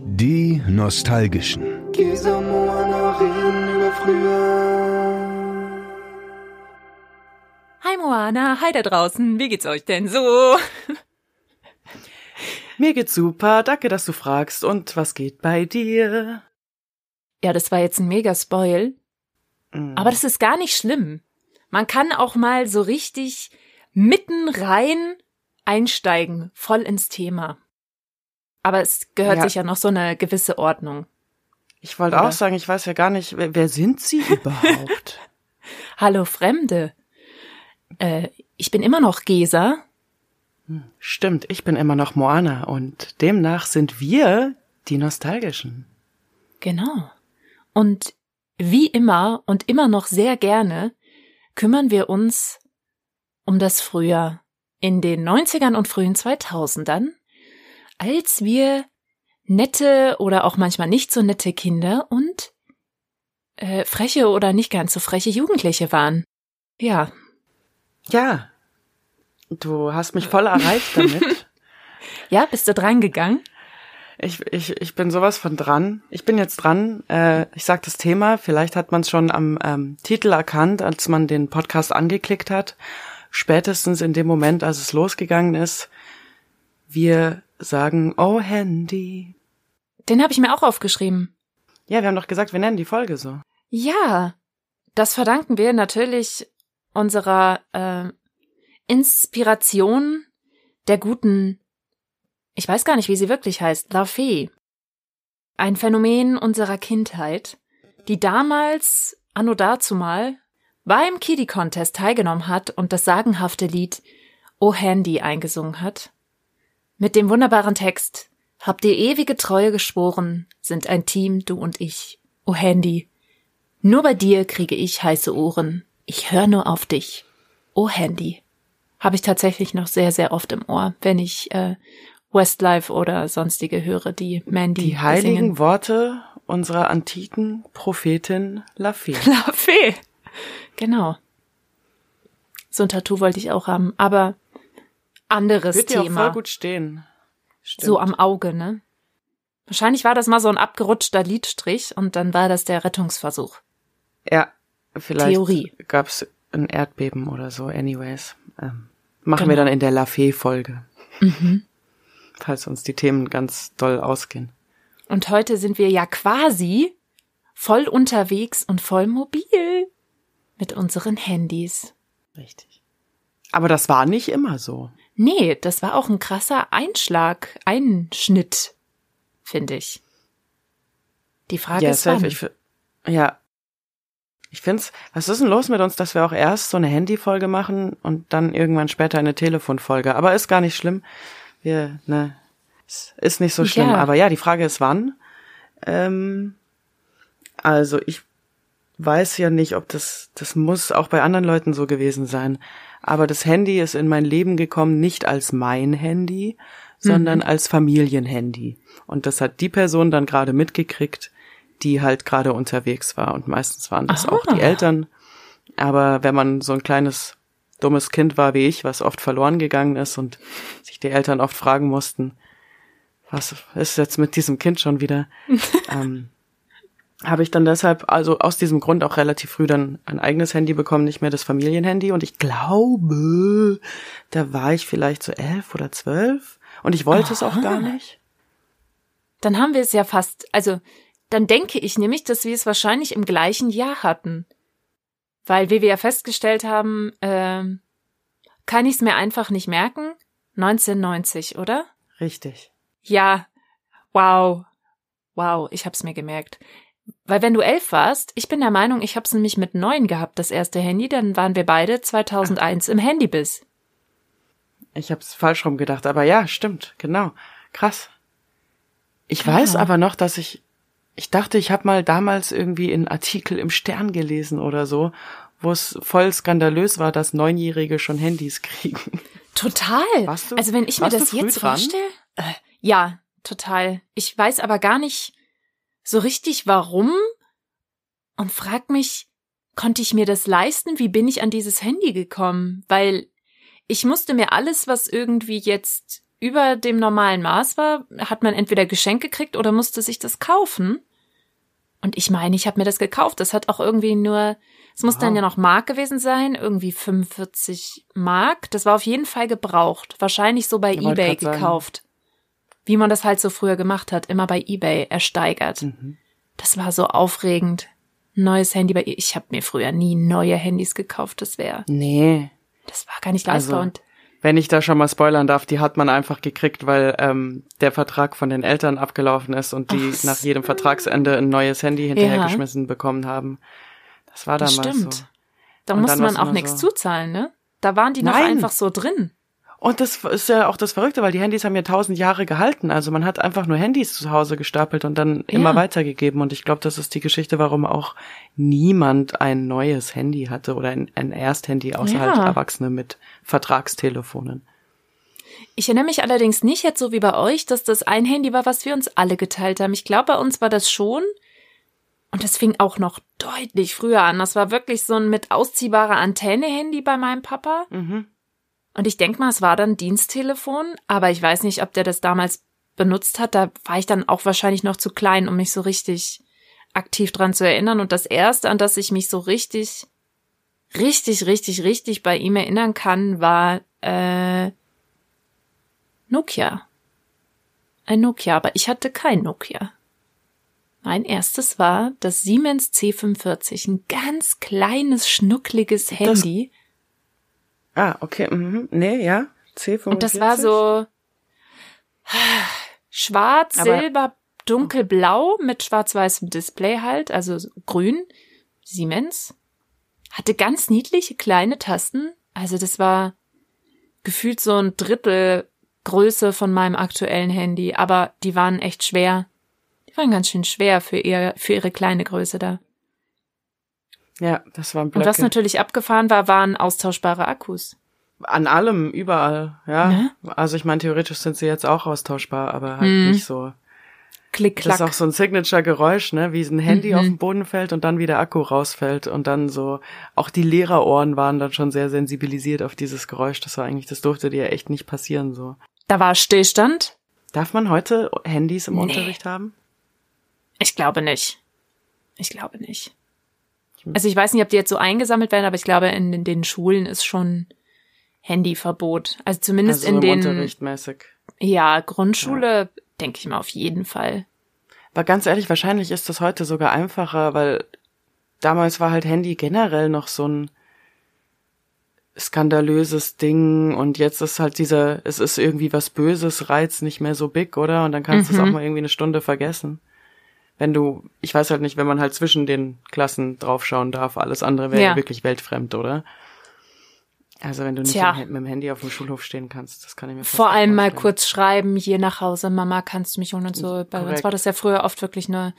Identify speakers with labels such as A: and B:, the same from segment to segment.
A: Die Nostalgischen.
B: Hi Moana, hi da draußen, wie geht's euch denn so?
C: Mir geht's super, danke, dass du fragst. Und was geht bei dir?
B: Ja, das war jetzt ein mega Spoil.
C: Mm.
B: Aber das ist gar nicht schlimm. Man kann auch mal so richtig mitten rein einsteigen, voll ins Thema. Aber es gehört
C: Ja.
B: sich ja noch so eine gewisse Ordnung.
C: Ich wollte auch sagen, ich weiß ja gar nicht, wer, wer sind Sie überhaupt?
B: Hallo Fremde. Äh, ich bin immer noch Gesa.
C: Stimmt, ich bin immer noch Moana und demnach sind wir die Nostalgischen.
B: Genau. Und wie immer und immer noch sehr gerne kümmern wir uns um das Frühjahr in den 90ern und frühen 2000ern, als wir nette oder auch manchmal nicht so nette Kinder und äh, freche oder nicht ganz so freche Jugendliche waren. Ja,
C: Ja, du hast mich voll erreicht damit.
B: ja, bist du dran gegangen?
C: Ich, ich, ich bin sowas von dran. Ich bin jetzt dran. Äh, ich sag das Thema, vielleicht hat man es schon am ähm, Titel erkannt, als man den Podcast angeklickt hat. Spätestens in dem Moment, als es losgegangen ist. Wir sagen, oh Handy.
B: Den habe ich mir auch aufgeschrieben.
C: Ja, wir haben doch gesagt, wir nennen die Folge so.
B: Ja, das verdanken wir natürlich unserer äh, Inspiration der guten, ich weiß gar nicht, wie sie wirklich heißt, La Fee. Ein Phänomen unserer Kindheit, die damals, anno dazumal, beim Kiddie Contest teilgenommen hat und das sagenhafte Lied O Handy eingesungen hat. Mit dem wunderbaren Text Habt ihr ewige Treue geschworen, sind ein Team, du und ich. O Handy, nur bei dir kriege ich heiße Ohren. Ich höre nur auf dich. Oh Handy. Habe ich tatsächlich noch sehr, sehr oft im Ohr, wenn ich äh, Westlife oder sonstige höre, die Mandy
C: Die heiligen
B: singen.
C: Worte unserer antiken Prophetin Lafayette.
B: La Fee. Genau. So ein Tattoo wollte ich auch haben, aber anderes
C: Wird
B: Thema.
C: voll gut stehen. Stimmt.
B: So am Auge, ne? Wahrscheinlich war das mal so ein abgerutschter Lidstrich und dann war das der Rettungsversuch.
C: Ja, vielleicht
B: Theorie.
C: gab's ein Erdbeben oder so. Anyways, ähm, machen
B: Genau.
C: wir dann in der Lafay-Folge,
B: Mhm.
C: falls uns die Themen ganz doll ausgehen.
B: Und heute sind wir ja quasi voll unterwegs und voll mobil mit unseren Handys.
C: Richtig. Aber das war nicht immer so.
B: Nee, das war auch ein krasser Einschlag, Einschnitt, finde ich. Die Frage
C: ja,
B: ist wann.
C: Ich, ja. Ich find's, was ist denn los mit uns, dass wir auch erst so eine Handyfolge machen und dann irgendwann später eine Telefonfolge? Aber ist gar nicht schlimm. Wir, ne, es ist nicht so schlimm.
B: Ja.
C: Aber ja, die Frage ist wann. Ähm, also ich weiß ja nicht, ob das, das muss auch bei anderen Leuten so gewesen sein. Aber das Handy ist in mein Leben gekommen nicht als mein Handy, sondern als Familienhandy. Und das hat die Person dann gerade mitgekriegt, die halt gerade unterwegs war. Und meistens waren das auch die
B: Ah.
C: Eltern. Aber wenn man so ein kleines dummes Kind war wie ich, was oft verloren gegangen ist und sich die Eltern oft fragen mussten, was ist jetzt mit diesem Kind schon wieder, ähm, habe ich dann deshalb, also aus diesem Grund auch relativ früh dann ein eigenes Handy bekommen, nicht mehr das Familienhandy. Und ich glaube, da war ich vielleicht so elf oder zwölf. Und ich wollte es auch gar nicht.
B: Dann haben wir es ja fast, also dann denke ich nämlich, dass wir es wahrscheinlich im gleichen Jahr hatten. Weil, wie wir ja festgestellt haben, ähm, kann ich es mir einfach nicht merken. 1990, oder?
C: Richtig.
B: Ja, wow. Wow, ich hab's mir gemerkt. Weil wenn du elf warst, ich bin der Meinung, ich hab's nämlich mit neun gehabt, das erste Handy, dann waren wir beide 2001 im Handybiss.
C: Ich habe es falsch rum gedacht, aber ja, stimmt, genau. Krass. Ich weiß
B: Ja.
C: aber noch, dass ich, ich dachte, ich habe mal damals irgendwie einen Artikel im Stern gelesen oder so, wo es voll skandalös war, dass Neunjährige schon Handys kriegen.
B: Total.
C: Du-
B: also wenn ich mir das jetzt
C: dran?
B: vorstelle, äh, ja, total. Ich weiß aber gar nicht so richtig warum und frag mich, konnte ich mir das leisten? Wie bin ich an dieses Handy gekommen? Weil ich musste mir alles, was irgendwie jetzt über dem normalen Maß war, hat man entweder Geschenk gekriegt oder musste sich das kaufen. Und ich meine, ich habe mir das gekauft. Das hat auch irgendwie nur, es muss wow. dann ja noch Mark gewesen sein, irgendwie 45 Mark. Das war auf jeden Fall gebraucht. Wahrscheinlich so bei ich eBay gekauft. Sagen. Wie man das halt so früher gemacht hat, immer bei eBay ersteigert. Mhm. Das war so aufregend. Neues Handy bei ihr. Ich habe mir früher nie neue Handys gekauft, das wäre.
C: Nee.
B: Das war gar nicht leistbar
C: also, und wenn ich da schon mal spoilern darf, die hat man einfach gekriegt, weil ähm, der Vertrag von den Eltern abgelaufen ist und die Ach, nach jedem Vertragsende ein neues Handy hinterhergeschmissen ja. bekommen haben. Das war damals das stimmt. so.
B: Da und musste man auch nichts so zuzahlen, ne? Da waren die noch Nein. einfach so drin.
C: Und das ist ja auch das Verrückte, weil die Handys haben ja tausend Jahre gehalten. Also man hat einfach nur Handys zu Hause gestapelt und dann ja. immer weitergegeben. Und ich glaube, das ist die Geschichte, warum auch niemand ein neues Handy hatte oder ein, ein Ersthandy außer ja. halt Erwachsene mit Vertragstelefonen.
B: Ich erinnere mich allerdings nicht jetzt so wie bei euch, dass das ein Handy war, was wir uns alle geteilt haben. Ich glaube, bei uns war das schon. Und das fing auch noch deutlich früher an. Das war wirklich so ein mit ausziehbarer Antenne-Handy bei meinem Papa. Mhm. Und ich denke mal, es war dann Diensttelefon, aber ich weiß nicht, ob der das damals benutzt hat. Da war ich dann auch wahrscheinlich noch zu klein, um mich so richtig aktiv dran zu erinnern. Und das erste, an das ich mich so richtig, richtig, richtig, richtig bei ihm erinnern kann, war äh, Nokia. Ein Nokia, aber ich hatte kein Nokia. Mein erstes war das Siemens C45, ein ganz kleines, schnuckliges Handy.
C: Ah, okay. Mhm. Nee, ja. C45.
B: Und das war so schwarz, Aber silber, dunkelblau mit schwarz-weißem Display halt, also grün. Siemens. Hatte ganz niedliche kleine Tasten. Also das war gefühlt so ein Drittel Größe von meinem aktuellen Handy, aber die waren echt schwer. Die waren ganz schön schwer für ihr, für ihre kleine Größe da.
C: Ja, das waren
B: Blöcke. Und was natürlich abgefahren war, waren austauschbare Akkus.
C: An allem, überall, ja. Ne? Also ich meine, theoretisch sind sie jetzt auch austauschbar, aber halt mhm. nicht so.
B: Klick, klack.
C: Das ist auch so ein Signature-Geräusch, ne? Wie ein Handy mhm. auf den Boden fällt und dann wieder Akku rausfällt und dann so, auch die Lehrerohren waren dann schon sehr sensibilisiert auf dieses Geräusch. Das war eigentlich, das durfte dir ja echt nicht passieren, so.
B: Da war Stillstand?
C: Darf man heute Handys im nee. Unterricht haben?
B: Ich glaube nicht. Ich glaube nicht. Also ich weiß nicht, ob die jetzt so eingesammelt werden, aber ich glaube, in, in den Schulen ist schon Handyverbot. Also zumindest also in den
C: Unterrichtmäßig.
B: Ja, Grundschule ja. denke ich mal auf jeden Fall.
C: Aber ganz ehrlich, wahrscheinlich ist das heute sogar einfacher, weil damals war halt Handy generell noch so ein skandalöses Ding und jetzt ist halt dieser, es ist irgendwie was Böses, Reiz nicht mehr so big, oder? Und dann kannst du es auch mhm. mal irgendwie eine Stunde vergessen wenn du, ich weiß halt nicht, wenn man halt zwischen den Klassen draufschauen darf, alles andere wäre ja. wirklich weltfremd, oder? Also wenn du nicht Tja. mit dem Handy auf dem Schulhof stehen kannst, das kann ich mir
B: Vor allem mal kurz schreiben, hier nach Hause, Mama, kannst du mich holen und so. Korrekt. Bei uns war das ja früher oft wirklich nur,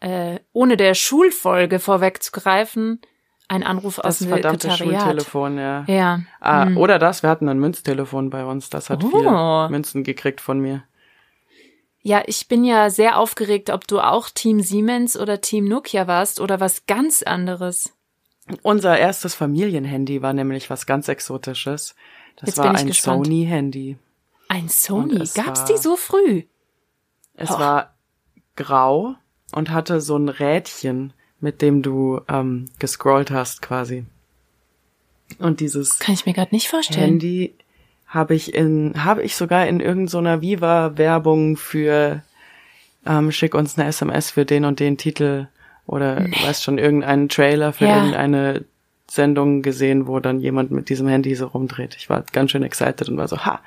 B: äh, ohne der Schulfolge vorwegzugreifen, ein Anruf das aus dem verdammte.
C: Schultelefon, ja.
B: Ja.
C: Ah, hm. Oder das, wir hatten ein Münztelefon bei uns, das hat oh. vier Münzen gekriegt von mir.
B: Ja, ich bin ja sehr aufgeregt, ob du auch Team Siemens oder Team Nokia warst oder was ganz anderes.
C: Unser erstes Familienhandy war nämlich was ganz Exotisches. Das Jetzt war ein Sony-Handy.
B: Ein Sony? Gab's war, die so früh?
C: Es oh. war grau und hatte so ein Rädchen, mit dem du ähm, gescrollt hast quasi. Und dieses
B: kann ich mir gerade nicht vorstellen.
C: Handy habe ich in, habe ich sogar in irgendeiner so Viva-Werbung für ähm, schick uns eine SMS für den und den Titel oder nee. weißt schon irgendeinen Trailer für ja. irgendeine Sendung gesehen, wo dann jemand mit diesem Handy so rumdreht. Ich war ganz schön excited und war so, ha,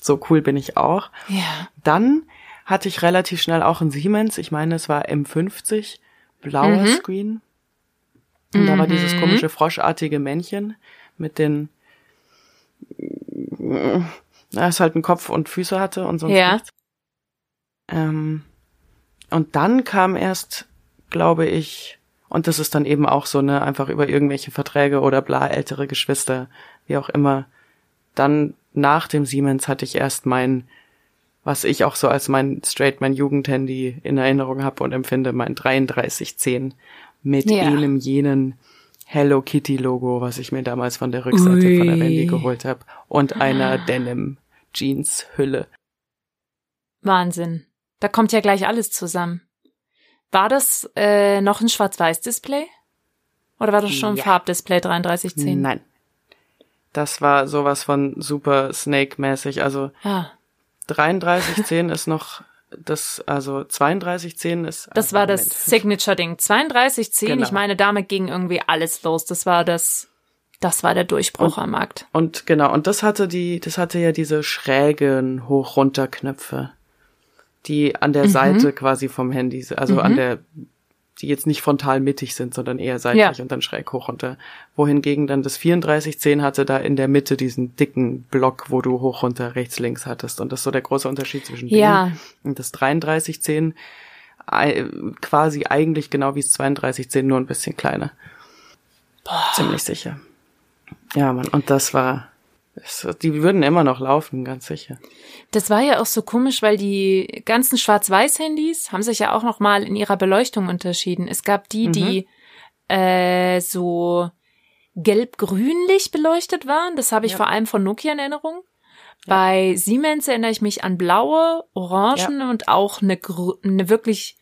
C: so cool bin ich auch.
B: Ja.
C: Dann hatte ich relativ schnell auch ein Siemens, ich meine, es war M50, blauer mhm. Screen. Und mhm. da war dieses mhm. komische froschartige Männchen mit den na, es halt einen Kopf und Füße hatte und sonst ja. nichts. Ähm, und dann kam erst, glaube ich, und das ist dann eben auch so, ne, einfach über irgendwelche Verträge oder bla, ältere Geschwister, wie auch immer. Dann nach dem Siemens hatte ich erst mein, was ich auch so als mein straight mein Jugendhandy in Erinnerung habe und empfinde, mein 3310 mit ja. einem jenen Hello Kitty Logo, was ich mir damals von der Rückseite Ui. von der Wendy geholt habe und einer Denim Jeans Hülle.
B: Wahnsinn. Da kommt ja gleich alles zusammen. War das äh, noch ein Schwarz-Weiß-Display? Oder war das schon ein
C: Ja.
B: Farbdisplay 3310?
C: Nein. Das war sowas von super Snake-mäßig. Also
B: Ah,
C: 3310 ist noch das, also 3210 ist.
B: das
C: also
B: war das. Signature-Ding. 3210,
C: Genau.
B: ich meine, damit ging irgendwie alles los. Das war das, das war der Durchbruch am Markt.
C: Und genau, und das hatte die, das hatte ja diese schrägen Hoch-Runter-Knöpfe, die an
B: Mhm.
C: der Seite quasi vom Handy, also an der, die jetzt nicht frontal mittig sind, sondern eher seitlich
B: Ja.
C: und dann schräg hoch runter. Wohingegen dann das 3410 hatte da in der Mitte diesen dicken Block, wo du hoch runter, rechts, links hattest. Und das ist so der große Unterschied zwischen
B: Ja.
C: denen. Und das 3310 ei- quasi eigentlich genau wie das 3210, nur ein bisschen kleiner. Ziemlich sicher. Ja, Mann, und das war, es, die würden immer noch laufen, ganz sicher.
B: Das war ja auch so komisch, weil die ganzen Schwarz-Weiß-Handys haben sich ja auch noch mal in ihrer Beleuchtung unterschieden. Es gab die, die äh, so gelb-grünlich beleuchtet waren. Das habe ich
C: Ja.
B: vor allem von Nokia in Erinnerung. Bei Siemens erinnere ich mich an blaue, orangen und auch eine, eine wirklich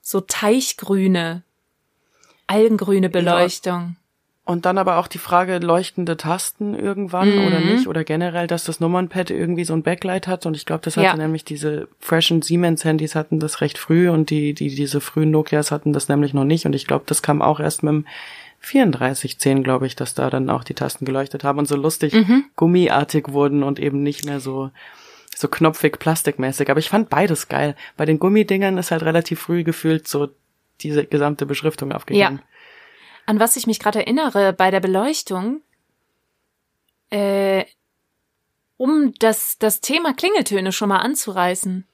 B: so teichgrüne, algengrüne Beleuchtung.
C: Und dann aber auch die Frage, leuchtende Tasten irgendwann
B: Mhm.
C: oder nicht, oder generell, dass das Nummernpad irgendwie so ein Backlight hat. Und ich glaube, das hatte
B: Ja.
C: nämlich diese freshen Siemens-Handys hatten das recht früh und die, die, diese frühen Nokias hatten das nämlich noch nicht. Und ich glaube, das kam auch erst mit dem 3410, glaube ich, dass da dann auch die Tasten geleuchtet haben und so lustig
B: Mhm.
C: gummiartig wurden und eben nicht mehr so, so knopfig plastikmäßig. Aber ich fand beides geil. Bei den Gummidingern ist halt relativ früh gefühlt so diese gesamte Beschriftung aufgegeben.
B: An was ich mich gerade erinnere bei der Beleuchtung, äh, um das, das Thema Klingeltöne schon mal anzureißen.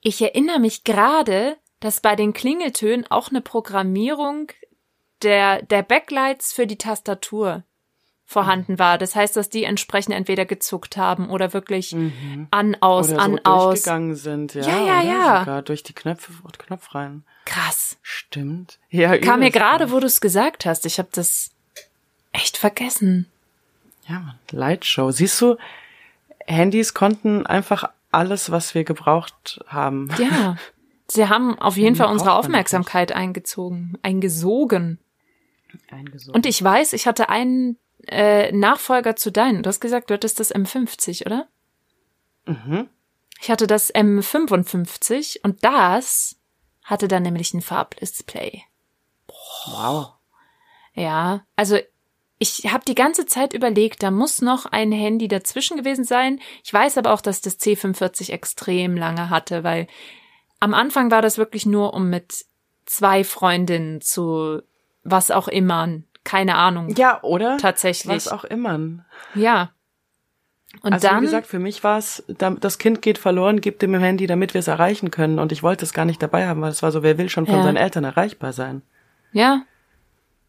B: Ich erinnere mich gerade, dass bei den Klingeltönen auch eine Programmierung der, der Backlights für die Tastatur vorhanden war. Das heißt, dass die entsprechend entweder gezuckt haben oder wirklich an, aus,
C: Mhm. Oder
B: an,
C: so
B: aus.
C: sind, ja.
B: Ja, ja, ja.
C: Sogar durch die Knöpfe, Knopf rein.
B: Krass.
C: Stimmt. Ja,
B: Kam mir gerade, wo du es gesagt hast. Ich habe das echt vergessen.
C: Ja, Mann. Lightshow. Siehst du, Handys konnten einfach alles, was wir gebraucht haben.
B: Ja. Sie haben auf jeden Fall unsere Aufmerksamkeit eingezogen, eingesogen.
C: Eingesogen.
B: Und ich weiß, ich hatte einen äh, Nachfolger zu deinen. Du hast gesagt, du hattest das M50, oder?
C: Mhm.
B: Ich hatte das M55 und das hatte dann nämlich ein Farbdisplay.
C: Wow.
B: Ja, also ich habe die ganze Zeit überlegt, da muss noch ein Handy dazwischen gewesen sein. Ich weiß aber auch, dass das C45 extrem lange hatte, weil am Anfang war das wirklich nur, um mit zwei Freundinnen zu was auch immer, keine Ahnung,
C: Ja, oder?
B: tatsächlich.
C: Was auch immer.
B: Ja. Und
C: also
B: dann,
C: wie gesagt, für mich war es, das Kind geht verloren, gibt dem Handy, damit wir es erreichen können. Und ich wollte es gar nicht dabei haben, weil es war so, wer will schon von
B: Ja.
C: seinen Eltern erreichbar sein?
B: ja.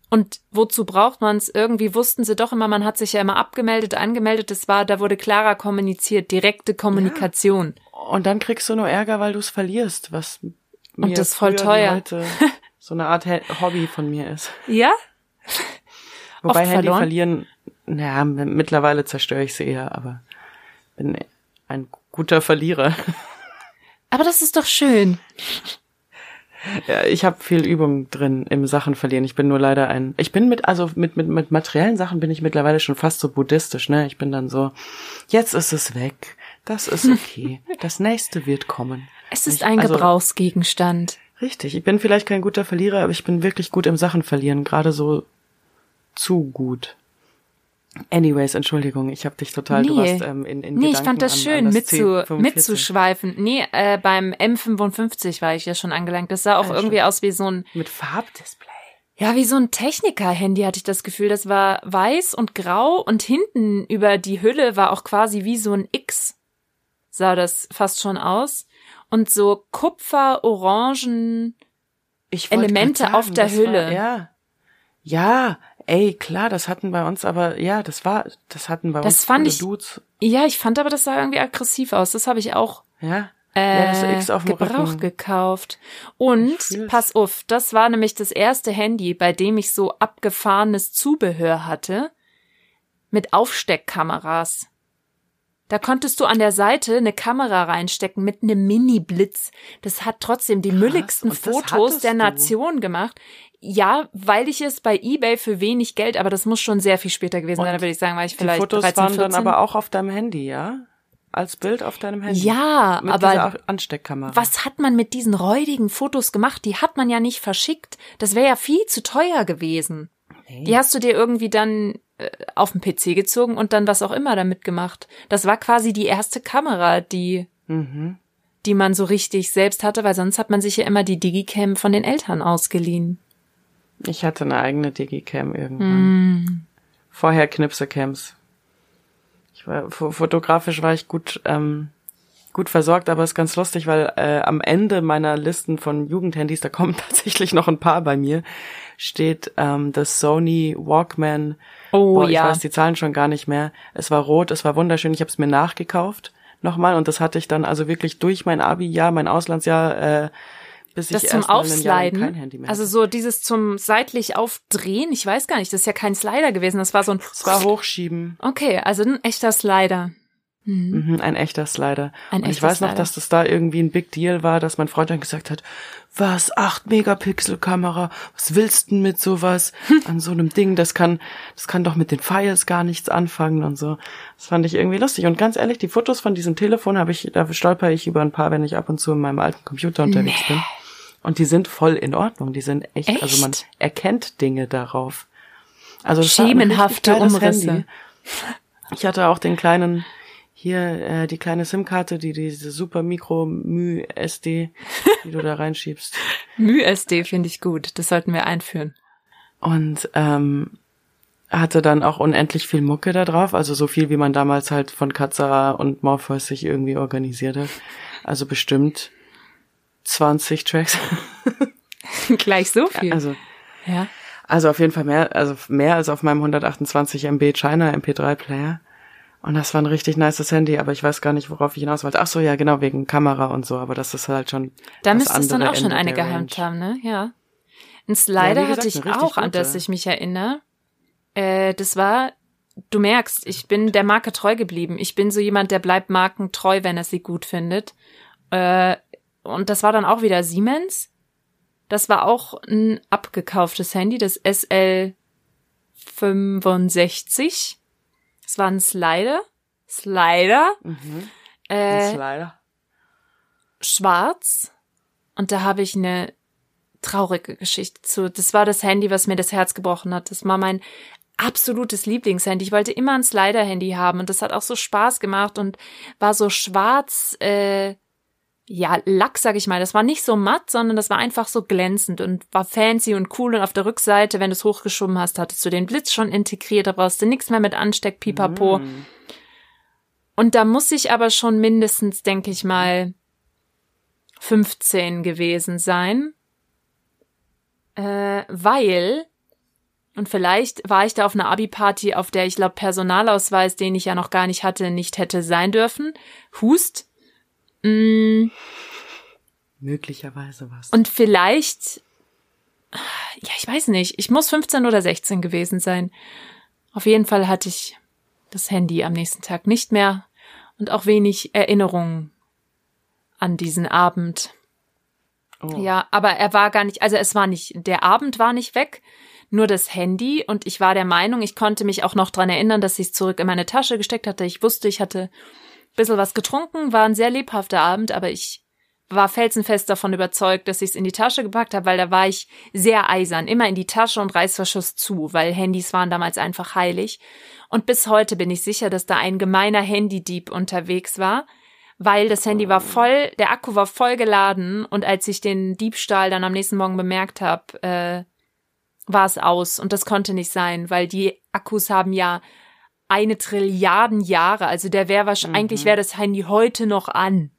B: Und wozu braucht man es? Irgendwie wussten sie doch immer, man hat sich ja immer abgemeldet, angemeldet. Das war, da wurde klarer kommuniziert, direkte Kommunikation.
C: Und dann kriegst du nur Ärger, weil du es verlierst, was mir
B: das ist voll teuer.
C: heute so eine Art Hobby von mir ist.
B: Ja?
C: Wobei
B: Oft
C: Handy
B: verloren?
C: verlieren, naja, mittlerweile zerstöre ich sie eher, aber bin ein guter Verlierer.
B: Aber das ist doch schön.
C: Ja, ich habe viel Übung drin im Sachen verlieren. Ich bin nur leider ein. Ich bin mit, also mit, mit, mit materiellen Sachen bin ich mittlerweile schon fast so buddhistisch, ne? Ich bin dann so, jetzt ist es weg. Das ist okay. Das nächste wird kommen.
B: Es ist
C: Ich-
B: ein
C: also-
B: Gebrauchsgegenstand.
C: Richtig. Ich bin vielleicht kein guter Verlierer, aber ich bin wirklich gut im Sachen verlieren. Gerade so zu gut. Anyways, Entschuldigung, ich habe dich total, du
B: Nee.
C: warst ähm, in, in
B: Nee, ich
C: Gedanken
B: fand das
C: an,
B: schön,
C: an das
B: mitzu,
C: C45.
B: mitzuschweifen. Nee, äh, beim M55 war ich ja schon angelangt. Das sah auch
C: Ja,
B: irgendwie aus wie so ein,
C: Mit Farbdisplay.
B: ja, wie so ein Techniker-Handy hatte ich das Gefühl. Das war weiß und grau und hinten über die Hülle war auch quasi wie so ein X. Sah das fast schon aus. Und so Kupfer-Orangen,
C: Ich
B: Elemente
C: sagen,
B: auf der Hülle.
C: War, ja. Ja, ey, klar, das hatten bei uns aber, ja, das war, das hatten bei
B: Das
C: uns
B: fand ich-
C: Dudes.
B: Ja, ich fand aber, das sah irgendwie aggressiv aus. Das habe ich auch
C: Ja.
B: äh,
C: ja, das X auf dem
B: Gebrauch
C: Rücken.
B: gekauft. Und pass auf, das war nämlich das erste Handy, bei dem ich so abgefahrenes Zubehör hatte mit Aufsteckkameras. Da konntest du an der Seite eine Kamera reinstecken mit einem Mini-Blitz. Das hat trotzdem die mülligsten
C: und das
B: Fotos der
C: du?
B: Nation gemacht. Ja, weil ich es bei eBay für wenig Geld, aber das muss schon sehr viel später gewesen sein.
C: Und
B: Da würde ich sagen, war ich
C: Die
B: vielleicht
C: Fotos
B: 13,
C: waren
B: 14.
C: dann aber auch auf deinem Handy, ja? Als Bild auf deinem Handy.
B: ja,
C: Mit
B: aber
C: dieser Ansteckkamera.
B: was hat man mit diesen räudigen Fotos gemacht? Die hat man ja nicht verschickt. Das wäre ja viel zu teuer gewesen. Die hast du dir irgendwie dann äh, auf den PC gezogen und dann was auch immer damit gemacht. Das war quasi die erste Kamera, die,
C: Mhm.
B: die man so richtig selbst hatte, weil sonst hat man sich ja immer die Digicam von den Eltern ausgeliehen.
C: Ich hatte eine eigene Digicam irgendwann.
B: Hm.
C: Vorher Knipsecams. Ich war, fo- fotografisch war ich gut, ähm, gut versorgt, aber ist ganz lustig, weil äh, am Ende meiner Listen von Jugendhandys, da kommen tatsächlich noch ein paar bei mir, steht ähm, das Sony Walkman.
B: Oh
C: Boah, ich
B: ja.
C: weiß die Zahlen schon gar nicht mehr. Es war rot, es war wunderschön. Ich habe es mir nachgekauft nochmal und das hatte ich dann also wirklich durch mein Abi-Jahr, mein Auslandsjahr, äh, bis
B: Das
C: ich
B: zum Aufsliden.
C: Handy mehr
B: Also so dieses zum seitlich aufdrehen. Ich weiß gar nicht, das ist ja kein Slider gewesen. Das war so ein.
C: Es war hochschieben.
B: Okay, also ein echter Slider. Hm.
C: Mhm, ein echter Slider.
B: Ein
C: und ich
B: echter
C: weiß noch,
B: Slider.
C: dass das da irgendwie ein Big Deal war, dass mein Freund dann gesagt hat, was, 8 Megapixel Kamera, was willst du denn mit sowas an so einem Ding, das kann, das kann doch mit den Files gar nichts anfangen und so. Das fand ich irgendwie lustig. Und ganz ehrlich, die Fotos von diesem Telefon habe ich, da stolper ich über ein paar, wenn ich ab und zu in meinem alten Computer unterwegs bin. Und die sind voll in Ordnung. Die sind echt,
B: Echt?
C: also man erkennt Dinge darauf. Also
B: Schemenhafte Umrisse.
C: Handy. Ich hatte auch den kleinen, hier, äh, die kleine SIM-Karte, die diese super Mikro Mü SD, die du da reinschiebst.
B: MySD finde ich gut. Das sollten wir einführen.
C: Und ähm, hatte dann auch unendlich viel Mucke da drauf, also so viel, wie man damals halt von Katza und Morpheus sich irgendwie organisiert hat. Also bestimmt 20 Tracks.
B: Gleich so viel.
C: Also
B: ja.
C: Also auf jeden Fall mehr, also mehr als auf meinem 128 MB China MP3 Player. Und das war ein richtig nices Handy, aber ich weiß gar nicht, worauf ich hinaus wollte. Ach so, ja, genau, wegen Kamera und so, aber das ist halt schon.
B: Da müsste es dann auch schon
C: Ende
B: eine
C: der
B: gehabt haben, ne? Ja. Ein
C: Ja,
B: Slider
C: gesagt,
B: hatte ich
C: eine
B: auch, an
C: gute.
B: das ich mich erinnere. Äh, das war, du merkst, ich bin der Marke treu geblieben. Ich bin so jemand, der bleibt Marken treu, wenn er sie gut findet. Äh, und das war dann auch wieder Siemens. Das war auch ein abgekauftes Handy, das SL65. Das war ein Slider. Slider.
C: Mhm.
B: Äh,
C: Ein Slider.
B: schwarz und da habe ich eine traurige Geschichte zu. Das war das Handy, was mir das Herz gebrochen hat. Das war mein absolutes Lieblingshandy. Ich wollte immer ein Slider-Handy haben und das hat auch so Spaß gemacht und war so schwarz, äh, ja, Lack, sag ich mal. Das war nicht so matt, sondern das war einfach so glänzend und war fancy und cool. Und auf der Rückseite, wenn du es hochgeschoben hast, hattest du den Blitz schon integriert. Da brauchst du nichts mehr mit Ansteck, pipapo.
C: Mm.
B: Und da muss ich aber schon mindestens, denke ich mal, 15 gewesen sein. Äh, weil, und vielleicht war ich da auf einer Abi-Party, auf der ich glaube Personalausweis, den ich ja noch gar nicht hatte, nicht hätte sein dürfen. Hust. Mm,
C: Möglicherweise was.
B: und vielleicht, ja, ich weiß nicht, ich muss 15 oder 16 gewesen sein. Auf jeden Fall hatte ich das Handy am nächsten Tag nicht mehr und auch wenig Erinnerungen an diesen Abend.
C: oh.
B: Ja, aber er war gar nicht, also es war nicht, der Abend war nicht weg, nur das Handy und ich war der Meinung, ich konnte mich auch noch dran erinnern, dass ich es zurück in meine Tasche gesteckt hatte. Ich wusste, ich hatte bisschen was getrunken, war ein sehr lebhafter Abend, aber ich war felsenfest davon überzeugt, dass ich es in die Tasche gepackt habe, weil da war ich sehr eisern, immer in die Tasche und Reißverschluss zu, weil Handys waren damals einfach heilig. Und bis heute bin ich sicher, dass da ein gemeiner Handydieb unterwegs war, weil das Handy war voll, der Akku war voll geladen und als ich den Diebstahl dann am nächsten Morgen bemerkt habe, äh, war es aus und das konnte nicht sein, weil die Akkus haben ja eine Trilliarden Jahre, also der wäre wahrscheinlich, eigentlich wäre das Handy heute noch an.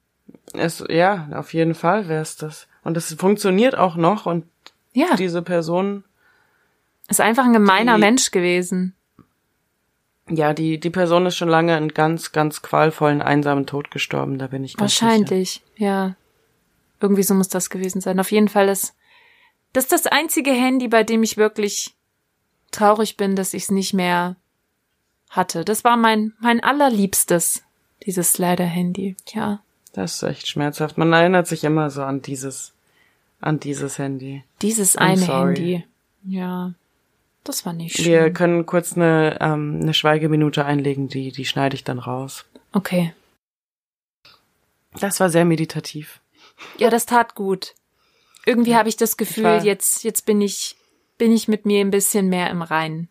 C: Es, ja, auf jeden Fall wär's das. Und es funktioniert auch noch und
B: Ja,
C: diese Person,
B: ist einfach ein gemeiner
C: die-
B: Mensch gewesen.
C: ja, die, die Person ist schon lange einen ganz, ganz qualvollen, einsamen Tod gestorben, da bin ich ganz sicher.
B: Wahrscheinlich, ja. Irgendwie so muss das gewesen sein. Auf jeden Fall ist das ist das einzige Handy, bei dem ich wirklich traurig bin, dass ich es nicht mehr hatte. Das war mein mein allerliebstes Dieses Slider-Handy, ja.
C: Das ist echt schmerzhaft. Man erinnert sich immer so an dieses, an dieses Handy.
B: Dieses
C: I'm
B: eine
C: sorry.
B: Handy. Ja. Das war nicht schön.
C: Wir können kurz eine, ähm, eine Schweigeminute einlegen, die, die schneide ich dann raus.
B: Okay.
C: Das war sehr meditativ.
B: Ja, das tat gut. Irgendwie habe ich das Gefühl, jetzt, jetzt bin ich, bin ich mit mir ein bisschen mehr im Reinen.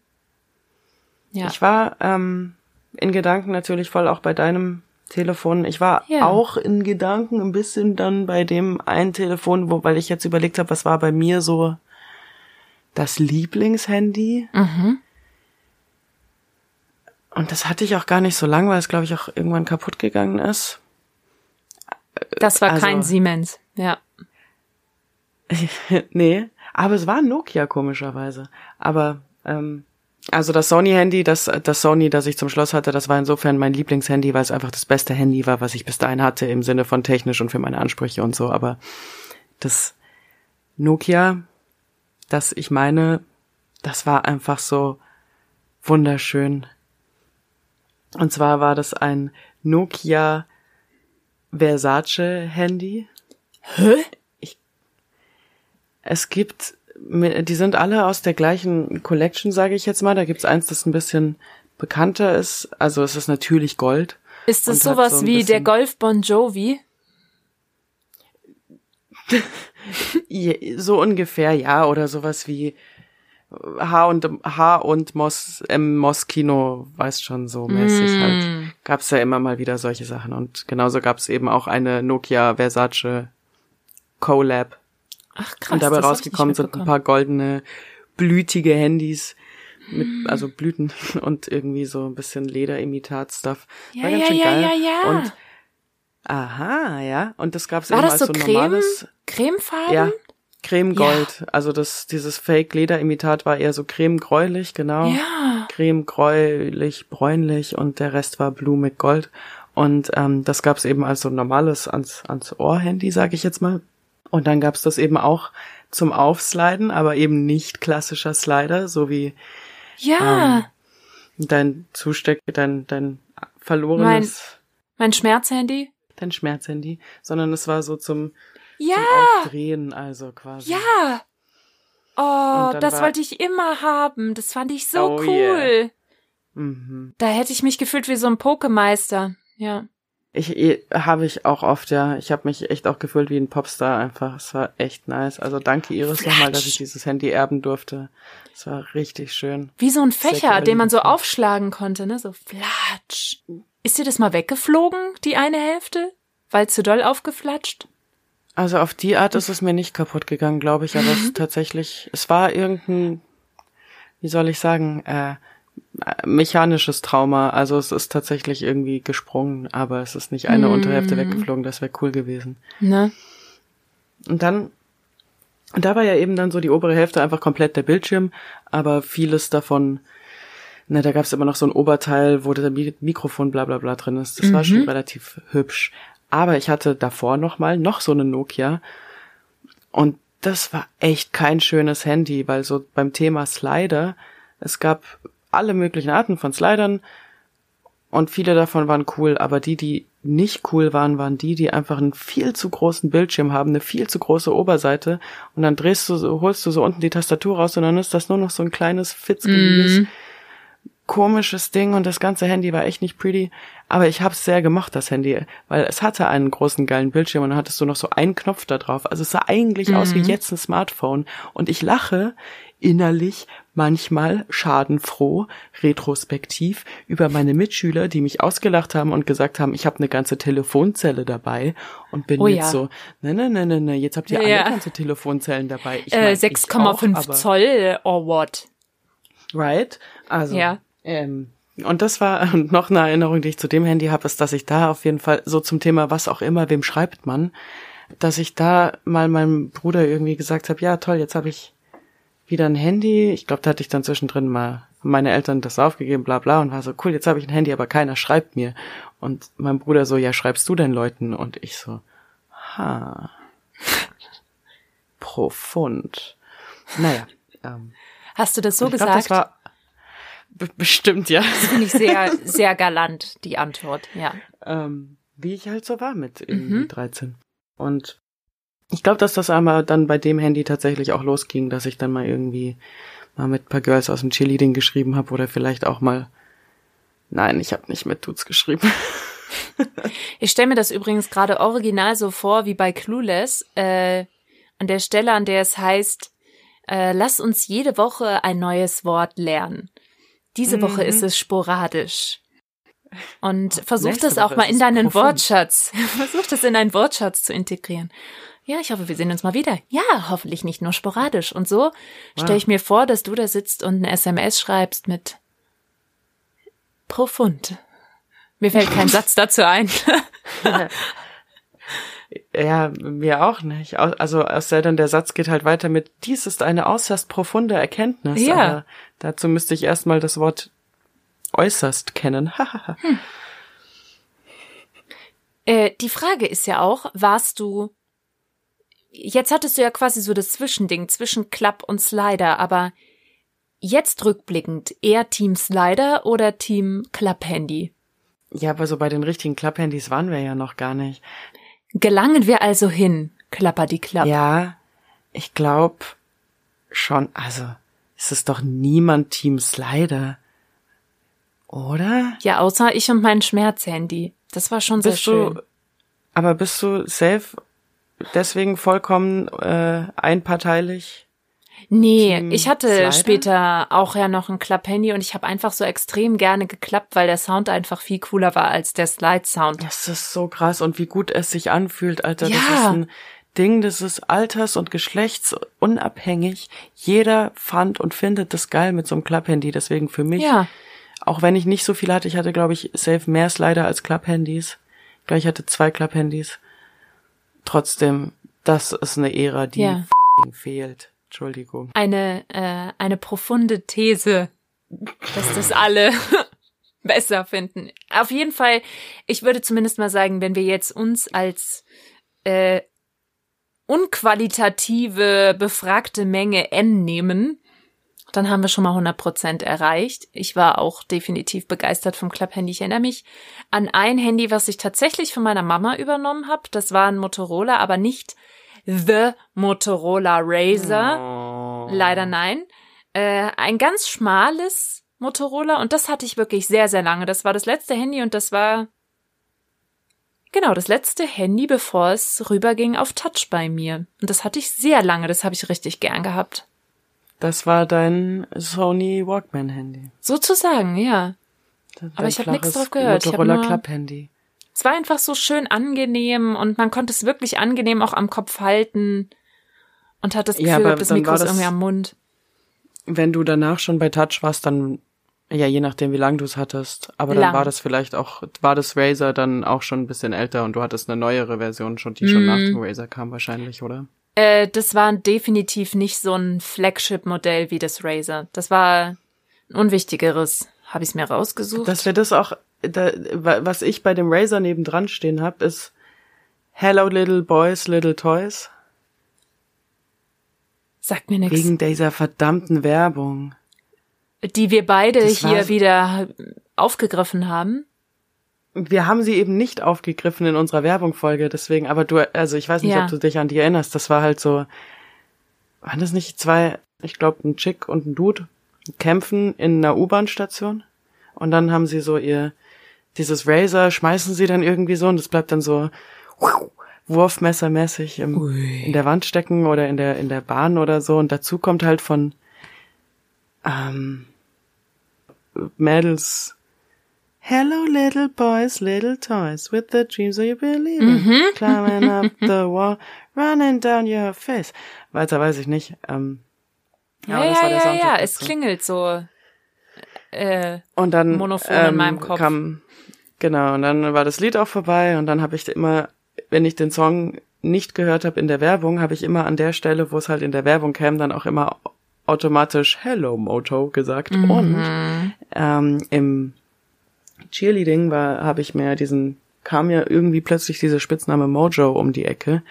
B: Ja.
C: Ich war ähm, in Gedanken natürlich voll auch bei deinem Telefon. Ich war
B: Ja.
C: auch in Gedanken ein bisschen dann bei dem einen Telefon, wo, weil ich jetzt überlegt habe, was war bei mir so das Lieblingshandy.
B: mhm.
C: Und das hatte ich auch gar nicht so lang, weil es, glaube ich, auch irgendwann kaputt gegangen ist.
B: Das war
C: Also-
B: kein Siemens. Ja.
C: nee, aber es war ein Nokia komischerweise. Aber ähm, also das Sony-Handy, das, das Sony, das ich zum Schluss hatte, das war insofern mein Lieblingshandy, weil es einfach das beste Handy war, was ich bis dahin hatte, im Sinne von technisch und für meine Ansprüche und so. Aber das Nokia, das ich meine, das war einfach so wunderschön. Und zwar war das ein Nokia Versace Handy.
B: Hä?
C: Es gibt, die sind alle aus der gleichen Collection, sage ich jetzt mal. Da gibt's eins, das ein bisschen bekannter ist. Also es ist natürlich Gold.
B: Ist das sowas
C: so
B: wie der Golf Bon Jovi?
C: So ungefähr, ja. Oder sowas wie H und H und Mos, M Moschino, weiß schon so mäßig
B: Mm.
C: halt. Gab's ja immer mal wieder solche Sachen. Und genauso gab's eben auch eine Nokia Versace Collab.
B: Ach krass.
C: Und dabei rausgekommen sind ein paar goldene, blütige Handys mit, also Blüten und irgendwie so ein bisschen Lederimitat-Stuff.
B: Ja,
C: War ganz
B: ja,
C: schön
B: ja,
C: geil.
B: ja, ja.
C: Und aha, ja. Und das gab's
B: War
C: eben
B: das
C: als
B: so Creme?
C: normales,
B: Cremefarben?
C: ja, Creme-Gold. Also das, dieses Fake-Lederimitat war eher so creme-gräulich, genau.
B: Ja.
C: Creme-gräulich, bräunlich und der Rest war blumig Gold. Und ähm, das gab's eben als so normales ans, ans Ohr-Handy, sag ich jetzt mal. Und dann gab's das eben auch zum Aufsliden, aber eben nicht klassischer Slider, so wie
B: Ja.
C: dein Zusteck, dein, dein verlorenes,
B: Mein Schmerzhandy?
C: dein Schmerzhandy, sondern es war so zum,
B: Ja.
C: zum Aufdrehen, also quasi.
B: Ja. Oh, das
C: war-
B: wollte ich immer haben. Das fand ich so
C: Oh,
B: cool.
C: yeah. Mhm.
B: Da hätte ich mich gefühlt wie so ein Pokemeister. Ja.
C: Ich eh, habe ich auch oft, ja. Ich habe mich echt auch gefühlt wie ein Popstar einfach. Es war echt nice. Also danke Iris nochmal, dass ich dieses Handy erben durfte. Es war richtig schön.
B: Wie so ein Fächer, den man so aufschlagen konnte, ne? So flatsch. Ist dir das mal weggeflogen, die eine Hälfte? Weil zu doll aufgeflatscht?
C: Also auf die Art ist es mir nicht kaputt gegangen, glaube ich, aber es ist tatsächlich, es war irgendein, wie soll ich sagen, äh, mechanisches Trauma. Also es ist tatsächlich irgendwie gesprungen, aber es ist nicht eine Unterhälfte weggeflogen, das wäre cool gewesen.
B: Ne?
C: Und dann, und da war ja eben dann so die obere Hälfte einfach komplett der Bildschirm, aber vieles davon, na, da gab es immer noch so ein Oberteil, wo der Mi Mikrofon bla bla bla drin ist. Das war schon relativ hübsch. Aber ich hatte davor noch mal noch so eine Nokia und das war echt kein schönes Handy, weil so beim Thema Slider, es gab alle möglichen Arten von Slidern. Und viele davon waren cool, aber die, die nicht cool waren, waren die, die einfach einen viel zu großen Bildschirm haben, eine viel zu große Oberseite. Und dann drehst du so, holst du so unten die Tastatur raus und dann ist das nur noch so ein kleines fitzgeliges,
B: Mhm.
C: komisches Ding. Und das ganze Handy war echt nicht pretty, aber ich hab's sehr gemocht, das Handy, weil es hatte einen großen geilen Bildschirm und dann hattest du noch so einen Knopf da drauf. Also es sah eigentlich aus wie jetzt ein Smartphone. Und ich lache innerlich manchmal schadenfroh, retrospektiv über meine Mitschüler, die mich ausgelacht haben und gesagt haben, ich habe eine ganze Telefonzelle dabei und bin
B: Oh
C: jetzt
B: ja.
C: so, ne, ne, ne, ne, ne, jetzt habt ihr
B: Ja, ja.
C: alle ganze Telefonzellen dabei. Ich
B: Äh,
C: mein, ich
B: 6,5
C: auch, aber-
B: Zoll or what?
C: Right? Also,
B: Ja.
C: ähm, und das war noch eine Erinnerung, die ich zu dem Handy habe, ist, dass ich da auf jeden Fall so zum Thema was auch immer, wem schreibt man, dass ich da mal meinem Bruder irgendwie gesagt habe, ja toll, jetzt habe ich wieder ein Handy. Ich glaube, da hatte ich dann zwischendrin mal meine Eltern das aufgegeben, bla bla, und war so, cool, jetzt habe ich ein Handy, aber keiner schreibt mir. Und mein Bruder so, ja, schreibst du den Leuten? Und ich so, ha. Profund. Naja. Ähm,
B: Hast du das so
C: ich glaub,
B: gesagt?
C: das war Be bestimmt, ja.
B: Das finde ich sehr, sehr galant, die Antwort, ja.
C: Ähm, wie ich halt so war mit mhm. 13. Und ich glaube, dass das einmal dann bei dem Handy tatsächlich auch losging, dass ich dann mal irgendwie mal mit paar Girls aus dem Cheerleading geschrieben habe oder vielleicht auch mal. Nein, ich habe nicht mit Dudes geschrieben.
B: ich stelle mir das übrigens gerade original so vor wie bei Clueless, äh, an der Stelle, an der es heißt, äh, lass uns jede Woche ein neues Wort lernen. Diese mhm. Woche ist es sporadisch. Und versuch das auch mal in deinen profund. Wortschatz. versuch das in deinen Wortschatz zu integrieren. Ja, ich hoffe, wir sehen uns mal wieder. Ja, hoffentlich nicht nur sporadisch. Und so stelle ich mir vor, dass du da sitzt und eine SMS schreibst mit profund. Mir fällt kein Satz dazu ein.
C: ja, mir auch nicht. Also es sei denn, der Satz geht halt weiter mit, dies ist eine äußerst profunde Erkenntnis. Ja. Aber dazu müsste ich erstmal das Wort äußerst kennen. hm.
B: äh, die Frage ist ja auch, warst du jetzt hattest du ja quasi so das Zwischending zwischen Klapp und Slider, aber jetzt rückblickend eher Team Slider oder Team Klapp-Handy?
C: Ja, aber so bei den richtigen Klapp-Handys waren wir ja noch gar nicht.
B: Gelangen wir also hin, Klapper die Klapp?
C: Ja, ich glaube schon, also ist es doch niemand Team Slider. Oder?
B: Ja, außer ich und mein Schmerzhandy. Das war schon bist sehr schön.
C: Du, aber bist du safe deswegen vollkommen äh, einparteilich?
B: Nee, Team ich hatte Slider? später auch ja noch ein Klapp-Handy und ich habe einfach so extrem gerne geklappt, weil der Sound einfach viel cooler war als der Slide-Sound.
C: Das ist so krass und wie gut es sich anfühlt, Alter. Ja. Das ist ein Ding, das ist alters- und geschlechtsunabhängig. Jeder fand und findet das geil mit so einem Klapp-Handy. Deswegen für mich, ja. auch wenn ich nicht so viel hatte, ich hatte, glaube ich, safe mehr Slider als Klapp-Handys. Ich hatte zwei Klapp-Handys trotzdem, das ist eine Ära, die ja. fehlt. Entschuldigung.
B: Eine, äh, eine profunde These, dass das alle besser finden. Auf jeden Fall, ich würde zumindest mal sagen, wenn wir jetzt uns als äh, unqualitative befragte Menge N nehmen, dann haben wir schon mal 100 Prozent erreicht. Ich war auch definitiv begeistert vom Klapp-Handy. Ich erinnere mich an ein Handy, was ich tatsächlich von meiner Mama übernommen habe. Das war ein Motorola, aber nicht The Motorola Razer. Oh. Leider nein. Äh, ein ganz schmales Motorola und das hatte ich wirklich sehr, sehr lange. Das war das letzte Handy und das war Genau, das letzte Handy, bevor es rüberging auf Touch bei mir. Und das hatte ich sehr lange, das habe ich richtig gern gehabt.
C: Das war dein Sony Walkman Handy.
B: Sozusagen, ja. Aber ich habe nichts drauf gehört.
C: Motorola Club Handy.
B: Es war einfach so schön angenehm und man konnte es wirklich angenehm auch am Kopf halten und hat das Gefühl, ja, das Mikro ist irgendwie am Mund.
C: Wenn du danach schon bei Touch warst, dann ja, je nachdem, wie lang du es hattest. Aber lang. dann war das vielleicht auch, war das Razer dann auch schon ein bisschen älter und du hattest eine neuere Version schon, die mm. schon nach mhm. dem Razer kam wahrscheinlich, oder?
B: Äh, das war definitiv nicht so ein Flagship-Modell wie das Razer. Das war ein unwichtigeres. Habe ich es mir rausgesucht.
C: Dass wir das auch, da, was ich bei dem Razer nebendran stehen hab, ist Hello Little Boys, Little Toys.
B: Sagt mir nichts.
C: Wegen dieser verdammten Werbung.
B: Die wir beide das hier wieder aufgegriffen haben
C: wir haben sie eben nicht aufgegriffen in unserer Werbungfolge, deswegen, aber du, also ich weiß nicht, ja. ob du dich an die erinnerst, das war halt so, waren das nicht zwei, ich glaube, ein Chick und ein Dude kämpfen in einer U-Bahn-Station und dann haben sie so ihr, dieses Razer schmeißen sie dann irgendwie so und das bleibt dann so wurfmessermäßig im, in der Wand stecken oder in der, in der Bahn oder so und dazu kommt halt von ähm, Mädels Hello, little boys, little toys, with the dreams you believe in. Mhm. Climbing up the wall, running down your face. Weiter weiß ich nicht. Ähm,
B: ja, ja, ja, ja, ja, es klingelt so äh,
C: und dann,
B: monophon ähm, in meinem Kopf.
C: Kam, genau, und dann war das Lied auch vorbei und dann habe ich immer, wenn ich den Song nicht gehört habe in der Werbung, habe ich immer an der Stelle, wo es halt in der Werbung kam, dann auch immer automatisch Hello Moto gesagt. Mhm. Und ähm, im Cheerleading war, habe ich mir diesen, kam ja irgendwie plötzlich dieser Spitzname Mojo um die Ecke.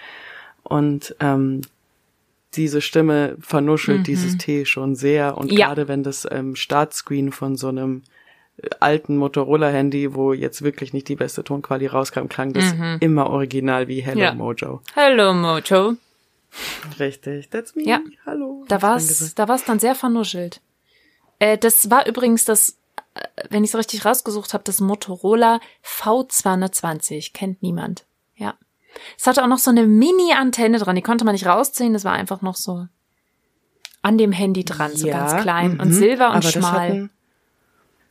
C: Und ähm, diese Stimme vernuschelt
B: Mhm.
C: dieses T schon sehr. Und
B: Ja.
C: gerade wenn das ähm, Startscreen von so einem alten Motorola-Handy, wo jetzt wirklich nicht die beste Tonqualität rauskam, klang das immer original wie Hello
B: Mhm. Ja.
C: Mojo.
B: Hello, Mojo.
C: Richtig, that's me.
B: Ja.
C: Hallo.
B: Da war's, da war's dann sehr vernuschelt. Äh, das war übrigens das, wenn ich es richtig rausgesucht habe, das Motorola V220. Kennt niemand. Ja. Es hatte auch noch so eine Mini-Antenne dran, die konnte man nicht rausziehen, das war einfach noch so an dem Handy dran, so
C: Ja,
B: ganz klein und
C: mhm.
B: silber und
C: Aber Das
B: schmal.
C: hatten,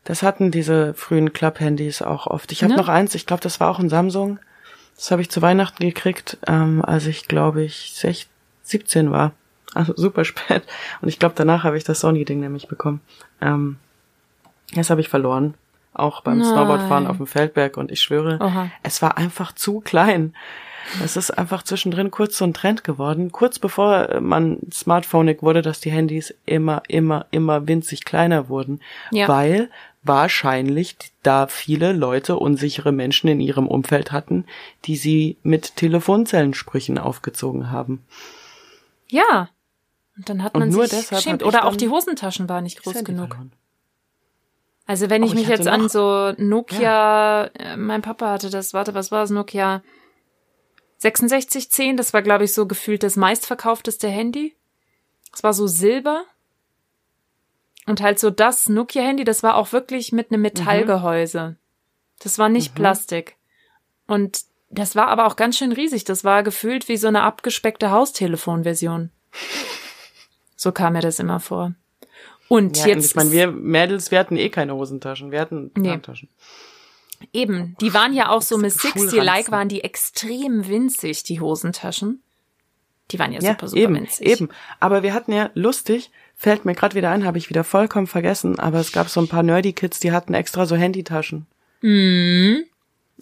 C: das hatten diese frühen Club-Handys auch oft. Ich habe
B: Ne?
C: noch eins, ich glaube, das war auch ein Samsung. Das habe ich zu Weihnachten gekriegt, ähm, als ich, glaube ich, 16, 17 war. Also super spät. Und ich glaube, danach habe ich das Sony-Ding nämlich bekommen. Ähm, das habe ich verloren. Auch beim
B: Nein.
C: Snowboardfahren auf dem Feldberg. Und ich schwöre,
B: Oha.
C: es war einfach zu klein. Es ist einfach zwischendrin kurz so ein Trend geworden. Kurz bevor äh, man smartphonig wurde, dass die Handys immer, immer, immer winzig kleiner wurden.
B: Ja.
C: Weil wahrscheinlich da viele Leute unsichere Menschen in ihrem Umfeld hatten, die sie mit Telefonzellensprüchen aufgezogen haben.
B: Ja. Und dann hat
C: Und
B: man
C: nur
B: sich
C: deshalb
B: geschämt. Oder auch die Hosentaschen waren nicht groß
C: Handy
B: genug.
C: verloren.
B: Also wenn ich
C: Oh,
B: mich
C: ich hatte
B: jetzt an
C: noch-
B: so Nokia, äh, mein Papa hatte das, warte, was war das, Nokia 6610, das war glaube ich so gefühlt das meistverkaufteste Handy. Es war so silber. Und halt so das Nokia-Handy, das war auch wirklich mit einem Metallgehäuse. Das war nicht Plastik. Und das war aber auch ganz schön riesig. Das war gefühlt wie so eine abgespeckte Haustelefonversion. So kam mir das immer vor. Und
C: Ja,
B: jetzt
C: ich meine, wir Mädels, wir hatten eh keine Hosentaschen, wir hatten
B: Nee.
C: Handtaschen.
B: Eben, die waren ja auch so mit
C: Schulranzen.
B: 60-like, waren die extrem winzig, die Hosentaschen. Die waren ja, super, super
C: eben,
B: winzig.
C: eben. Aber wir hatten ja lustig, fällt mir gerade wieder ein, habe ich wieder vollkommen vergessen, aber es gab so ein paar nerdy Kids, die hatten extra so Handytaschen.
B: Mhm.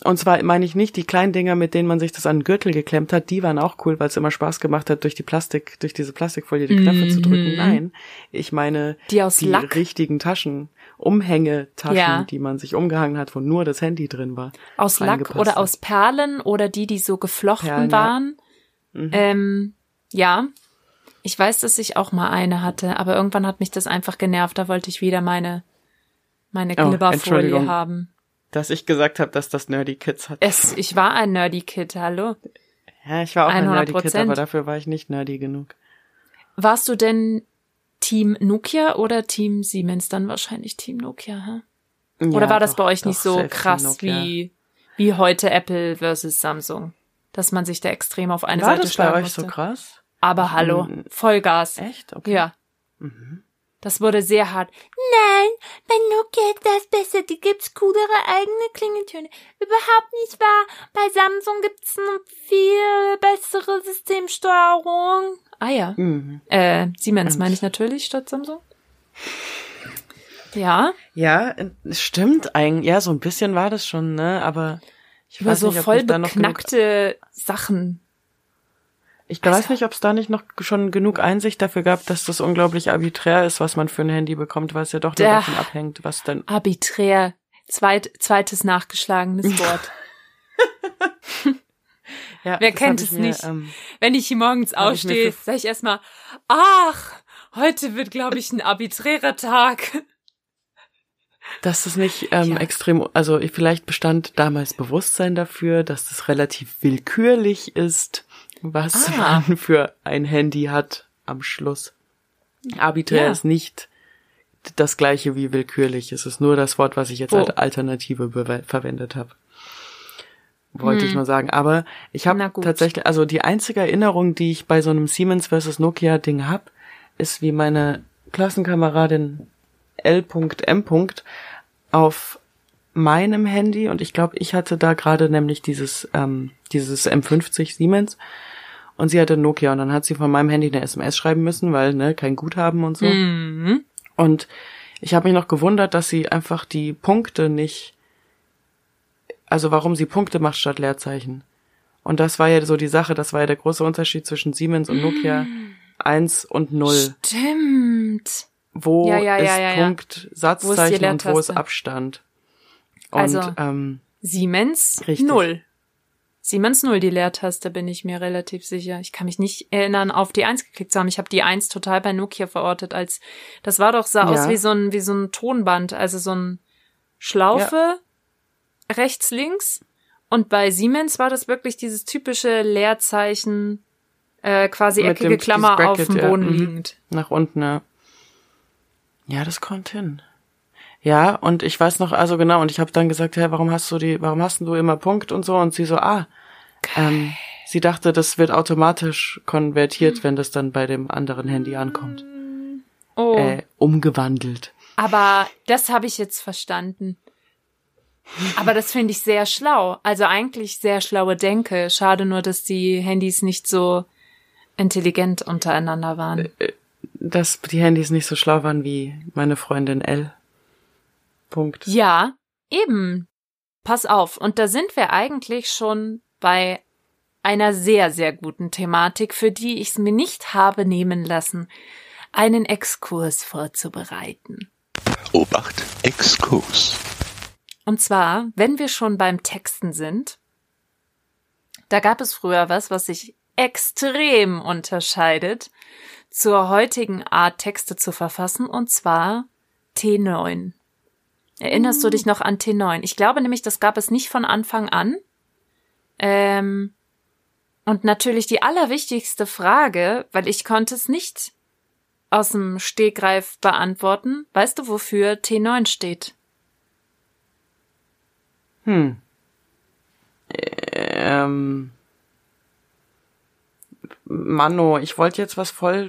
C: Und zwar meine ich nicht die kleinen Dinger, mit denen man sich das an den Gürtel geklemmt hat, die waren auch cool, weil es immer Spaß gemacht hat, durch die Plastik, durch diese Plastikfolie die Knöpfe zu drücken. Nein, ich meine
B: Mhm. Die aus
C: die
B: Lack?
C: richtigen Taschen, Umhängetaschen,
B: Ja.
C: die man sich umgehangen hat, wo nur das Handy drin war.
B: Aus Lack oder
C: hat.
B: aus Perlen oder die, die so geflochten
C: Perlen, ja.
B: waren. Ähm, ja. Ich weiß, dass ich auch mal eine hatte, aber irgendwann hat mich das einfach genervt. Da wollte ich wieder meine, meine
C: Oh,
B: Glibberfolie
C: Entschuldigung.
B: haben.
C: Dass ich gesagt habe, dass das nerdy Kids hat.
B: Es, ich war ein Nerdy Kid, hallo.
C: Ja, ich war auch ein
B: 100%.
C: nerdy Kid, aber dafür war ich nicht nerdy genug.
B: Warst du denn Team Nokia oder Team Siemens? Dann wahrscheinlich Team Nokia, hä? Oder
C: Ja,
B: war das
C: doch,
B: bei euch nicht so krass wie, wie heute Apple versus Samsung? Dass man sich da extrem auf eine
C: War
B: Seite
C: das bei
B: schlagen
C: euch
B: musste.
C: so krass?
B: Aber hallo. Vollgas.
C: Echt? Okay.
B: Ja.
C: Mhm.
B: Das wurde sehr hart. Nein, bei Nokia ist das besser. Die gibt's coolere eigene Klingeltöne. Überhaupt nicht wahr. Bei Samsung gibt's eine viel bessere Systemsteuerung. Ah ja.
C: Mhm.
B: Äh, Siemens meine ich natürlich statt Samsung. Ja,
C: Ja, stimmt eigentlich. Ja, so ein bisschen war das schon, ne? Aber ich
B: über
C: weiß
B: so
C: nicht,
B: voll beknackte Sachen.
C: Ich weiß nicht, ob es da nicht noch schon genug Einsicht dafür gab, dass das unglaublich arbiträr ist, was man für ein Handy bekommt, weil es ja doch nur davon abhängt, was dann.
B: Arbiträr. Zweit, zweites nachgeschlagenes Wort.
C: Ja,
B: Wer kennt es
C: mir,
B: nicht?
C: Ähm,
B: Wenn ich hier morgens aufstehe, sage ich erstmal, ach, heute wird, glaube ich, ein arbiträrer Tag.
C: dass es nicht ähm,
B: Ja.
C: extrem, also ich- vielleicht bestand damals Bewusstsein dafür, dass das relativ willkürlich ist, was
B: Ah.
C: man für ein Handy hat am Schluss. Arbiträr
B: Ja.
C: ist nicht das gleiche wie willkürlich. Es ist nur das Wort, was ich jetzt
B: Oh.
C: als Alternative verwendet habe. Wollte ich
B: Hm.
C: nur sagen. Aber ich habe tatsächlich, also die einzige Erinnerung, die ich bei so einem Siemens versus Nokia Ding hab, ist wie meine Klassenkameradin L.M. auf meinem Handy und ich glaube, ich hatte da gerade nämlich dieses ähm, dieses M50 Siemens und sie hatte Nokia und dann hat sie von meinem Handy eine SMS schreiben müssen, weil ne kein Guthaben und so.
B: Mhm.
C: Und ich habe mich noch gewundert, dass sie einfach die Punkte nicht, also warum sie Punkte macht statt Leerzeichen. Und das war ja so die Sache, das war ja der große Unterschied zwischen Siemens und Nokia 1 und 0.
B: Stimmt.
C: Wo
B: Ja, ja,
C: ist
B: ja.
C: Punkt, Satzzeichen und wo ist? Abstand. Und
B: Also-
C: ähm,
B: Siemens
C: Richtig.
B: null. Siemens 0 die Leertaste, bin ich mir relativ sicher. Ich kann mich nicht erinnern, auf die 1 geklickt zu haben. Ich habe die 1 total bei Nokia verortet, als das war doch sah
C: Ja.
B: aus wie so ein wie so ein Tonband, also so ein Schlaufe rechts links und bei Siemens war das wirklich dieses typische Leerzeichen äh, quasi
C: Mit
B: eckige Klammer
C: dieses
B: auf
C: Bracket,
B: dem
C: ja,
B: Boden
C: mhm.
B: liegend.
C: Nach unten, ja. Ja, das kommt hin. Ja, und ich weiß noch, also genau, und ich habe dann gesagt, hey, warum hast du die, warum hast du immer Punkt und so? Und sie so, ah, ähm, sie dachte, das wird automatisch konvertiert, wenn das dann bei dem anderen Handy ankommt.
B: Oh,
C: Äh, umgewandelt.
B: aber das habe ich jetzt verstanden. Aber das finde ich sehr schlau. Also eigentlich sehr schlaue Denke. Schade nur, dass die Handys nicht so intelligent untereinander waren.
C: Dass die Handys nicht so schlau waren wie meine Freundin L. Punkt.
B: Ja, eben. Pass auf. Und da sind wir eigentlich schon bei einer sehr, sehr guten Thematik, für die ich es mir nicht habe nehmen lassen, einen Exkurs vorzubereiten.
A: Obacht, Exkurs.
B: Und zwar, wenn wir schon beim Texten sind, da gab es früher was, was sich extrem unterscheidet zur heutigen Art, Texte zu verfassen, und zwar T9. Erinnerst du dich noch an T9? Ich glaube nämlich, das gab es nicht von Anfang an. Ähm, und natürlich die allerwichtigste Frage, weil ich konnte es nicht aus dem Stegreif beantworten. Weißt du, wofür T9 steht?
C: Hm. Ähm. Mano, ich wollte jetzt was voll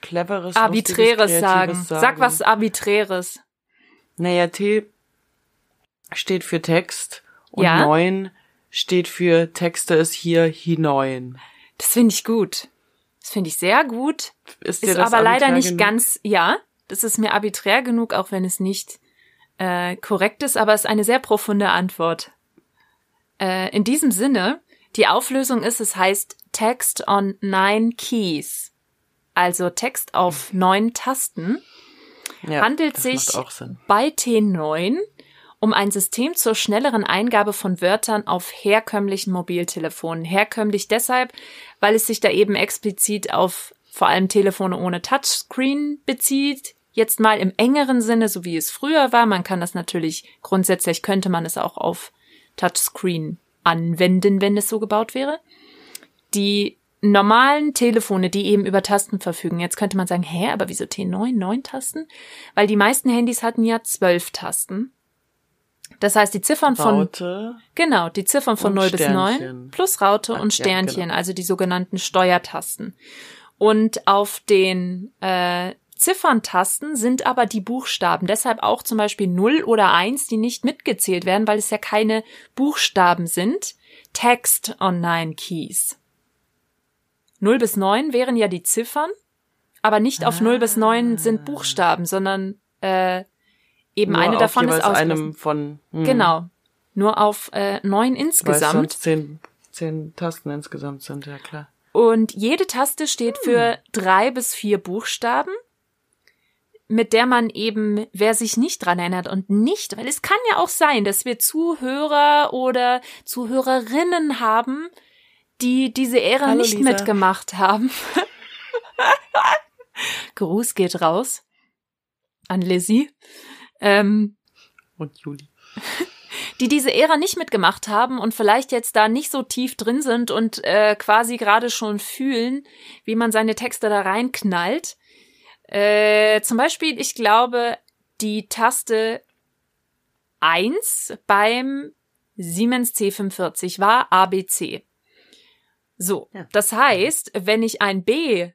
C: cleveres,
B: Arbiträres sagen.
C: Kreatives
B: Sag was Arbiträres.
C: Naja, T steht für Text und
B: Ja.
C: neun steht für Texte ist hier hinein.
B: Das finde ich gut. Das finde ich sehr gut.
C: Ist,
B: Ist
C: das
B: aber leider nicht
C: genug?
B: ganz, ja, das ist mir arbiträr genug, auch wenn es nicht äh, korrekt ist, aber es ist eine sehr profunde Antwort. Äh, in diesem Sinne, die Auflösung ist, es heißt Text on nine keys. Also Text auf neun Tasten.
C: Ja,
B: handelt
C: das
B: sich
C: macht auch Sinn.
B: bei T9 um ein System zur schnelleren Eingabe von Wörtern auf herkömmlichen Mobiltelefonen. Herkömmlich deshalb, weil es sich da eben explizit auf vor allem Telefone ohne Touchscreen bezieht. Jetzt mal im engeren Sinne, so wie es früher war. Man kann das natürlich, grundsätzlich könnte man es auch auf Touchscreen anwenden, wenn es so gebaut wäre. Die normalen Telefone, die eben über Tasten verfügen. Jetzt könnte man sagen, hä, aber wieso T9, neun Tasten? Weil die meisten Handys hatten ja zwölf Tasten. Das heißt, die Ziffern von,
C: Raute.
B: genau, die Ziffern von
C: Und
B: 0 bis 9
C: Sternchen.
B: plus Raute
C: Ah,
B: und
C: ja,
B: Sternchen,
C: genau.
B: also die sogenannten Steuertasten. Und auf den äh, Zifferntasten sind aber die Buchstaben. Deshalb auch zum Beispiel 0 oder 1, die nicht mitgezählt werden, weil es ja keine Buchstaben sind. Text on nine keys. 0 bis 9 wären ja die Ziffern, aber nicht auf 0 bis 9 sind Buchstaben, sondern äh, eben
C: Nur
B: eine davon ist ausgeschlossen.
C: einem von. Hm,
B: Genau. Nur auf äh, neun
C: Weil es
B: insgesamt.
C: sonst zehn, zehn Tasten insgesamt sind, ja klar.
B: Und jede Taste steht für drei bis vier Buchstaben, mit der man eben, wer sich nicht dran erinnert und nicht, weil es kann ja auch sein, dass wir Zuhörer oder Zuhörerinnen haben, die diese Ära
C: Hallo,
B: nicht
C: Lisa.
B: mitgemacht haben. Gruß geht raus an Lizzie. Ähm,
C: Und Juli.
B: die diese Ära nicht mitgemacht haben und vielleicht jetzt da nicht so tief drin sind und äh, quasi gerade schon fühlen, wie man seine Texte da reinknallt. Äh, zum Beispiel, ich glaube, die Taste 1 beim Siemens C45 war ABC. So,
C: Ja.
B: das heißt, wenn ich ein B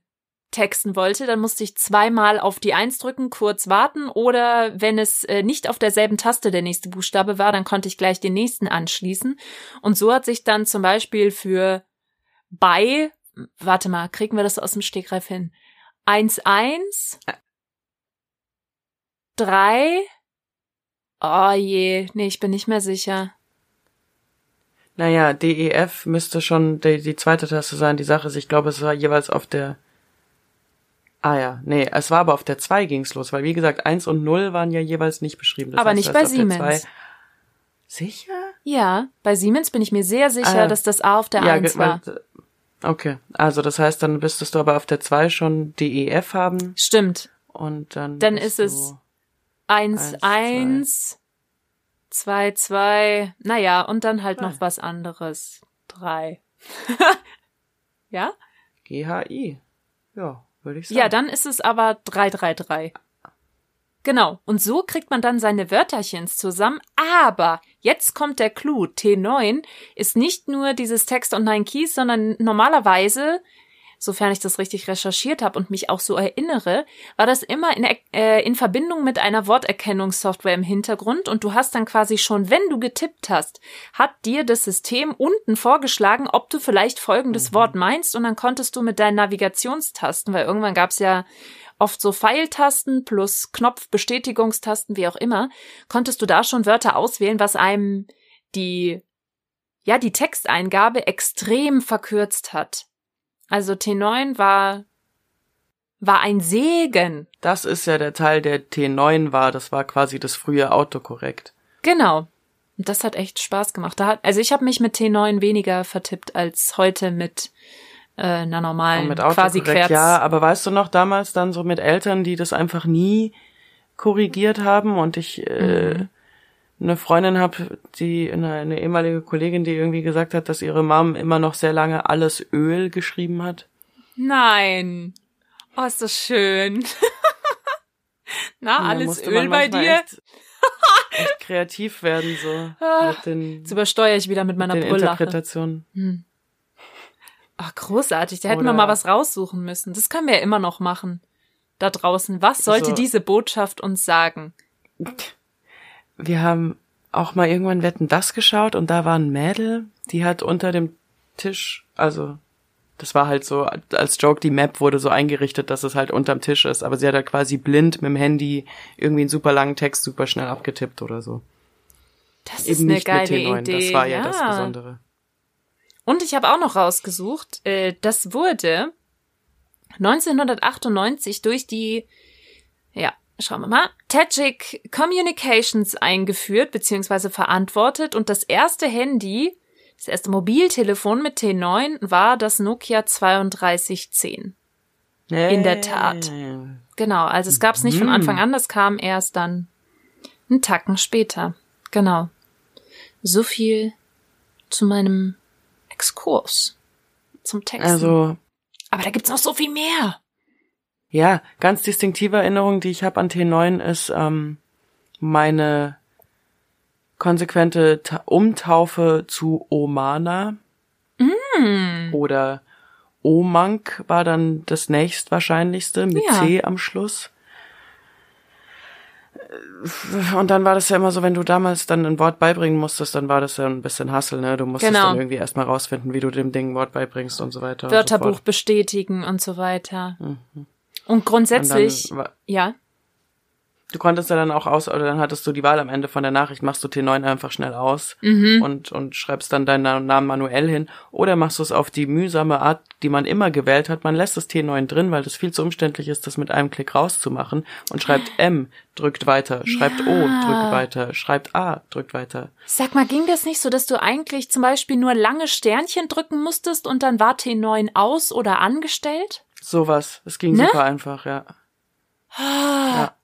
B: texten wollte, dann musste ich zweimal auf die Eins drücken, kurz warten oder wenn es äh, nicht auf derselben Taste der nächste Buchstabe war, dann konnte ich gleich den nächsten anschließen. Und so hat sich dann zum Beispiel für bei, warte mal, kriegen wir das aus dem Stegreif hin? 1, 1, 3, oh je, nee, ich bin nicht mehr sicher.
C: Naja, DEF müsste schon die, die zweite Taste sein. Die Sache ist, ich glaube, es war jeweils auf der. Ah ja, nee, es war aber auf der 2 ging's los, weil wie gesagt, 1 und 0 waren ja jeweils nicht beschrieben. Das
B: Aber
C: heißt,
B: nicht bei Siemens.
C: Sicher?
B: Ja, bei Siemens bin ich mir sehr sicher,
C: Ah.
B: dass das A auf der
C: ja,
B: 1
C: ge-
B: war.
C: Okay, also das heißt, dann müsstest du aber auf der 2 schon DEF haben
B: Stimmt.
C: und dann.
B: Dann ist es
C: du-
B: Eins,
C: Eins,
B: eins, zwei, zwei, naja, und dann halt
C: Drei.
B: noch was anderes. Drei. ja?
C: GHI. Ja, würde ich sagen.
B: Ja, dann ist es aber 333. Genau. Und so kriegt man dann seine Wörterchens zusammen. Aber jetzt kommt der Clou. T9 ist nicht nur dieses Text und Nine Keys, sondern normalerweise, sofern ich das richtig recherchiert habe und mich auch so erinnere, war das immer in, äh, in Verbindung mit einer Worterkennungssoftware im Hintergrund und du hast dann quasi schon, wenn du getippt hast, hat dir das System unten vorgeschlagen, ob du vielleicht folgendes Wort meinst und dann konntest du mit deinen Navigationstasten, weil irgendwann gab's ja oft so Pfeiltasten plus Knopfbestätigungstasten, wie auch immer, konntest du da schon Wörter auswählen, was einem die, ja, die Texteingabe extrem verkürzt hat. Also T9 war, war ein Segen.
C: Das ist ja der Teil, der T9 war. Das war quasi das frühe Autokorrekt.
B: Genau. Und das hat echt Spaß gemacht. Da hat, also ich habe mich mit T9 weniger vertippt als heute mit äh, einer normalen
C: mit
B: quasi Querz.
C: ja, aber weißt du noch, damals dann so mit Eltern, die das einfach nie korrigiert haben und ich äh,
B: Mhm.
C: Eine Freundin habe, die eine, eine ehemalige Kollegin, die irgendwie gesagt hat, dass ihre Mom immer noch sehr lange alles Öl geschrieben hat.
B: Nein. Oh, ist das schön. Na, alles Öl bei dir?
C: Echt, echt kreativ werden so
B: Ah,
C: mit den,
B: Jetzt übersteuere ich wieder mit meiner
C: den
B: Brülllache.
C: Interpretationen.
B: Hm. Ach, großartig. Da hätten wir
C: Oder-
B: mal was raussuchen müssen. Das können wir ja immer noch machen. Da draußen. Was sollte
C: So.
B: diese Botschaft uns sagen?
C: Wir haben auch mal irgendwann Wetten das geschaut und da war ein Mädel, die hat unter dem Tisch, also das war halt so als Joke, die Map wurde so eingerichtet, dass es halt unterm Tisch ist, aber sie hat halt quasi blind mit dem Handy irgendwie einen super langen Text super schnell abgetippt oder so.
B: Das ist
C: Eben
B: eine
C: nicht
B: geile
C: mit T9,
B: Idee.
C: das war ja, das Besondere.
B: Und ich habe auch noch rausgesucht, äh, das wurde 1998 durch die, ja, schauen wir mal, Tajik Communications eingeführt bzw. verantwortet und das erste Handy, das erste Mobiltelefon mit T9 war das Nokia 3210. In der Tat. Genau, also es gab es nicht von
C: Mhm.
B: Anfang an, das kam erst dann einen Tacken später. Genau. So viel zu meinem Exkurs zum Text.
C: Also,
B: Aber da gibt's noch so viel mehr.
C: Ja, ganz distinktive Erinnerung, die ich habe an T9 ist ähm, meine konsequente Ta Umtaufe zu Omana.
B: Hm.
C: Oder Omank war dann das nächstwahrscheinlichste mit
B: Ja.
C: C am Schluss. Und dann war das ja immer so, wenn du damals dann ein Wort beibringen musstest, dann war das ja ein bisschen Hassel, ne? Du musstest
B: Genau.
C: dann irgendwie erstmal rausfinden, wie du dem Ding ein Wort beibringst und so weiter. und so
B: Wörterbuch bestätigen und so weiter. Und
C: Und
B: grundsätzlich,
C: dann war,
B: ja,
C: du konntest ja dann auch aus, oder dann hattest du die Wahl am Ende von der Nachricht, machst du T9 einfach schnell aus
B: Mhm.
C: und, und schreibst dann deinen Na- Namen manuell hin oder machst du es auf die mühsame Art, die man immer gewählt hat. Man lässt das T9 drin, weil das viel zu umständlich ist, das mit einem Klick rauszumachen und schreibt M, drückt weiter, schreibt O, drückt weiter, schreibt A, drückt weiter.
B: sag mal, ging das nicht so, dass du eigentlich zum Beispiel nur lange Sternchen drücken musstest und dann war T9 aus oder angestellt?
C: Sowas. Es ging
B: Ne?
C: super einfach, ja. ja.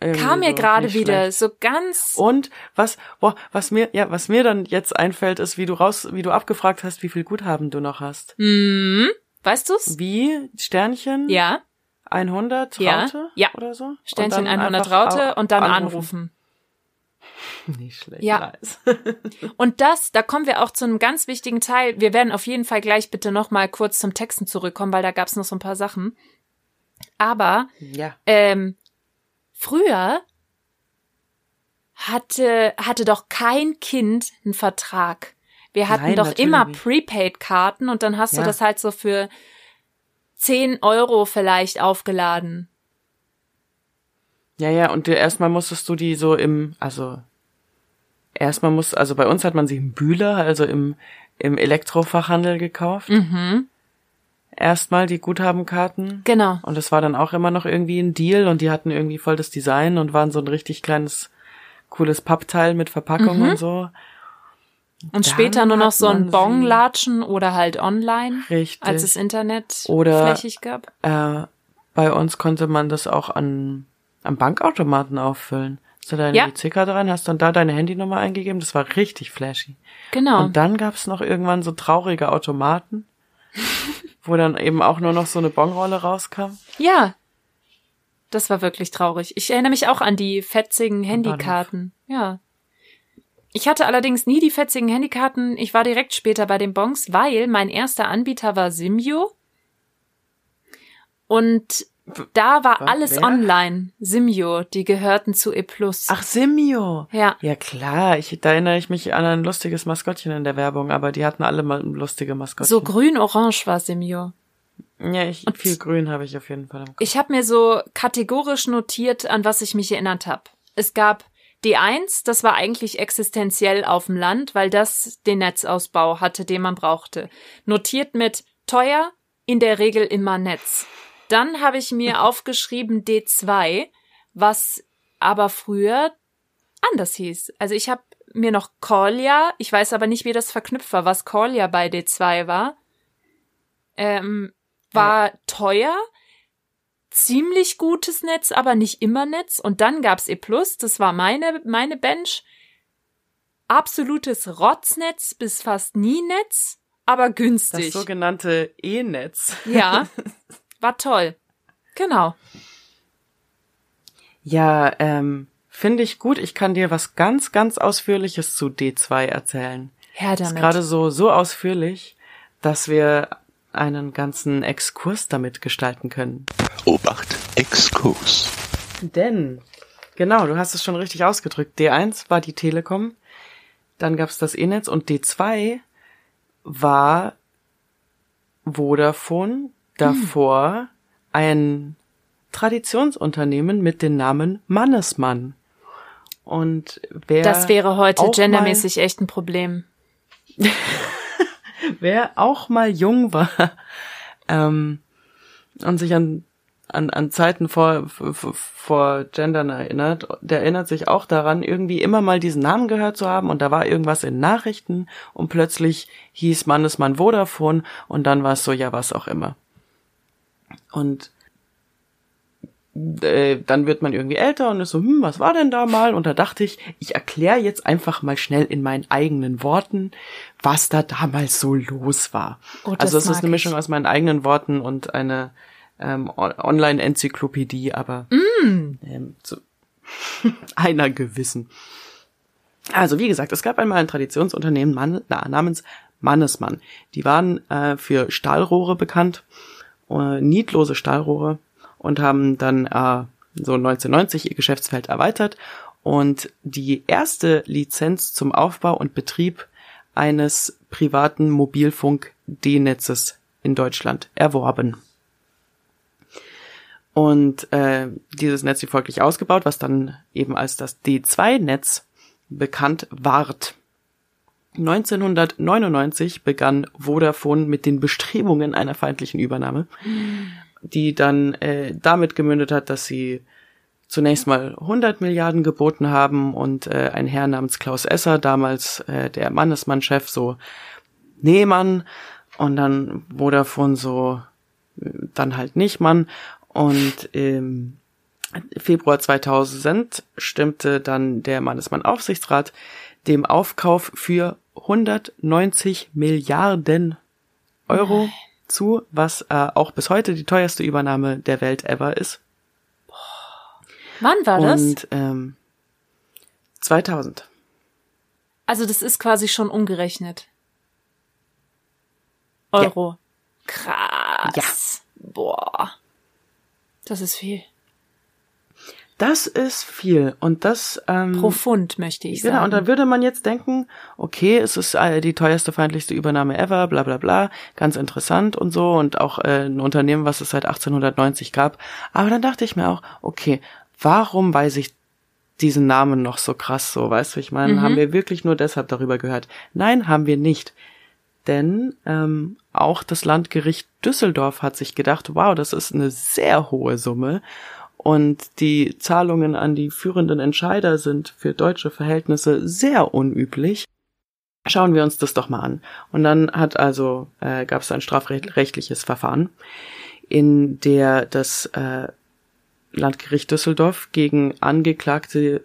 C: Irgendwie
B: Kam mir
C: so,
B: gerade wieder
C: schlecht.
B: so ganz.
C: Und was, boah, was mir, ja, was mir dann jetzt einfällt, ist, wie du raus, wie du abgefragt hast, wie viel Guthaben du noch hast.
B: Hm, weißt du's?
C: Wie? Sternchen?
B: Ja,
C: 100
B: Ja,
C: Raute?
B: ja.
C: Oder so?
B: Sternchen
C: dann
B: 100
C: einfach
B: Raute
C: au-
B: und dann anrufen.
C: Nicht schlecht.
B: Ja.
C: Nice.
B: Und das, da kommen wir auch zu einem ganz wichtigen Teil. Wir werden auf jeden Fall gleich bitte noch mal kurz zum Texten zurückkommen, weil da gab's noch so ein paar Sachen. Aber
C: ja.
B: ähm, früher hatte hatte doch kein Kind einen Vertrag. Wir hatten
C: Nein,
B: doch immer. Prepaid-Karten und dann hast du
C: Ja.
B: das halt so für 10 Euro vielleicht aufgeladen.
C: Ja, ja, und erstmal musstest du die so im, also erstmal muss, also bei uns hat man sie im Bühler, also im, im Elektrofachhandel gekauft.
B: Mhm.
C: Erstmal die Guthabenkarten.
B: Genau.
C: Und das war dann auch immer noch irgendwie ein Deal und die hatten irgendwie voll das Design und waren so ein richtig kleines, cooles Pappteil mit Verpackung
B: Mhm.
C: und so.
B: Und
C: Dann
B: später nur noch so ein
C: man
B: Bon
C: sie-
B: latschen oder halt online,
C: Richtig.
B: als es Internet
C: Oder-
B: flächig gab.
C: Äh, bei uns konnte man das auch an, am Bankautomaten auffüllen. Hast du deine
B: Ja.
C: EC-Karte rein, hast dann da deine Handynummer eingegeben. Das war richtig flashy.
B: Genau.
C: Und dann gab's noch irgendwann so traurige Automaten, wo dann eben auch nur noch so eine Bonrolle rauskam.
B: Ja. Das war wirklich traurig. Ich erinnere mich auch an die fetzigen Handykarten. Ja. Ich hatte allerdings nie die fetzigen Handykarten. Ich war direkt später bei den Bons, weil mein erster Anbieter war Simio. Und da war
C: Wa-
B: alles
C: wer?
B: online. Simio, die gehörten zu E+.
C: Ach, Simio.
B: Ja.
C: Ja klar, ich, da erinnere ich mich an ein lustiges Maskottchen in der Werbung, aber die hatten alle mal lustige Maskottchen.
B: So grün-orange war Simio.
C: Ja, ich, viel Grün habe ich auf jeden Fall.
B: Ich habe mir so kategorisch notiert, an was ich mich erinnert habe. Es gab D1, das war eigentlich existenziell auf dem Land, weil das den Netzausbau hatte, den man brauchte. Notiert mit teuer, in der Regel immer Netz. Dann habe ich mir aufgeschrieben D2, was aber früher anders hieß. Also ich habe mir noch Corlia, ich weiß aber nicht, wie das verknüpft war, was Corlia bei D2 war. Ähm, war teuer, ziemlich gutes Netz, aber nicht immer Netz. Und dann gab's E+, das war meine, meine Bench. Absolutes Rotznetz bis fast nie Netz, aber
C: Das
B: günstig.
C: sogenannte E-Netz.
B: ja, war toll. Genau.
C: Ja, ähm, finde ich gut. Ich kann dir was ganz, ganz Ausführliches zu D2 erzählen.
B: Her
C: Das ist
B: damit.
C: gerade so, so ausführlich, dass wir einen ganzen Exkurs damit gestalten können.
A: Obacht, Exkurs.
C: Denn, genau, du hast es schon richtig ausgedrückt. D1 war die Telekom, dann gab's das E-Netz und D2 war Vodafone, davor ein Traditionsunternehmen mit dem Namen Mannesmann. Und wer
B: das wäre heute gendermäßig echt ein Problem.
C: Wer auch mal jung war ähm, und sich an an, an Zeiten vor, vor, vor Gendern erinnert, der erinnert sich auch daran, irgendwie immer mal diesen Namen gehört zu haben und da war irgendwas in Nachrichten und plötzlich hieß Mannesmann Vodafone und dann war es so, ja, was auch immer. Und äh, dann wird man irgendwie älter und ist so, hm, was war denn da mal? Und da dachte ich, ich erkläre jetzt einfach mal schnell in meinen eigenen Worten, was da damals so los war.
B: Oh,
C: also es ist eine Mischung
B: ich.
C: aus meinen eigenen Worten und eine ähm, On- Online-Enzyklopädie, aber
B: Mm.
C: ähm, zu einer gewissen. Also wie gesagt, es gab einmal ein Traditionsunternehmen Mann, na, namens Mannesmann. Die waren äh, für Stahlrohre bekannt, äh, niedlose Stahlrohre und haben dann äh, so 1990 ihr Geschäftsfeld erweitert und die erste Lizenz zum Aufbau und Betrieb eines privaten Mobilfunk-D-Netzes in Deutschland erworben. Und äh, dieses Netz wie folglich ausgebaut, was dann eben als das D2-Netz bekannt ward. 1999 begann Vodafone mit den Bestrebungen einer feindlichen Übernahme, die dann äh, damit gemündet hat, dass sie zunächst mal 100 Milliarden geboten haben und äh, ein Herr namens Klaus Esser, damals äh, der Mannesmann-Chef, so, nee, Mann, und dann Vodafone so, äh, dann halt nicht, Mann, und im Februar 2000 stimmte dann der Mannesmann-Aufsichtsrat dem Aufkauf für 190 Milliarden Euro zu, was äh, auch bis heute die teuerste Übernahme der Welt ever ist.
B: Wann war das?
C: Und ähm, 2000.
B: Also das ist quasi schon umgerechnet. Euro. Krass. Boah. Das ist viel.
C: Das ist viel und das ähm,
B: Pro Pfund möchte ich
C: Genau,
B: sagen.
C: und da würde man jetzt denken, okay, es ist äh, die teuerste, feindlichste Übernahme ever, bla bla bla, ganz interessant und so und auch äh, ein Unternehmen, was es seit 1890 gab. Aber dann dachte ich mir auch, okay, warum weiß ich diesen Namen noch so krass so, weißt du, ich meine,
B: Mhm.
C: haben wir wirklich nur deshalb darüber gehört? Nein, haben wir nicht. Denn ähm, auch das Landgericht Düsseldorf hat sich gedacht, wow, das ist eine sehr hohe Summe. Und die Zahlungen an die führenden Entscheider sind für deutsche Verhältnisse sehr unüblich. Schauen wir uns das doch mal an. Und dann hat also äh, gab es ein strafrechtliches Verfahren, in der das äh, Landgericht Düsseldorf gegen Angeklagte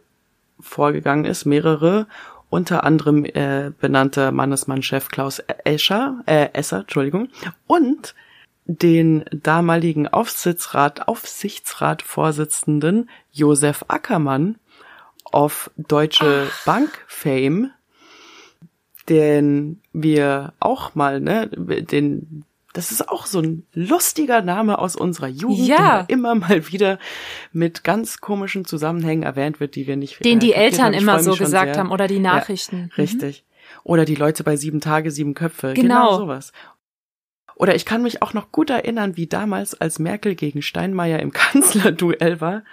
C: vorgegangen ist, mehrere, unter anderem äh, benannter Mannesmann-Chef Klaus Escher, äh, Esser, Entschuldigung, und den damaligen Aufsichtsrat, Aufsichtsratvorsitzenden Josef Ackermann auf Deutsche Ach. Bank Fame, den wir auch mal, ne, den das ist auch so ein lustiger Name aus unserer Jugend, ja. der immer mal wieder mit ganz komischen Zusammenhängen erwähnt wird, die wir nicht
B: Den die Eltern immer so gesagt sehr. haben oder die Nachrichten. Ja,
C: mhm. richtig. Oder die Leute bei sieben Tage, sieben Köpfe. Genau. genau sowas. Oder ich kann mich auch noch gut erinnern, wie damals, als Merkel gegen Steinmeier im Kanzlerduell war,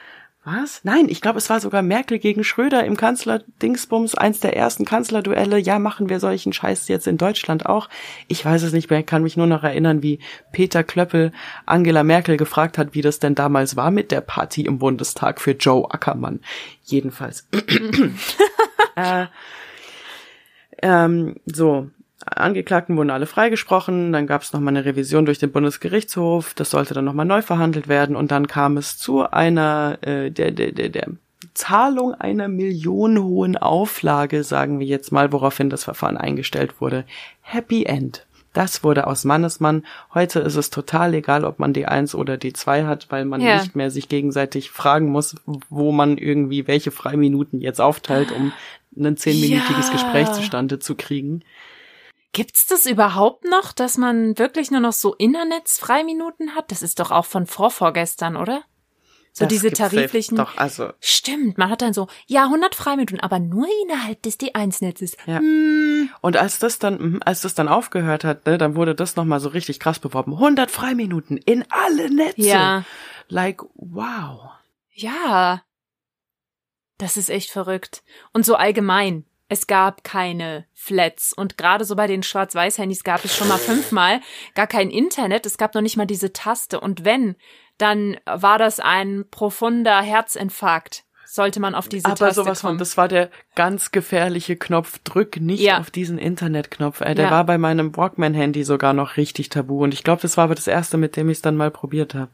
C: was? Nein, ich glaube, es war sogar Merkel gegen Schröder im Kanzler-Dingsbums, eins der ersten Kanzlerduelle. Ja, machen wir solchen Scheiß jetzt in Deutschland auch? Ich weiß es nicht mehr, ich kann mich nur noch erinnern, wie Peter Klöppel Angela Merkel gefragt hat, wie das denn damals war mit der Party im Bundestag für Joe Ackermann. Jedenfalls. äh, ähm, so, Angeklagten wurden alle freigesprochen, dann gab es nochmal eine Revision durch den Bundesgerichtshof, das sollte dann nochmal neu verhandelt werden und dann kam es zu einer äh, der, der, der, der Zahlung einer millionenhohen Auflage, sagen wir jetzt mal, woraufhin das Verfahren eingestellt wurde. Happy End. Das wurde aus Mannesmann. Heute ist es total egal, ob man die 1 oder die 2 hat, weil man ja. nicht mehr sich gegenseitig fragen muss, wo man irgendwie welche Freiminuten jetzt aufteilt, um ein zehnminütiges ja. Gespräch zustande zu kriegen.
B: Gibt's das überhaupt noch, dass man wirklich nur noch so Internetsfreiminuten hat? Das ist doch auch von vorvorgestern, oder? So das diese tariflichen.
C: Doch, also.
B: Stimmt, man hat dann so, ja, 100 Freiminuten, aber nur innerhalb des D1-Netzes.
C: Ja. Hm. Und als das dann, mhm, als das dann aufgehört hat, ne, dann wurde das nochmal so richtig krass beworben. 100 Freiminuten in alle Netze. Ja. Like, wow.
B: Ja. Das ist echt verrückt. Und so allgemein. Es gab keine Flats und gerade so bei den Schwarz-Weiß-Handys gab es schon mal fünfmal gar kein Internet. Es gab noch nicht mal diese Taste und wenn, dann war das ein profunder Herzinfarkt. Sollte man auf diese
C: Aber
B: Taste
C: sowas
B: kommen.
C: von, das war der ganz gefährliche Knopf. Drück nicht ja. auf diesen Internetknopf. Äh, der ja. war bei meinem Walkman-Handy sogar noch richtig tabu. Und ich glaube, das war aber das erste, mit dem ich es dann mal probiert habe.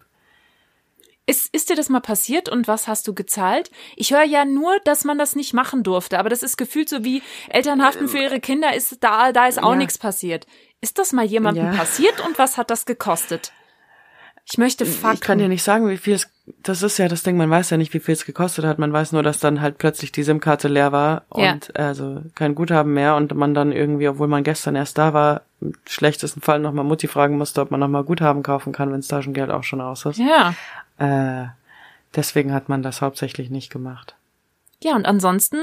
B: Ist, ist dir das mal passiert und was hast du gezahlt? Ich höre ja nur, dass man das nicht machen durfte, aber das ist gefühlt so wie Elternhaften für ihre Kinder ist da, da ist auch ja. nichts passiert. Ist das mal jemandem ja. passiert und was hat das gekostet? Ich möchte Fakten.
C: Ich kann dir nicht sagen, wie viel es, das ist ja das Ding, man weiß ja nicht, wie viel es gekostet hat. Man weiß nur, dass dann halt plötzlich die SIM-Karte leer war und ja. also kein Guthaben mehr und man dann irgendwie, obwohl man gestern erst da war, im schlechtesten Fall nochmal Mutti fragen musste, ob man nochmal Guthaben kaufen kann, wenn das Taschengeld auch schon aus ist.
B: Ja.
C: Äh, deswegen hat man das hauptsächlich nicht gemacht.
B: Ja, und ansonsten,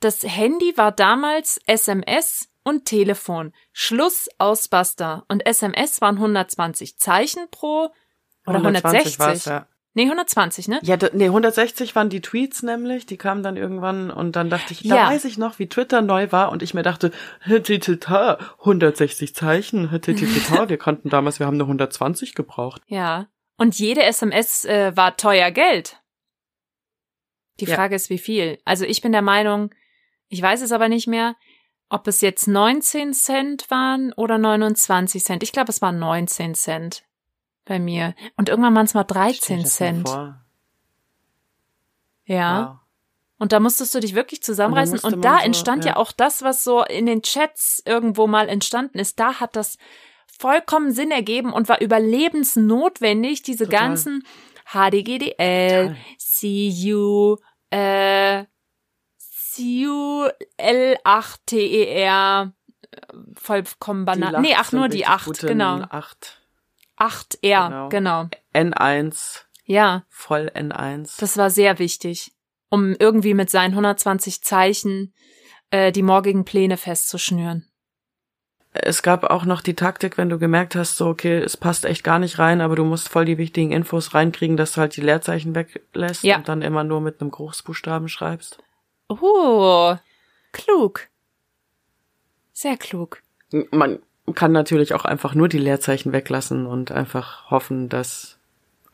B: das Handy war damals SMS und Telefon. Schluss aus Basta. Und SMS waren 120 Zeichen pro oder 160. War's, ja. Nee, 120, ne?
C: Ja, nee, 160 waren die Tweets nämlich, die kamen dann irgendwann und dann dachte ich, da ja. weiß ich noch, wie Twitter neu war und ich mir dachte, 160 Zeichen, wir konnten damals, wir haben nur 120 gebraucht.
B: Ja. Und jede SMS äh, war teuer Geld. Die ja. Frage ist, wie viel. Also ich bin der Meinung, ich weiß es aber nicht mehr, ob es jetzt 19 Cent waren oder 29 Cent. Ich glaube, es waren 19 Cent bei mir. Und irgendwann waren es mal 13 Cent. Ja. Wow. Und da musstest du dich wirklich zusammenreißen. Und, und da so, entstand ja. ja auch das, was so in den Chats irgendwo mal entstanden ist. Da hat das vollkommen Sinn ergeben und war überlebensnotwendig, diese Total. ganzen HDGDL, Total. CU, äh, CU L8TER, vollkommen banal. Nee, ach, nur die 8, genau.
C: 8.
B: 8R, genau. genau.
C: N1.
B: Ja.
C: Voll N1.
B: Das war sehr wichtig, um irgendwie mit seinen 120 Zeichen äh, die morgigen Pläne festzuschnüren
C: es gab auch noch die Taktik, wenn du gemerkt hast, so, okay, es passt echt gar nicht rein, aber du musst voll die wichtigen Infos reinkriegen, dass du halt die Leerzeichen weglässt ja. und dann immer nur mit einem Großbuchstaben schreibst.
B: Oh, klug. Sehr klug.
C: Man kann natürlich auch einfach nur die Leerzeichen weglassen und einfach hoffen, dass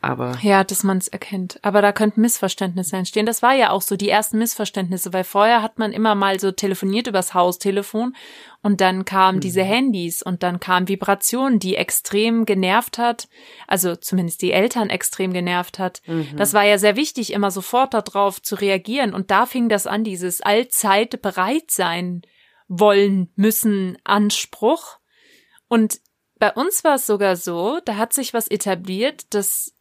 C: Aber
B: Ja, dass man es erkennt. Aber da könnten Missverständnisse entstehen. Das war ja auch so die ersten Missverständnisse, weil vorher hat man immer mal so telefoniert übers Haustelefon und dann kamen
C: Mhm.
B: diese Handys und dann kam Vibration, die extrem genervt hat, also zumindest die Eltern extrem genervt hat.
C: Mhm.
B: Das war ja sehr wichtig, immer sofort darauf zu reagieren. Und da fing das an, dieses allzeit bereit sein wollen müssen Anspruch. Und bei uns war es sogar so, da hat sich was etabliert, das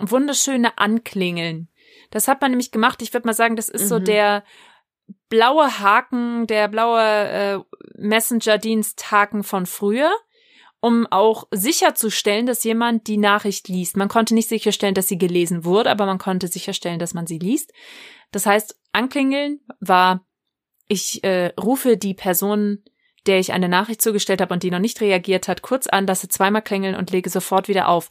B: wunderschöne Anklingeln. Das hat man nämlich gemacht. Ich würde mal sagen, das ist so
C: Mhm.
B: der blaue Haken, der blaue äh, Messenger-Diensthaken von früher, um auch sicherzustellen, dass jemand die Nachricht liest. Man konnte nicht sicherstellen, dass sie gelesen wurde, aber man konnte sicherstellen, dass man sie liest. Das heißt, Anklingeln war, ich äh, rufe die Person, der ich eine Nachricht zugestellt habe und die noch nicht reagiert hat, kurz an, lasse zweimal klingeln und lege sofort wieder auf.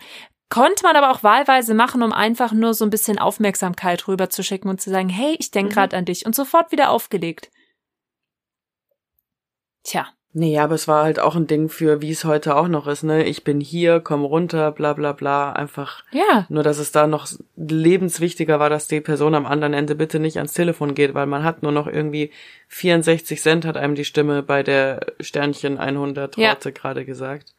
B: Konnte man aber auch wahlweise machen, um einfach nur so ein bisschen Aufmerksamkeit rüber zu schicken und zu sagen, hey, ich denke
C: Mhm.
B: gerade an dich und sofort wieder aufgelegt. Tja,
C: Nee, aber es war halt auch ein Ding für, wie es heute auch noch ist, ne? Ich bin hier, komm runter, bla bla bla. Einfach
B: ja,
C: nur, dass es da noch lebenswichtiger war, dass die Person am anderen Ende bitte nicht ans Telefon geht, weil man hat nur noch irgendwie 64 Cent hat einem die Stimme bei der Sternchen 100
B: Ja.
C: Gerade gesagt.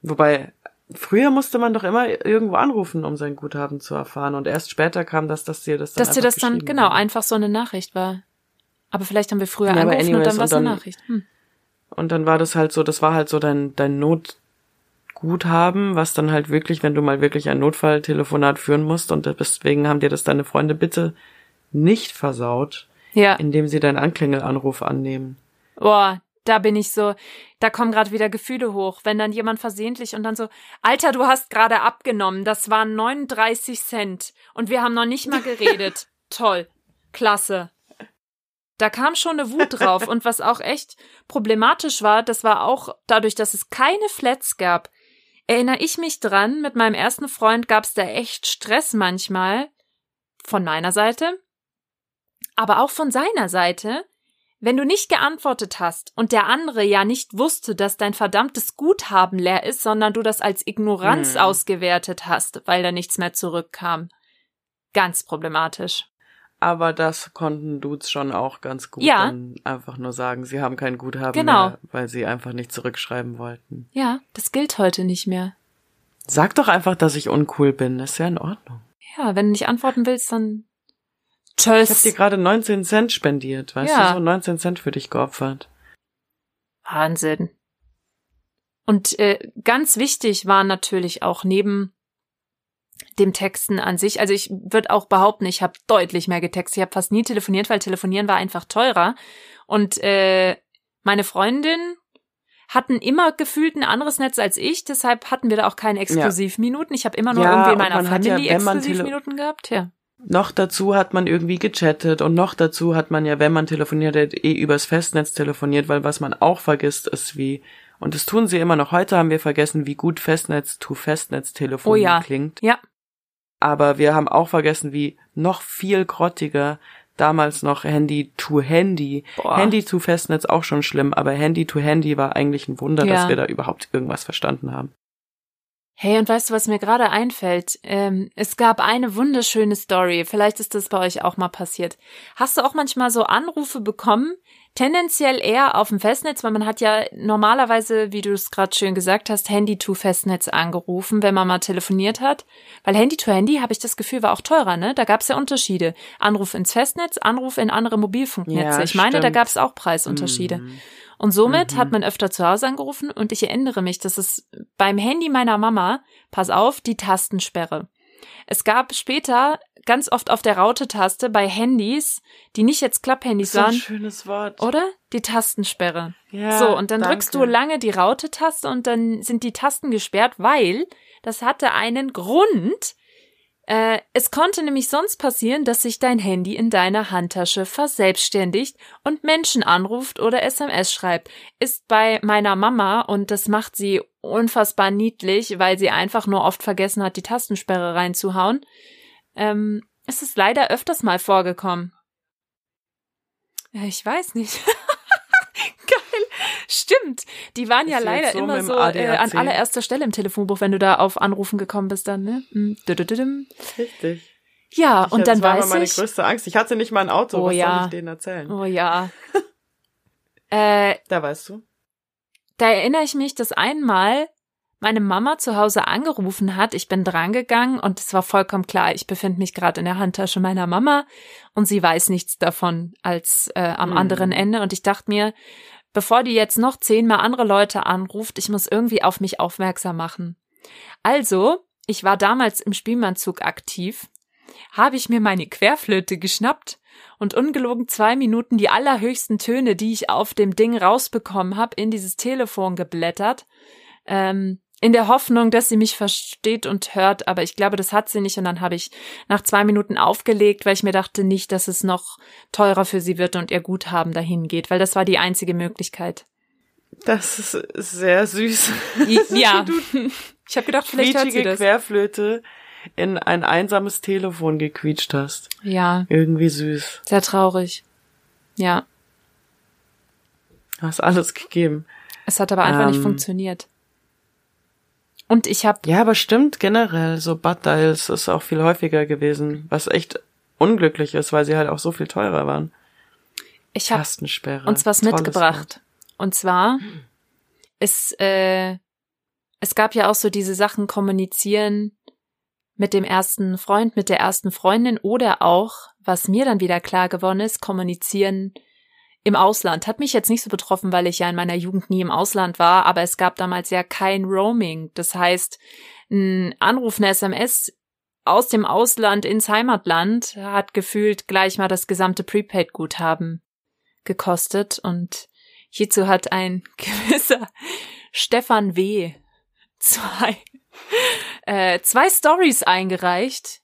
C: Wobei, früher musste man doch immer irgendwo anrufen, um sein Guthaben zu erfahren. Und erst später kam das, dass dir das dann
B: dass dir das dann, genau,
C: wurde.
B: einfach so eine Nachricht war. Aber vielleicht haben wir früher
C: Ja, aber
B: angerufen und dann war es eine Nachricht. Hm.
C: Und dann war das halt so, das war halt so dein, dein Notguthaben, was dann halt wirklich, wenn du mal wirklich ein Notfalltelefonat führen musst und deswegen haben dir das deine Freunde bitte nicht versaut,
B: Ja.
C: indem sie deinen Anklingelanruf annehmen.
B: Boah, da bin ich so, da kommen gerade wieder Gefühle hoch, wenn dann jemand versehentlich und dann so, Alter, du hast gerade abgenommen, das waren 39 Cent und wir haben noch nicht mal geredet. Toll, klasse. Da kam schon eine Wut drauf und was auch echt problematisch war, das war auch dadurch, dass es keine Flats gab. Erinnere ich mich dran, mit meinem ersten Freund gab es da echt Stress manchmal von meiner Seite, aber auch von seiner Seite, wenn du nicht geantwortet hast und der andere ja nicht wusste, dass dein verdammtes Guthaben leer ist, sondern du das als Ignoranz
C: Hm.
B: ausgewertet hast, weil da nichts mehr zurückkam. Ganz problematisch.
C: Aber das konnten Dudes schon auch ganz gut
B: Ja.
C: dann einfach nur sagen, sie haben kein Guthaben
B: Genau.
C: mehr, weil sie einfach nicht zurückschreiben wollten.
B: Ja, das gilt heute nicht mehr.
C: Sag doch einfach, dass ich uncool bin, ist ja in Ordnung.
B: Ja, wenn du nicht antworten willst, dann
C: Ich hab
B: tschüss.
C: dir gerade 19 Cent spendiert, weißt
B: Ja.
C: du, so 19 Cent für dich geopfert.
B: Wahnsinn. Und äh, ganz wichtig war natürlich auch neben dem Texten an sich, also ich würde auch behaupten, ich habe deutlich mehr getextet. Ich habe fast nie telefoniert, weil telefonieren war einfach teurer. Und äh, meine Freundin hatten immer gefühlt ein anderes Netz als ich, deshalb hatten wir da auch keine Exklusivminuten. Ich habe immer nur
C: Ja,
B: irgendwie in meiner
C: ja,
B: Familie
C: tele-
B: Exklusivminuten gehabt. Ja.
C: Noch dazu hat man irgendwie gechattet und noch dazu hat man ja, wenn man telefoniert hat, eh übers Festnetz telefoniert, weil was man auch vergisst, ist wie, und das tun sie immer noch, heute haben wir vergessen, wie gut Festnetz to Festnetz Telefon
B: Oh ja.
C: klingt.
B: Ja.
C: Aber wir haben auch vergessen, wie noch viel grottiger damals noch Handy to Handy.
B: Boah.
C: Handy to Festnetz auch schon schlimm, aber Handy to Handy war eigentlich ein Wunder,
B: Ja.
C: dass wir da überhaupt irgendwas verstanden haben.
B: Hey, und weißt du, was mir gerade einfällt? Ähm, es gab eine wunderschöne Story. Vielleicht ist das bei euch auch mal passiert. Hast du auch manchmal so Anrufe bekommen? Tendenziell eher auf dem Festnetz, weil man hat ja normalerweise, wie du es gerade schön gesagt hast, Handy-to-Festnetz angerufen, wenn man mal telefoniert hat. Weil Handy-to-Handy, habe ich das Gefühl, war auch teurer, ne? Da gab es ja Unterschiede. Anruf ins Festnetz, Anruf in andere Mobilfunknetze.
C: Ja,
B: ich meine, da
C: stimmt.
B: gab es auch Preisunterschiede.
C: Mhm.
B: Und somit
C: Mhm.
B: hat man öfter zu Hause angerufen und ich erinnere mich, dass es beim Handy meiner Mama, pass auf, die Tastensperre. Es gab später ganz oft auf der Raute-Taste bei Handys, die nicht jetzt Klapphandys
C: So ein
B: waren,
C: schönes Wort.
B: oder? Die Tastensperre.
C: Ja,
B: so, und dann
C: danke.
B: drückst du lange die Raute-Taste und dann sind die Tasten gesperrt, weil das hatte einen Grund. Äh, es konnte nämlich sonst passieren, dass sich dein Handy in deiner Handtasche verselbstständigt und Menschen anruft oder SMS schreibt. Ist bei meiner Mama und das macht sie unfassbar niedlich, weil sie einfach nur oft vergessen hat, die Tastensperre reinzuhauen. Ähm, ist es leider öfters mal vorgekommen. Ja, Ich weiß nicht. Stimmt. Die waren ja leider
C: so
B: immer so äh, an allererster Stelle im Telefonbuch, wenn du da auf Anrufen gekommen bist dann, ne? Düdüdüdüm.
C: Richtig.
B: Ja,
C: Ich-
B: und dann
C: das war
B: weiß
C: meine
B: ich.
C: größte Angst. Ich hatte nicht mal ein Auto.
B: Oh
C: Was
B: ja.
C: soll ich denen erzählen?
B: Oh ja. äh,
C: Da weißt du.
B: da erinnere ich mich, dass einmal meine Mama zu Hause angerufen hat. Ich bin drangegangen und es war vollkommen klar, ich befinde mich gerade in der Handtasche meiner Mama und sie weiß nichts davon als äh, am
C: Hm.
B: anderen Ende. Und ich dachte mir, bevor die jetzt noch zehnmal andere Leute anruft, ich muss irgendwie auf mich aufmerksam machen. Also, ich war damals im Spielmannzug aktiv, habe ich mir meine Querflöte geschnappt und ungelogen zwei Minuten die allerhöchsten Töne, die ich auf dem Ding rausbekommen habe, in dieses Telefon geblättert, ähm, in der Hoffnung, dass sie mich versteht und hört, aber ich glaube, das hat sie nicht und dann habe ich nach zwei Minuten aufgelegt, weil ich mir dachte nicht, dass es noch teurer für sie wird und ihr Guthaben dahin geht, weil das war die einzige Möglichkeit.
C: Das ist sehr süß.
B: Ja, ich habe gedacht, vielleicht hört sie das.
C: Querflöte in ein einsames Telefon gequietscht hast.
B: Ja,
C: Irgendwie süß.
B: sehr traurig. Ja,
C: Hast alles gegeben.
B: es hat aber einfach nicht
C: Ähm.
B: funktioniert. Und ich habe
C: Ja, aber stimmt generell, so Butt Dials ist auch viel häufiger gewesen, was echt unglücklich ist, weil sie halt auch so viel teurer waren.
B: ich habe uns was
C: Tolles
B: mitgebracht. Und zwar ist äh, es gab ja auch so diese Sachen kommunizieren mit dem ersten Freund, mit der ersten Freundin oder auch, was mir dann wieder klar geworden ist, kommunizieren im Ausland. Hat mich jetzt nicht so betroffen, weil ich ja in meiner Jugend nie im Ausland war, aber es gab damals ja kein Roaming. Das heißt, ein Anruf, eine SMS aus dem Ausland ins Heimatland hat gefühlt gleich mal das gesamte Prepaid-Guthaben gekostet und hierzu hat ein gewisser Stefan W. zwei, äh, zwei Stories eingereicht,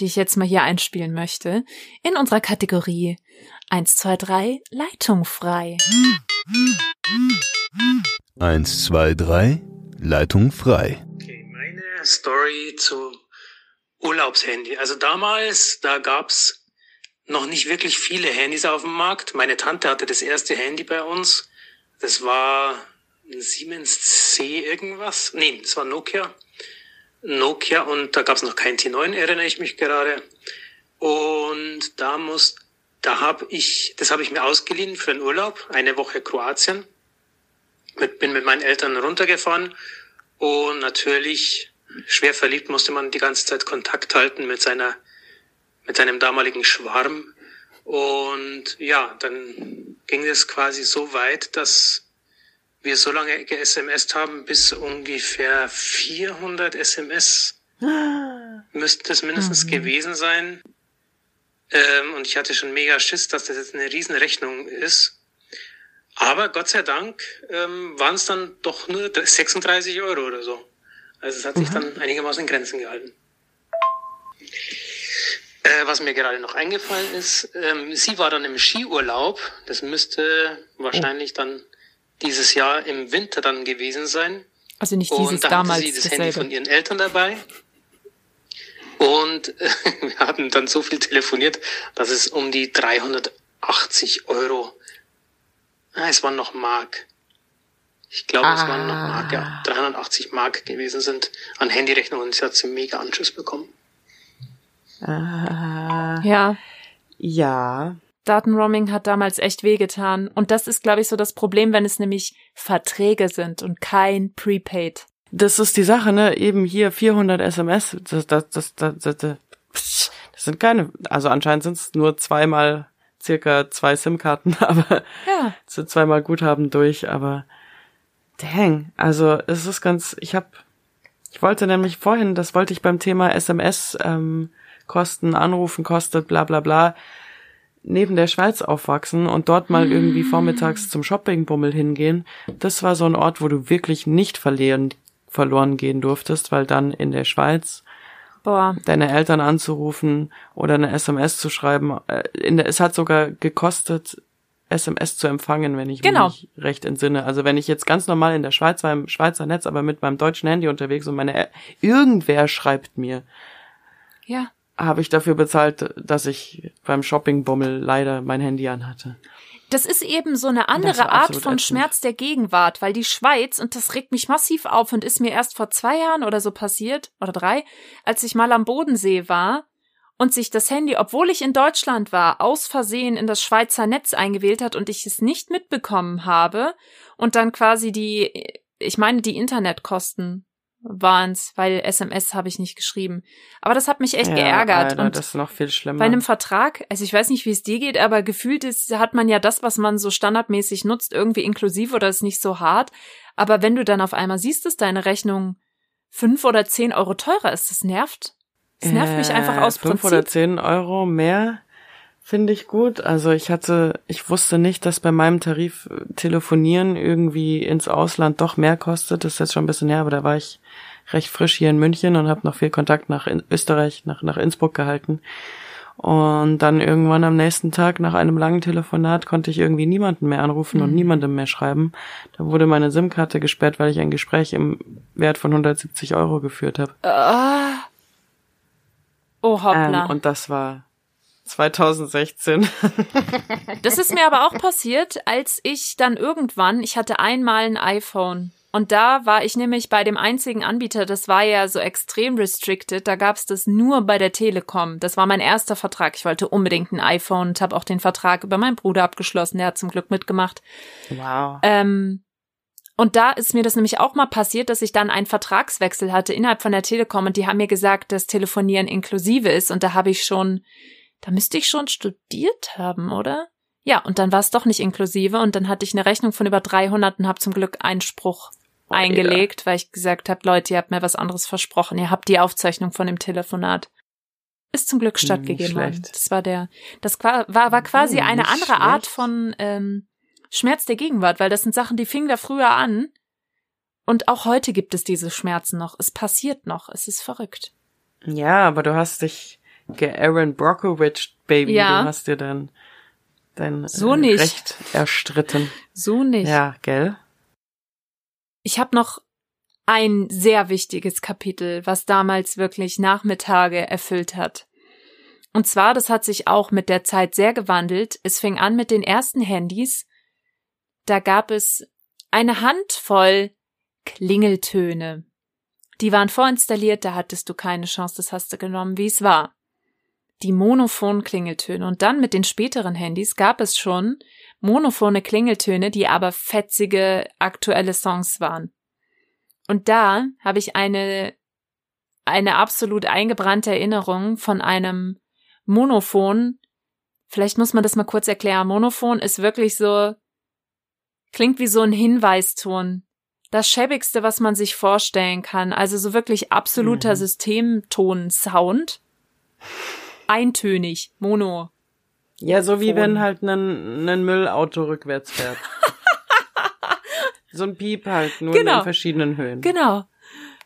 B: die ich jetzt mal hier einspielen möchte, in unserer Kategorie 1, 2, 3 Leitung frei.
A: 1, 2, 3, Leitung frei.
D: Okay, meine Story zu Urlaubshandy. Also damals, da gab's noch nicht wirklich viele Handys auf dem Markt. Meine Tante hatte das erste Handy bei uns. Das war ein Siemens C irgendwas. Nee, das war Nokia. Nokia und da gab's noch kein T9, erinnere ich mich gerade. Und da muss, da habe ich, das habe ich mir ausgeliehen für einen Urlaub, eine Woche Kroatien. Mit, bin mit meinen Eltern runtergefahren und natürlich schwer verliebt musste man die ganze Zeit Kontakt halten mit seiner, mit seinem damaligen Schwarm. Und ja, dann ging es quasi so weit, dass wir so lange ge-SMS haben, bis ungefähr 400 SMS müssten es mindestens gewesen sein. Ähm, und ich hatte schon mega Schiss, dass das jetzt eine Riesenrechnung ist. Aber Gott sei Dank ähm, waren es dann doch nur 36 Euro oder so. Also es hat sich dann einigermaßen in Grenzen gehalten. Äh, was mir gerade noch eingefallen ist, ähm, sie war dann im Skiurlaub. Das müsste wahrscheinlich dann dieses Jahr im Winter dann gewesen sein.
B: Also nicht
D: Und
B: dieses
D: da
B: damals
D: hatte sie das Handy
B: dasselbe.
D: von ihren Eltern dabei. Und äh, wir hatten dann so viel telefoniert, dass es um die 380 Euro, ah, es waren noch Mark. Ich glaube, es waren noch Mark, ja, 380 Mark gewesen sind an Handyrechnungen. Und sie hat sie mega Anschiss bekommen.
C: Ah,
B: Ja,
C: ja.
B: Datenroaming hat damals echt wehgetan. Und das ist, glaube ich, so das Problem, wenn es nämlich Verträge sind und kein Prepaid.
C: Das ist die Sache, ne? Eben hier 400 SMS. Das, das, das, das, das, das, sind keine, also anscheinend sind es nur zweimal circa zwei SIM-Karten, aber
B: Ja.
C: sind zweimal Guthaben durch, aber dang, also es ist ganz, ich hab, ich wollte nämlich vorhin, das wollte ich beim Thema SMS ähm, Kosten, Anrufen kostet, bla bla bla, neben der Schweiz aufwachsen und dort mal irgendwie vormittags zum Shoppingbummel hingehen. Das war so ein Ort, wo du wirklich nicht verlieren, verloren gehen durftest, weil dann in der Schweiz
B: Boah.
C: deine Eltern anzurufen oder eine SMS zu schreiben, äh, der, es hat sogar gekostet, SMS zu empfangen, wenn ich
B: Genau.
C: mich recht entsinne. Also wenn ich jetzt ganz normal in der Schweiz war, im Schweizer Netz, aber mit meinem deutschen Handy unterwegs und meine, El- irgendwer schreibt mir,
B: Ja.
C: habe ich dafür bezahlt, dass ich beim Shoppingbummel leider mein Handy anhatte.
B: Das ist eben so eine andere Art von
C: ätzend.
B: Schmerz der Gegenwart, weil die Schweiz, und das regt mich massiv auf und ist mir erst vor zwei Jahren oder so passiert, oder drei, als ich mal am Bodensee war und sich das Handy, obwohl ich in Deutschland war, aus Versehen in das Schweizer Netz eingewählt hat und ich es nicht mitbekommen habe und dann quasi die, ich meine, die Internetkosten waren's, weil SMS habe ich nicht geschrieben. Aber das hat mich echt
C: Ja,
B: geärgert.
C: Alter,
B: und
C: das ist noch viel schlimmer.
B: bei einem Vertrag, also ich weiß nicht, wie es dir geht, aber gefühlt ist, hat man ja das, was man so standardmäßig nutzt, irgendwie inklusiv oder ist nicht so hart. Aber wenn du dann auf einmal siehst, dass deine Rechnung fünf oder zehn Euro teurer ist, das nervt. Das nervt mich einfach aus
C: Äh, Fünf
B: Prinzip.
C: oder zehn Euro mehr finde ich gut. Also ich hatte, ich wusste nicht, dass bei meinem Tarif äh, Telefonieren irgendwie ins Ausland doch mehr kostet. Das ist jetzt schon ein bisschen her, aber da war ich recht frisch hier in München und habe noch viel Kontakt nach Österreich, nach, nach Innsbruck gehalten. Und dann irgendwann am nächsten Tag nach einem langen Telefonat konnte ich irgendwie niemanden mehr anrufen
B: Mhm.
C: und niemandem mehr schreiben. Da wurde meine SIM-Karte gesperrt, weil ich ein Gespräch im Wert von 170 Euro geführt habe.
B: Ah. Oh hoppla.
C: Ähm, und das war 2016.
B: Das ist mir aber auch passiert, als ich dann irgendwann, ich hatte einmal ein iPhone. Und da war ich nämlich bei dem einzigen Anbieter, das war ja so extrem restricted, da gab's das nur bei der Telekom. Das war mein erster Vertrag. Ich wollte unbedingt ein iPhone und habe auch den Vertrag über meinen Bruder abgeschlossen, der hat zum Glück mitgemacht.
C: Wow.
B: Ähm, und da ist mir das nämlich auch mal passiert, dass ich dann einen Vertragswechsel hatte innerhalb von der Telekom und die haben mir gesagt, dass Telefonieren inklusive ist und da habe ich schon, da müsste ich schon studiert haben, oder? Ja, und dann war es doch nicht inklusive und dann hatte ich eine Rechnung von über 300 und habe zum Glück Einspruch
C: Oh,
B: eingelegt, weil ich gesagt habe, Leute, ihr habt mir was anderes versprochen, ihr habt die Aufzeichnung von dem Telefonat. Ist zum Glück
C: Hm,
B: stattgegeben worden. Das war der, das war, war, war quasi
C: Hm,
B: eine andere Art
C: schlecht.
B: von ähm, Schmerz der Gegenwart, weil das sind Sachen, die fingen da früher an. Und auch heute gibt es diese Schmerzen noch. Es passiert noch. Es ist verrückt.
C: Ja, aber du hast dich geAaron Brockovich, Baby.
B: Ja.
C: Du hast dir dein, dein
B: So
C: äh,
B: nicht.
C: Recht erstritten.
B: So nicht.
C: Ja, gell?
B: Ich habe noch ein sehr wichtiges Kapitel, was damals wirklich Nachmittage erfüllt hat. Und zwar, das hat sich auch mit der Zeit sehr gewandelt. Es fing an mit den ersten Handys. Da gab es eine Handvoll Klingeltöne. Die waren vorinstalliert, da hattest du keine Chance, das hast du genommen, wie es war. Die monophonen Klingeltöne. Und dann mit den späteren Handys gab es schon monophone Klingeltöne, die aber fetzige aktuelle Songs waren. Und da habe ich eine eine absolut eingebrannte Erinnerung von einem Monophon. Vielleicht muss man das mal kurz erklären. Monophon ist wirklich so klingt wie so ein Hinweiston. Das schäbigste, was man sich vorstellen kann. Also so wirklich absoluter
C: Mhm.
B: Systemton-Sound. Eintönig, Mono.
C: Ja, so wie
B: Phon.
C: wenn halt ein, ein Müllauto rückwärts fährt. so ein Piep halt, nur
B: Genau.
C: in verschiedenen Höhen.
B: Genau.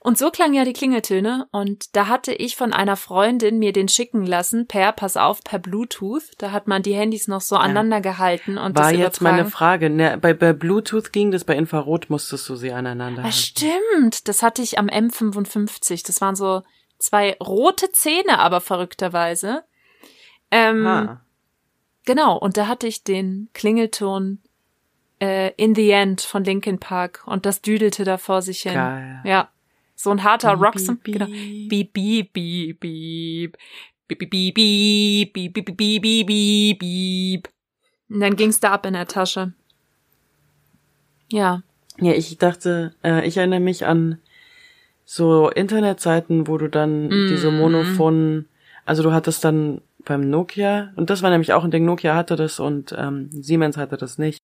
B: Und so klangen ja die Klingeltöne. Und da hatte ich von einer Freundin mir den schicken lassen, per, pass auf, per Bluetooth. Da hat man die Handys noch so aneinander gehalten und
C: War
B: das
C: jetzt
B: übertragen.
C: meine Frage. Ne, bei, bei Bluetooth ging das, bei Infrarot musstest du sie aneinander halten.
B: stimmt. Das hatte ich am M55. Das waren so zwei rote Zähne, aber verrückterweise. Ähm,
C: Ah.
B: Genau. Und da hatte ich den Klingelton äh, In the End von Linkin Park. Und das düdelte da vor sich hin.
C: Geil.
B: Ja. So ein harter Rocksong.
C: beep,
B: Genau.
C: beep.
B: Beep, beep, beep, beep. Beep, beep, beep, beep, beep, beep, beep, beep, beep, beep, beep. Und dann ging's da ab in der Tasche. Ja.
C: Ja, ich dachte, äh, ich erinnere mich an so Internetseiten, wo du dann
B: Mhm.
C: diese monophonen, also du hattest dann beim Nokia, und das war nämlich auch ein Ding, Nokia hatte das und ähm, Siemens hatte das nicht,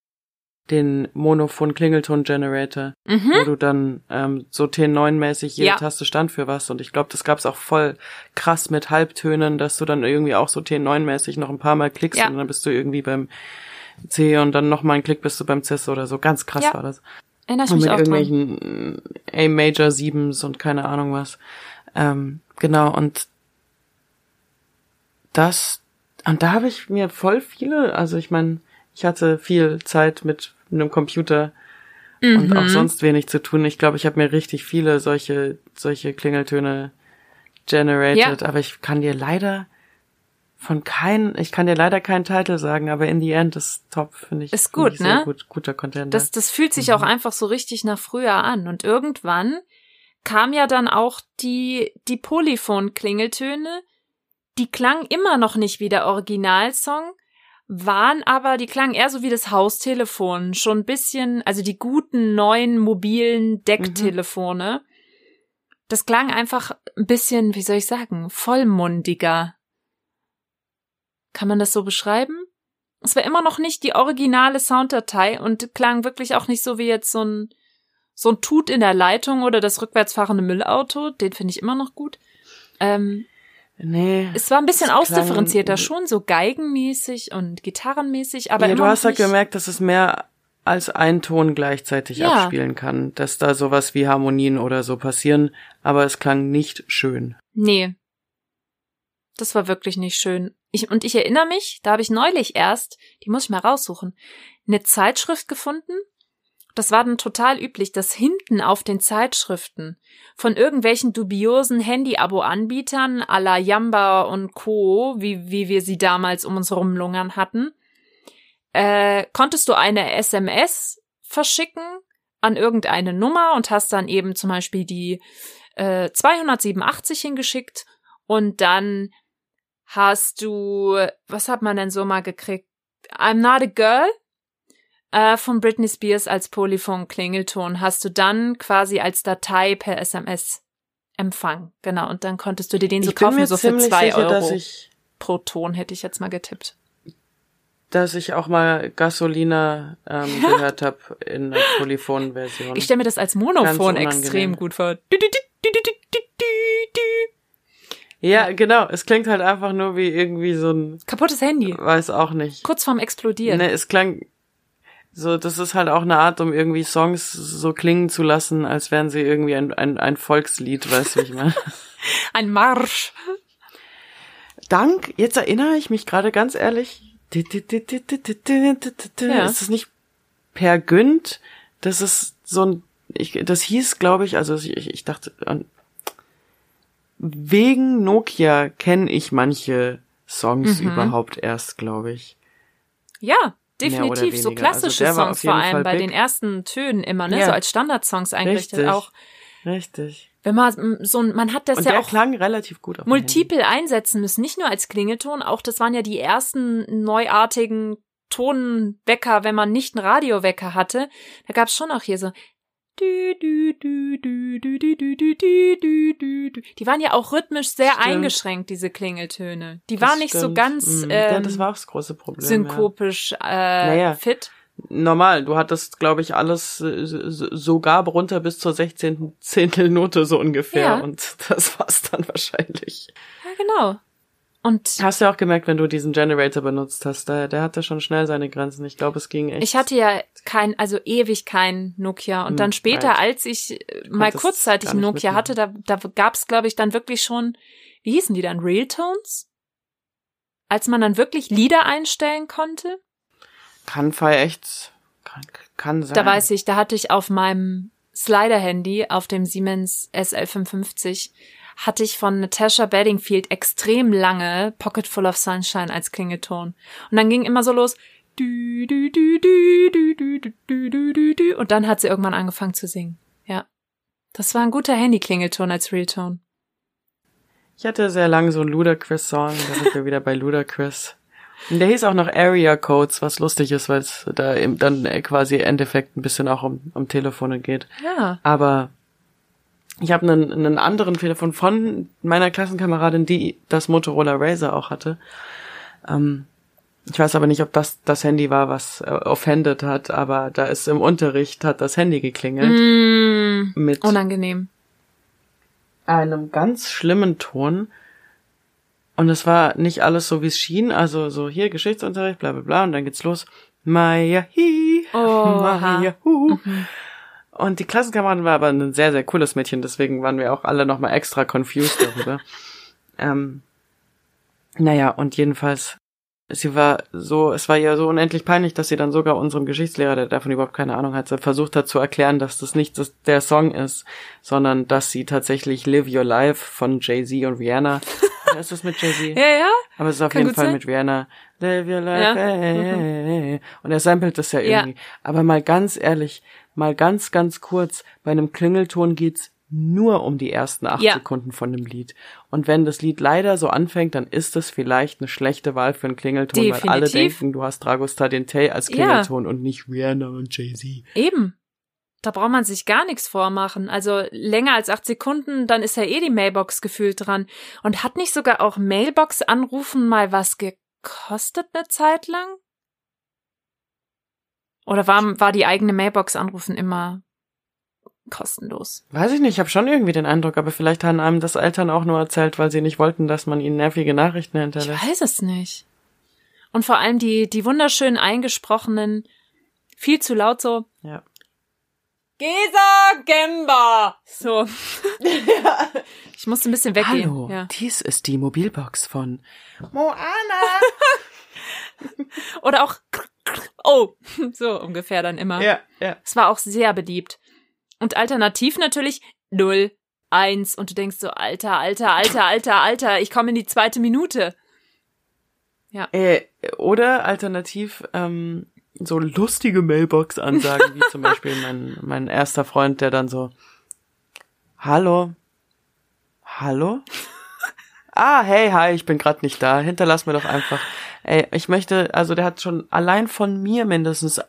C: den monophon Klingelton Generator,
B: Mhm.
C: wo du dann ähm, so T9-mäßig jede
B: Ja.
C: Taste stand für was. Und ich glaube, das gab's auch voll krass mit Halbtönen, dass du dann irgendwie auch so T9-mäßig noch ein paar Mal klickst
B: Ja.
C: und dann bist du irgendwie beim C und dann noch mal einen Klick bist du beim Cis oder so. Ganz krass
B: Ja.
C: war das.
B: Erinnere ich
C: Und
B: mich
C: mit
B: auch
C: irgendwelchen äh, A-Major Siebens und keine Ahnung was. Ähm, genau, und das, und da habe ich mir voll viele, also ich meine, ich hatte viel Zeit mit einem Computer und
B: Mhm.
C: auch sonst wenig zu tun. Ich glaube, ich habe mir richtig viele solche, solche Klingeltöne generated, aber ich kann dir leider von keinen, ich kann dir leider keinen Titel sagen, aber in the end ist top, finde ich.
B: Ist gut,
C: ich sehr
B: ne?
C: Gut, guter Content.
B: Das, das fühlt sich auch einfach so richtig nach früher an. Und irgendwann kam ja dann auch die, die Polyphon-Klingeltöne. Die klangen immer noch nicht wie der Originalsong, waren aber, die klangen eher so wie das Haustelefon. Schon ein bisschen, also die guten neuen mobilen Decktelefone. Das klang einfach ein bisschen, wie soll ich sagen, vollmundiger. Kann man das so beschreiben? Es war immer noch nicht die originale Sounddatei und klang wirklich auch nicht so wie jetzt so ein, so ein Tut in der Leitung oder das rückwärts fahrende Müllauto. Den finde ich immer noch gut. Ähm,
C: nee.
B: es war ein bisschen ausdifferenzierter, schon so geigenmäßig und gitarrenmäßig, aber
C: ja, du hast
B: noch
C: halt gemerkt, dass es mehr als ein Ton gleichzeitig
B: Ja.
C: abspielen kann, dass da sowas wie Harmonien oder so passieren, aber es klang nicht schön.
B: Nee. Das war wirklich nicht schön. Ich, und ich erinnere mich, da habe ich neulich erst, die muss ich mal raussuchen, eine Zeitschrift gefunden. Das war dann total üblich, dass hinten auf den Zeitschriften von irgendwelchen dubiosen Handy-Abo-Anbietern à la Yamba und Co., wie, wie wir sie damals um uns rumlungern hatten, äh, konntest du eine SMS verschicken an irgendeine Nummer und hast dann eben zum Beispiel die äh, 287 hingeschickt und dann hast du, was hat man denn so mal gekriegt? I'm not a girl äh, von Britney Spears als Polyphon-Klingelton hast du dann quasi als Datei per SMS empfangen. Genau, und dann konntest du dir den so
C: ich
B: kaufen, so für zwei
C: sicher,
B: Euro
C: ich
B: pro Ton, hätte ich jetzt mal getippt.
C: dass ich auch mal Gasolina ähm, gehört habe in der Polyphon-Version.
B: Ich stelle mir das als Monophon extrem gut vor. Du, du, du,
C: Ja, genau. Es klingt halt einfach nur wie irgendwie so ein,
B: Kaputtes Handy.
C: weiß auch nicht.
B: Kurz vorm Explodieren.
C: Ne, es klang so, das ist halt auch eine Art, um irgendwie Songs so klingen zu lassen, als wären sie irgendwie ein, ein, ein Volkslied, weißt du, wie ich meine.
B: Ein Marsch.
C: Dank, jetzt erinnere ich mich gerade ganz ehrlich.
B: Ja.
C: Ist das nicht Per Günd? Das ist so ein, ich, das hieß, glaube ich, also ich, ich dachte, wegen Nokia kenne ich manche Songs
B: Mhm.
C: überhaupt erst, glaube ich.
B: Ja, definitiv. So.
C: Also
B: klassische
C: war
B: Songs vor allem
C: Fall
B: bei
C: big.
B: den ersten Tönen immer, ne?
C: Ja.
B: So als Standardsongs eingerichtet
C: Richtig.
B: auch.
C: Richtig.
B: Wenn man so ein, man hat das
C: Und
B: ja
C: der
B: auch
C: klang relativ gut auf
B: multiple einsetzen müssen, nicht nur als Klingelton, auch das waren ja die ersten neuartigen Tonwecker, wenn man nicht einen Radiowecker hatte. Da gab's schon auch hier so Die waren ja auch rhythmisch sehr
C: Stimmt.
B: eingeschränkt, diese Klingeltöne. Die waren nicht so ganz
C: Mhm.
B: ähm,
C: ja, das war auch das große Problem. Ja.
B: synkopisch äh,
C: Naja.
B: fit.
C: Normal, du hattest, glaube ich, alles äh, so- sogar runter bis zur 16. Zehntelnote so ungefähr.
B: Ja.
C: Und das war's dann wahrscheinlich.
B: Ja, genau. Und
C: Hast du ja auch gemerkt, wenn du diesen Generator benutzt hast, der, der hatte schon schnell seine Grenzen. Ich glaube, es ging echt.
B: Ich hatte ja kein, also ewig kein Nokia. Und
C: Hm,
B: dann später,
C: right.
B: als ich äh, mal kurzzeitig Nokia hatte, da, da gab's, glaube ich, dann wirklich schon, wie hießen die dann, Realtones? Als man dann wirklich Lieder einstellen konnte.
C: kann Fire echt, kann, kann sein.
B: Da weiß ich, da hatte ich auf meinem Slider-Handy, auf dem Siemens SL550, hatte ich von Natasha Bedingfield extrem lange Pocket Full of Sunshine als Klingelton. Und dann ging immer so los. Und dann hat sie irgendwann angefangen zu singen. Ja. Das war ein guter Handy-Klingelton als Realtone.
C: Ich hatte sehr lange so einen Ludacris-Song, da sind wir wieder bei Ludacris. Und der hieß auch noch Area Codes, was lustig ist, weil es da eben dann quasi im Endeffekt ein bisschen auch um, um Telefone geht.
B: Ja.
C: Aber ich habe einen, einen anderen Telefon von meiner Klassenkameradin, die das Motorola Razer auch hatte. Ähm, ich weiß aber nicht, ob das das Handy war, was äh, offended hat, aber da ist im Unterricht hat das Handy geklingelt
B: Mm,
C: mit
B: unangenehm.
C: einem ganz schlimmen Ton. Und es war nicht alles so, wie es schien. Also so hier Geschichtsunterricht, bla bla bla. Und dann geht's los. Maya hi. Maya hu. Und die Klassenkameradin war aber ein sehr, sehr cooles Mädchen. Deswegen waren wir auch alle nochmal extra confused darüber. ähm, naja, und jedenfalls, sie war so, es war ja so unendlich peinlich, dass sie dann sogar unserem Geschichtslehrer, der davon überhaupt keine Ahnung hatte, versucht hat zu erklären, dass das nicht das, der Song ist, sondern dass sie tatsächlich Live Your Life von Jay-Z und Rihanna ist das mit Jay-Z?
B: Ja, ja.
C: Aber es ist auf
B: Kann
C: jeden Fall
B: sein.
C: mit Rihanna. Live your life.
B: Ja.
C: hey, hey. Und er samplet das ja
B: Ja.
C: irgendwie. Aber mal ganz ehrlich, mal ganz, ganz kurz, bei einem Klingelton geht's nur um die ersten acht
B: Ja.
C: Sekunden von dem Lied. Und wenn das Lied leider so anfängt, dann ist es vielleicht eine schlechte Wahl für einen Klingelton, weil alle
B: Definitiv.
C: denken, du hast Dragostar den Tay als
B: Ja.
C: Klingelton und nicht Rihanna und Jay-Z.
B: Eben. Da braucht man sich gar nichts vormachen. Also länger als acht Sekunden, dann ist ja eh die Mailbox gefühlt dran. Und hat nicht sogar auch Mailbox anrufen mal was gekostet eine Zeit lang? Oder war, war die eigene Mailbox anrufen immer kostenlos?
C: Weiß ich nicht, ich habe schon irgendwie den Eindruck, aber vielleicht haben einem das Eltern auch nur erzählt, weil sie nicht wollten, dass man ihnen nervige Nachrichten
B: Ich
C: hinterlässt.
B: weiß es nicht. Und vor allem die, die wunderschön eingesprochenen, viel zu laut so,
C: Ja.
B: Gesa Gemba. So. Ich musste ein bisschen weggehen.
C: Hallo,
B: Ja.
C: dies ist die Mobilbox von Moana.
B: Oder auch oh, so ungefähr dann immer.
C: ja, ja.
B: Es war auch sehr beliebt. Und alternativ natürlich 0, 1 und du denkst so, Alter, Alter, Alter, Alter, Alter, ich komme in die zweite Minute.
C: Äh, oder alternativ ähm, so lustige Mailbox-Ansagen, wie zum Beispiel mein, mein erster Freund, der dann so Hallo? Hallo? ah, hey, hi, ich bin gerade nicht da. Hinterlass mir doch einfach. Ey, ich möchte, also der hat schon allein von mir mindestens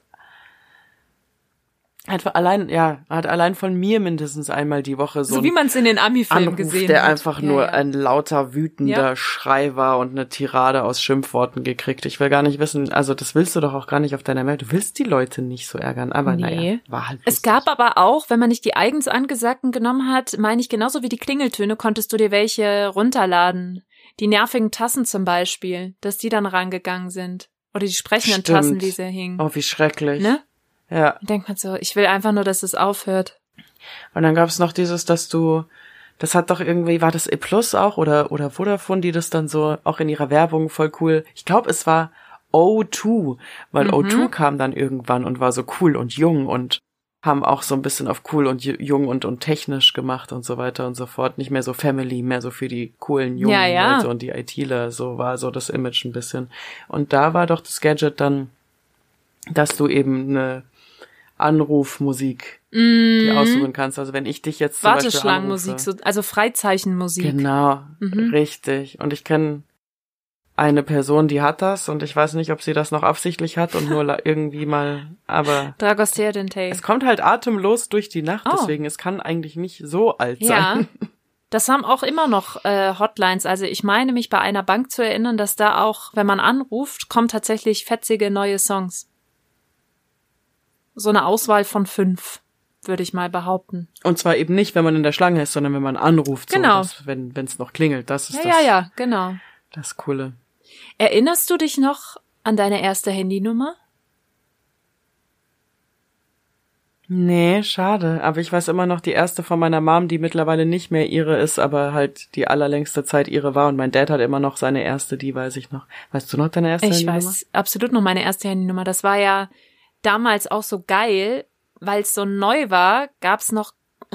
C: einfach allein, ja, hat allein von mir mindestens einmal die Woche so,
B: So, wie man es in den Ami-Filmen gesehen
C: der
B: hat.
C: einfach
B: Ja,
C: nur
B: ja.
C: ein lauter, wütender
B: Ja.
C: Schrei war und eine Tirade aus Schimpfworten gekriegt. Ich will gar nicht wissen, also das willst du doch auch gar nicht auf deiner Mail. Du willst die Leute nicht so ärgern, aber
B: Nee.
C: naja, war halt
B: Es
C: lustig.
B: gab aber auch, wenn man nicht die eigens angesagten genommen hat, meine ich, genauso wie die Klingeltöne, konntest du dir welche runterladen. Die nervigen Tassen zum Beispiel, dass die dann rangegangen sind. Oder die sprechenden
C: Stimmt.
B: Tassen, wie sie hingen.
C: Oh, wie schrecklich.
B: Ne?
C: Ja.
B: Denkt man so, ich will einfach nur, dass es aufhört.
C: Und dann gab's noch dieses, dass du, das hat doch irgendwie, war das E Plus auch oder, oder Vodafone, die das dann so auch in ihrer Werbung voll cool. Ich glaube, es war O2, weil
B: Mhm.
C: O2 kam dann irgendwann und war so cool und jung und haben auch so ein bisschen auf cool und ju- jung und, und technisch gemacht und so weiter und so fort. Nicht mehr so Family, mehr so für die coolen jungen
B: Ja, ja.
C: Leute und die ITler. So war so das Image ein bisschen. Und da war doch das Gadget dann, dass du eben eine Anrufmusik die aussuchen kannst. Also wenn ich dich jetzt zum.
B: Warteschlangenmusik, so, also Freizeichenmusik.
C: Genau,
B: Mhm.
C: richtig. Und ich kenne eine Person, die hat das und ich weiß nicht, ob sie das noch absichtlich hat und nur irgendwie mal, aber
B: Dragostea Dentei.
C: es kommt halt atemlos durch die Nacht,
B: Oh.
C: deswegen es kann eigentlich nicht so alt
B: Ja.
C: sein.
B: Das haben auch immer noch äh, Hotlines. Also ich meine mich bei einer Bank zu erinnern, dass da auch, wenn man anruft, kommen tatsächlich fetzige neue Songs. So eine Auswahl von fünf, würde ich mal behaupten.
C: Und zwar eben nicht, wenn man in der Schlange ist, sondern wenn man anruft, so,
B: Genau.
C: dass, wenn es noch klingelt. Das ist
B: Ja,
C: das,
B: ja, ja, genau.
C: das Coole.
B: Erinnerst du dich noch an deine erste Handynummer?
C: Nee, schade. Aber ich weiß immer noch die erste von meiner Mom, die mittlerweile nicht mehr ihre ist, aber halt die allerlängste Zeit ihre war. Und mein Dad hat immer noch seine erste, die weiß ich noch. Weißt du noch deine erste
B: Ich
C: Handynummer?
B: weiß absolut noch meine erste Handynummer. Das war ja damals auch so geil, weil es so neu war, gab's noch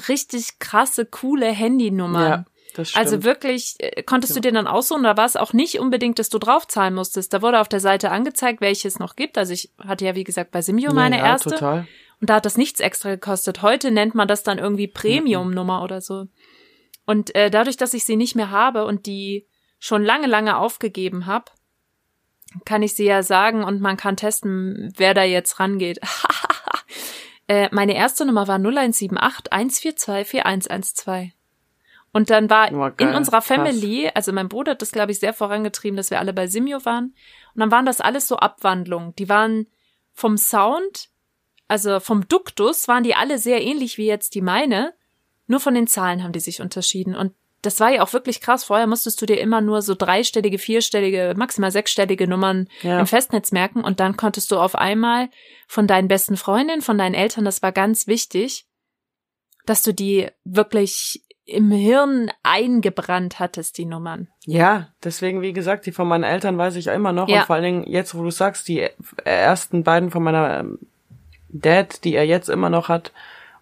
B: richtig krasse, coole Handynummern.
C: Ja, das stimmt.
B: Also wirklich, äh, konntest du dir dann aussuchen, da war es auch nicht unbedingt, dass du draufzahlen musstest. Da wurde auf der Seite angezeigt, welche es noch gibt. Also ich hatte ja, wie gesagt, bei Simio meine
C: ja, ja,
B: erste.
C: total.
B: Und da hat das nichts extra gekostet. Heute nennt man das dann irgendwie Premium-Nummer oder so. Und äh, dadurch, dass ich sie nicht mehr habe und die schon lange, lange aufgegeben habe, kann ich sie ja sagen und man kann testen, wer da jetzt rangeht. äh, meine erste Nummer war 0178 142 4112. Und dann war
C: Oh,
B: in unserer
C: Krass.
B: Family, also mein Bruder hat das, glaube ich, sehr vorangetrieben, dass wir alle bei Simio waren. Und dann waren das alles so Abwandlungen. Die waren vom Sound, also vom Duktus, waren die alle sehr ähnlich wie jetzt die meine. Nur von den Zahlen haben die sich unterschieden. Und das war ja auch wirklich krass. Vorher musstest du dir immer nur so dreistellige, vierstellige, maximal sechsstellige Nummern
C: Ja.
B: im Festnetz merken. Und dann konntest du auf einmal von deinen besten Freundinnen, von deinen Eltern, das war ganz wichtig, dass du die wirklich im Hirn eingebrannt hattest, die Nummern.
C: Ja, deswegen, wie gesagt, die von meinen Eltern weiß ich immer noch.
B: Ja.
C: Und vor allen Dingen, jetzt, wo du sagst, die ersten beiden von meiner ähm, Dad, die er jetzt immer noch hat,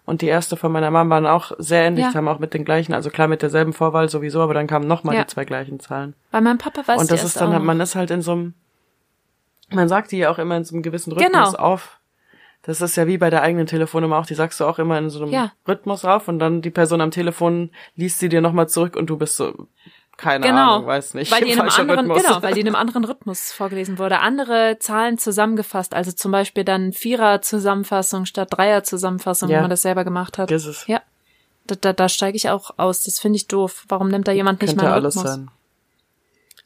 C: und die erste von meiner Mama waren auch sehr ähnlich,
B: Ja.
C: haben auch mit den gleichen, also klar mit derselben Vorwahl sowieso, aber dann kamen nochmal
B: Ja.
C: die zwei gleichen Zahlen.
B: Bei meinem Papa weiß
C: und das ist dann, man ist halt in so einem, man sagt die ja auch immer in so einem gewissen Rhythmus
B: Genau.
C: auf. Das ist ja wie bei der eigenen Telefonnummer auch, die sagst du auch immer in so einem
B: Ja.
C: Rhythmus auf und dann die Person am Telefon liest sie dir nochmal zurück und du bist so, keine
B: genau,
C: Ahnung, weiß nicht.
B: weil die in einem anderen,
C: Rhythmus.
B: genau, weil die in einem anderen Rhythmus vorgelesen wurde. Andere Zahlen zusammengefasst, also zum Beispiel dann Vierer-Zusammenfassung statt Dreier-Zusammenfassung,
C: Ja.
B: wenn man das selber gemacht hat.
C: Das ist,
B: Ja, da, da, da steige ich auch aus. Das finde ich doof. Warum nimmt da jemand nicht
C: könnte
B: mal einen
C: alles
B: Rhythmus?
C: sein.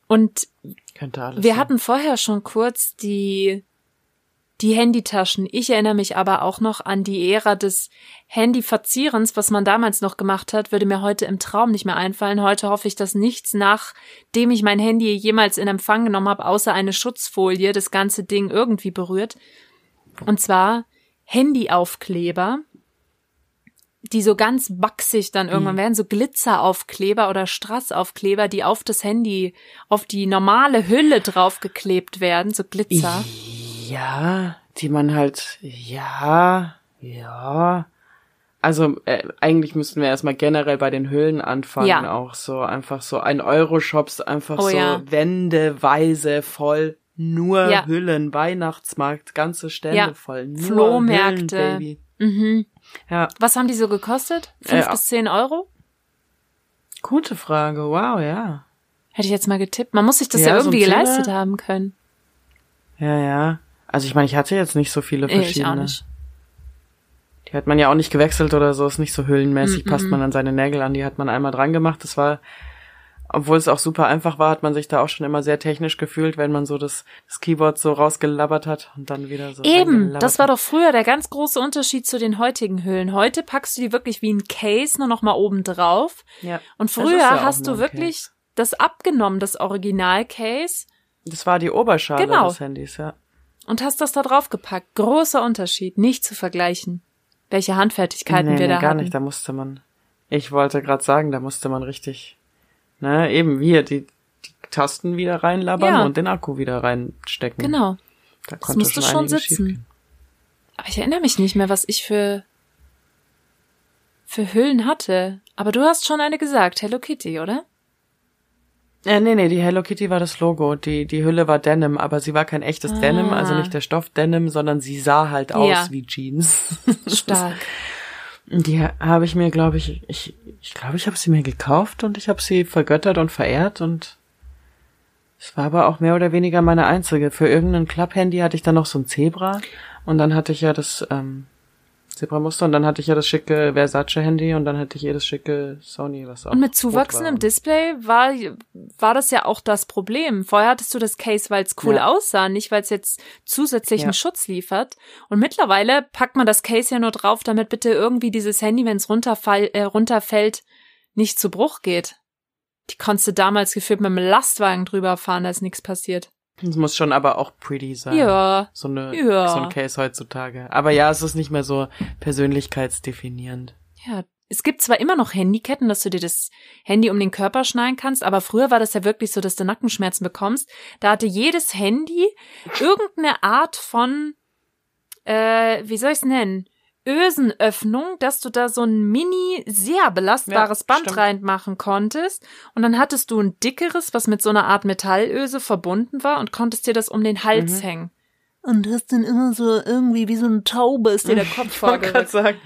B: Und
C: Könnte alles
B: wir
C: sein.
B: hatten vorher schon kurz die die Handytaschen. Ich erinnere mich aber auch noch an die Ära des Handyverzierens, was man damals noch gemacht hat, würde mir heute im Traum nicht mehr einfallen. Heute hoffe ich, dass nichts, nachdem ich mein Handy jemals in Empfang genommen habe, außer eine Schutzfolie, das ganze Ding irgendwie berührt. Und zwar Handyaufkleber, die so ganz wachsig dann irgendwann werden, so Glitzeraufkleber oder Strassaufkleber, die auf das Handy, auf die normale Hülle draufgeklebt werden, so Glitzer.
C: Ja, die man halt, ja, ja. Also äh, eigentlich müssten wir erstmal generell bei den Hüllen anfangen,
B: Ja.
C: auch so einfach so ein Euro-Shops, einfach
B: Oh
C: so
B: ja.
C: Wändeweise voll, nur
B: Ja.
C: Hüllen, Weihnachtsmarkt, ganze Stände
B: Ja.
C: voll, nur
B: Flohmärkte.
C: Hüllen, Baby.
B: Mhm.
C: Ja,
B: Was haben die so gekostet? Fünf
C: Äh,
B: bis zehn Euro?
C: gute Frage, wow, ja.
B: Hätte ich jetzt mal getippt. Man muss sich das
C: Ja,
B: ja,
C: so
B: irgendwie
C: Zehner.
B: geleistet haben können.
C: Ja, ja. Also ich meine, ich hatte jetzt nicht so viele verschiedene.
B: ich auch nicht.
C: Die hat man ja auch nicht gewechselt oder so, ist nicht so hüllenmäßig,
B: Mm,
C: passt
B: mm,
C: man an seine Nägel an, die hat man einmal dran gemacht. Das war, obwohl es auch super einfach war, hat man sich da auch schon immer sehr technisch gefühlt, wenn man so das, das Keyboard so rausgelabbert hat und dann wieder so.
B: Eben, das war doch früher der ganz große Unterschied zu den heutigen Hüllen. Heute packst du die wirklich wie ein Case nur noch mal oben drauf.
C: Ja.
B: Und früher
C: ja
B: hast du wirklich
C: Case.
B: das abgenommen, das Original-Case,
C: Das war die Oberschale
B: Genau.
C: des Handys, ja.
B: Und hast das da drauf gepackt. Großer Unterschied, nicht zu vergleichen. Welche Handfertigkeiten
C: nee,
B: wir
C: nee,
B: da
C: gar
B: hatten.
C: nicht, da musste man, ich wollte gerade sagen, da musste man richtig, ne, eben hier die, die Tasten wieder reinlabbern
B: Ja.
C: und den Akku wieder reinstecken.
B: Genau.
C: Da
B: Das musste schon
C: einiges
B: sitzen. Aber ich erinnere mich nicht mehr, was ich für für Hüllen hatte. Aber du hast schon eine gesagt, Hello Kitty, oder?
C: Äh, nee, nee, die Hello Kitty war das Logo. Die, die Hülle war Denim, aber sie war kein echtes
B: Ah.
C: Denim, also nicht der Stoff Denim, sondern sie sah halt aus
B: Ja.
C: wie Jeans.
B: Stark.
C: Die habe ich mir, glaube ich, ich ich glaube, ich habe sie mir gekauft und ich habe sie vergöttert und verehrt und es war aber auch mehr oder weniger meine einzige. Für irgendein Club-Handy hatte ich dann noch so ein Zebra und dann hatte ich ja das ähm, Zebra-Muster und dann hatte ich ja das schicke Versace-Handy und dann hatte ich jedes schicke Sony, was auch
B: Und mit zuwachsendem. Display war, war das ja auch das Problem. Vorher hattest du das Case, weil es cool
C: Ja.
B: aussah, nicht weil es jetzt zusätzlichen
C: Ja.
B: Schutz liefert. Und mittlerweile packt man das Case ja nur drauf, damit bitte irgendwie dieses Handy, wenn es runterfall, äh, runterfällt, nicht zu Bruch geht. Die konntest du damals gefühlt mit dem Lastwagen drüber fahren, da ist nichts passiert.
C: Es muss schon aber auch pretty sein.
B: Ja.
C: So, eine,
B: Ja.
C: so ein Case heutzutage. Aber ja, es ist nicht mehr so persönlichkeitsdefinierend.
B: Ja, es gibt zwar immer noch Handyketten, dass du dir das Handy um den Körper schneiden kannst, aber früher war das ja wirklich so, dass du Nackenschmerzen bekommst. Da hatte jedes Handy irgendeine Art von, äh, wie soll ich es nennen? Ösenöffnung, dass du da so ein mini sehr belastbares
C: Ja,
B: Band
C: stimmt.
B: reinmachen konntest und dann hattest du ein dickeres, was mit so einer Art Metallöse verbunden war und konntest dir das um den Hals
C: Mhm.
B: hängen. Und hast dann immer so irgendwie wie so eine Taube ist dir der Kopf
C: Ich wollte gerade
B: vorgerückt.
C: sagen.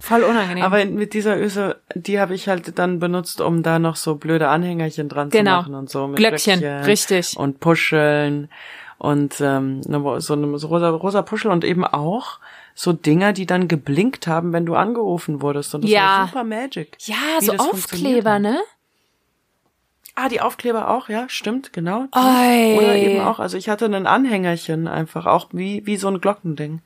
B: Voll unangenehm.
C: Aber mit dieser Öse, die habe ich halt dann benutzt, um da noch so blöde Anhängerchen dran
B: Genau.
C: zu machen und so. Mit
B: Glöckchen,
C: Glöckchen
B: richtig.
C: Und Puscheln und ähm, ne, so eine so rosa, rosa Puschel und eben auch so Dinger, die dann geblinkt haben, wenn du angerufen wurdest. Und das
B: Ja.
C: war super Magic.
B: Ja, so Aufkleber, ne?
C: Ah, die Aufkleber auch, ja, stimmt, genau. die.
B: Oi.
C: Oder eben auch, also ich hatte ein Anhängerchen einfach, auch wie, wie so ein Glockending.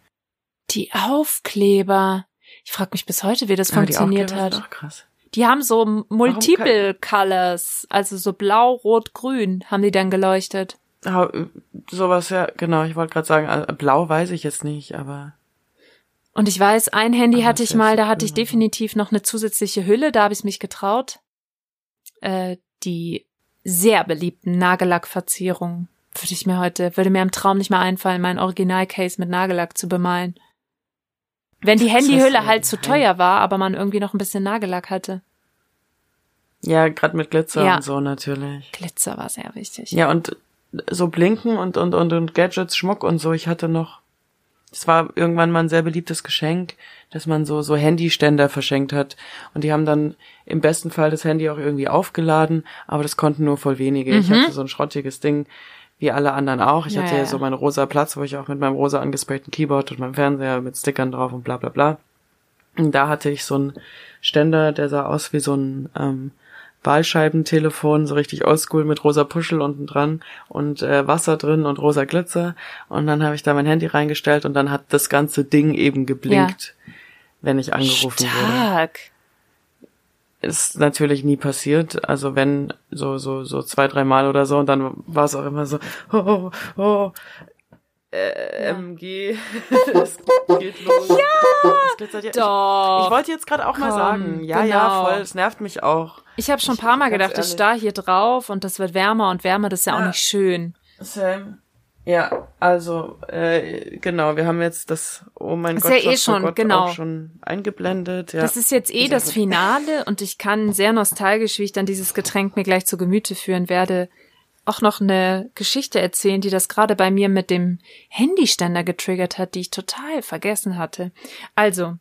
B: Die Aufkleber. Ich frage mich bis heute, wie das
C: die
B: funktioniert
C: Aufkleber
B: hat.
C: auch krass.
B: Die haben so Multiple Colors, also so blau, rot, grün, haben die dann geleuchtet.
C: Ah, äh, sowas, ja, genau, ich wollte gerade sagen, äh, blau weiß ich jetzt nicht, aber
B: Und ich weiß, ein Handy
C: Aber
B: hatte ich mal, da hatte ich definitiv noch eine zusätzliche Hülle, da habe ich mich getraut. Äh, die sehr beliebten Nagellackverzierungen würde ich mir heute, würde mir im Traum nicht mehr einfallen, mein Originalcase mit Nagellack zu bemalen. Wenn die Handyhülle halt zu teuer war, aber man irgendwie noch ein bisschen Nagellack hatte.
C: Ja, gerade mit Glitzer
B: Ja.
C: und so natürlich.
B: Glitzer war sehr wichtig.
C: Ja, und so Blinken und, und, und, und Gadgets, Schmuck und so. Ich hatte noch, es war irgendwann mal ein sehr beliebtes Geschenk, dass man so, so Handyständer verschenkt hat. Und die haben dann im besten Fall das Handy auch irgendwie aufgeladen, aber das konnten nur voll wenige. Ich hatte so ein schrottiges Ding, wie alle anderen auch. Ich
B: Ja,
C: hatte ja
B: ja.
C: so meinen rosa Platz, wo ich auch mit meinem rosa angesprayten Keyboard und meinem Fernseher mit Stickern drauf und bla bla bla. Und da hatte ich so einen Ständer, der sah aus wie so ein ähm, Wahlscheibentelefon, so richtig oldschool mit rosa Puschel unten dran und äh, Wasser drin und rosa Glitzer. Und dann habe ich da mein Handy reingestellt und dann hat das ganze Ding eben geblinkt, wenn ich angerufen wurde.
B: Stark.
C: Ist natürlich nie passiert. Also wenn so so so zwei drei Mal oder so und dann war es auch immer so oh oh äh, MG es geht los. Ja, es glitzert ja.
B: Doch.
C: Ich, ich wollte jetzt gerade auch mal
B: Komm,
C: sagen, ja ja
B: genau.
C: voll, es nervt mich auch.
B: Ich habe schon ein
C: Ich-
B: paar Mal gedacht, ich
C: ehrlich.
B: starr hier drauf und das wird wärmer und wärmer, das ist ja auch
C: Ja.
B: nicht schön.
C: Sam. Ja, also äh, genau, wir haben jetzt das Oh mein
B: Ist
C: Gott,
B: ja eh schon,
C: Gott
B: genau.
C: auch schon eingeblendet. Ja.
B: Das ist jetzt eh das. Finale und ich kann sehr nostalgisch, wie ich dann dieses Getränk mir gleich zu Gemüte führen werde, auch noch eine Geschichte erzählen, die das gerade bei mir mit dem Handyständer getriggert hat, die ich total vergessen hatte. Also,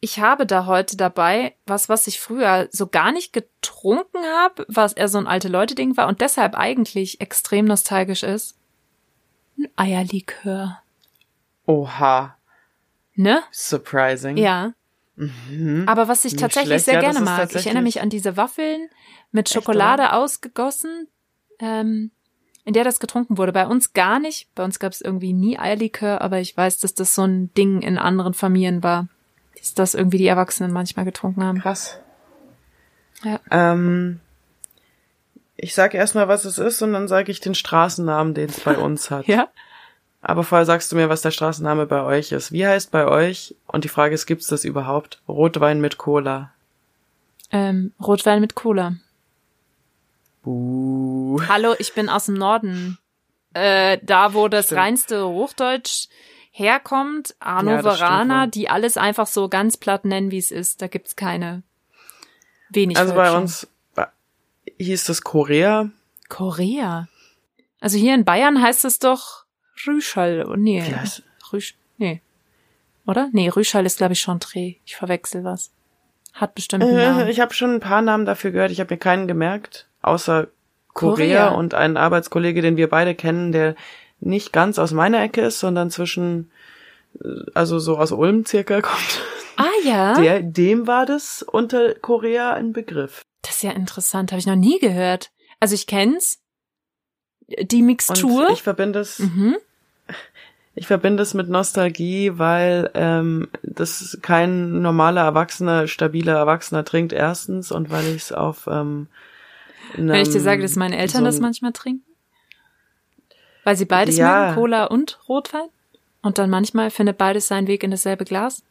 B: ich habe da heute dabei was, was ich früher so gar nicht getrunken habe, was eher so ein alte Leute Ding war und deshalb eigentlich extrem nostalgisch ist. Ein Eierlikör.
C: Oha,
B: Ne?
C: surprising.
B: Ja. Aber was ich tatsächlich
C: schlecht.
B: sehr
C: Ja,
B: gerne mag, ich erinnere mich an diese Waffeln mit
C: Echt,
B: Schokolade ausgegossen, ähm, in der das getrunken wurde. Bei uns gar nicht. Bei uns gab es irgendwie nie Eierlikör, aber ich weiß, dass das so ein Ding in anderen Familien war, das irgendwie die Erwachsenen manchmal getrunken haben.
C: Krass.
B: Ja.
C: Ähm, ich sag erstmal, was es ist und dann sage ich den Straßennamen, den es bei uns hat.
B: Ja?
C: Aber vorher sagst du mir, was der Straßenname bei euch ist. Wie heißt bei euch, und die Frage ist, gibt's das überhaupt, Rotwein mit Cola?
B: Ähm, Rotwein mit Cola.
C: Buh.
B: Hallo, ich bin aus dem Norden. Äh, da, wo das
C: Stimmt.
B: reinste Hochdeutsch herkommt,
C: Ja, stimmt
B: Hannoveraner,
C: wohl.
B: die alles einfach so ganz platt nennen, wie es ist. Da gibt's keine wenig
C: Also bei
B: Wörtchen.
C: uns bei- hieß das Korea.
B: Korea. Also hier in Bayern heißt es doch Rüschall. Oh, nee.
C: Heißt-
B: Rüsch, nee. Oder? Nee, Rüschall ist, glaube ich, Chantre. Ich verwechsel was. Hat bestimmt einen
C: Äh,
B: Namen.
C: ich habe schon ein paar Namen dafür gehört. Ich habe mir keinen gemerkt, außer Korea,
B: Korea.
C: und einen Arbeitskollege, den wir beide kennen, der nicht ganz aus meiner Ecke ist, sondern zwischen, äh, also so aus Ulm circa kommt.
B: Ah ja,
C: Der, dem war das unter Korea ein Begriff.
B: das ist ja interessant. Habe ich noch nie gehört. Also ich kenn's. Die
C: Und
B: Mixtur.
C: ich verbinde es,
B: mhm.
C: ich verbinde es mit Nostalgie, weil ähm, das kein normaler Erwachsener, stabiler Erwachsener trinkt erstens und weil ich es auf ähm,
B: Wenn ich dir sage, dass meine Eltern das manchmal trinken? Weil sie beides
C: Ja.
B: mögen, Cola und Rotwein? Und dann manchmal findet beides seinen Weg in dasselbe Glas?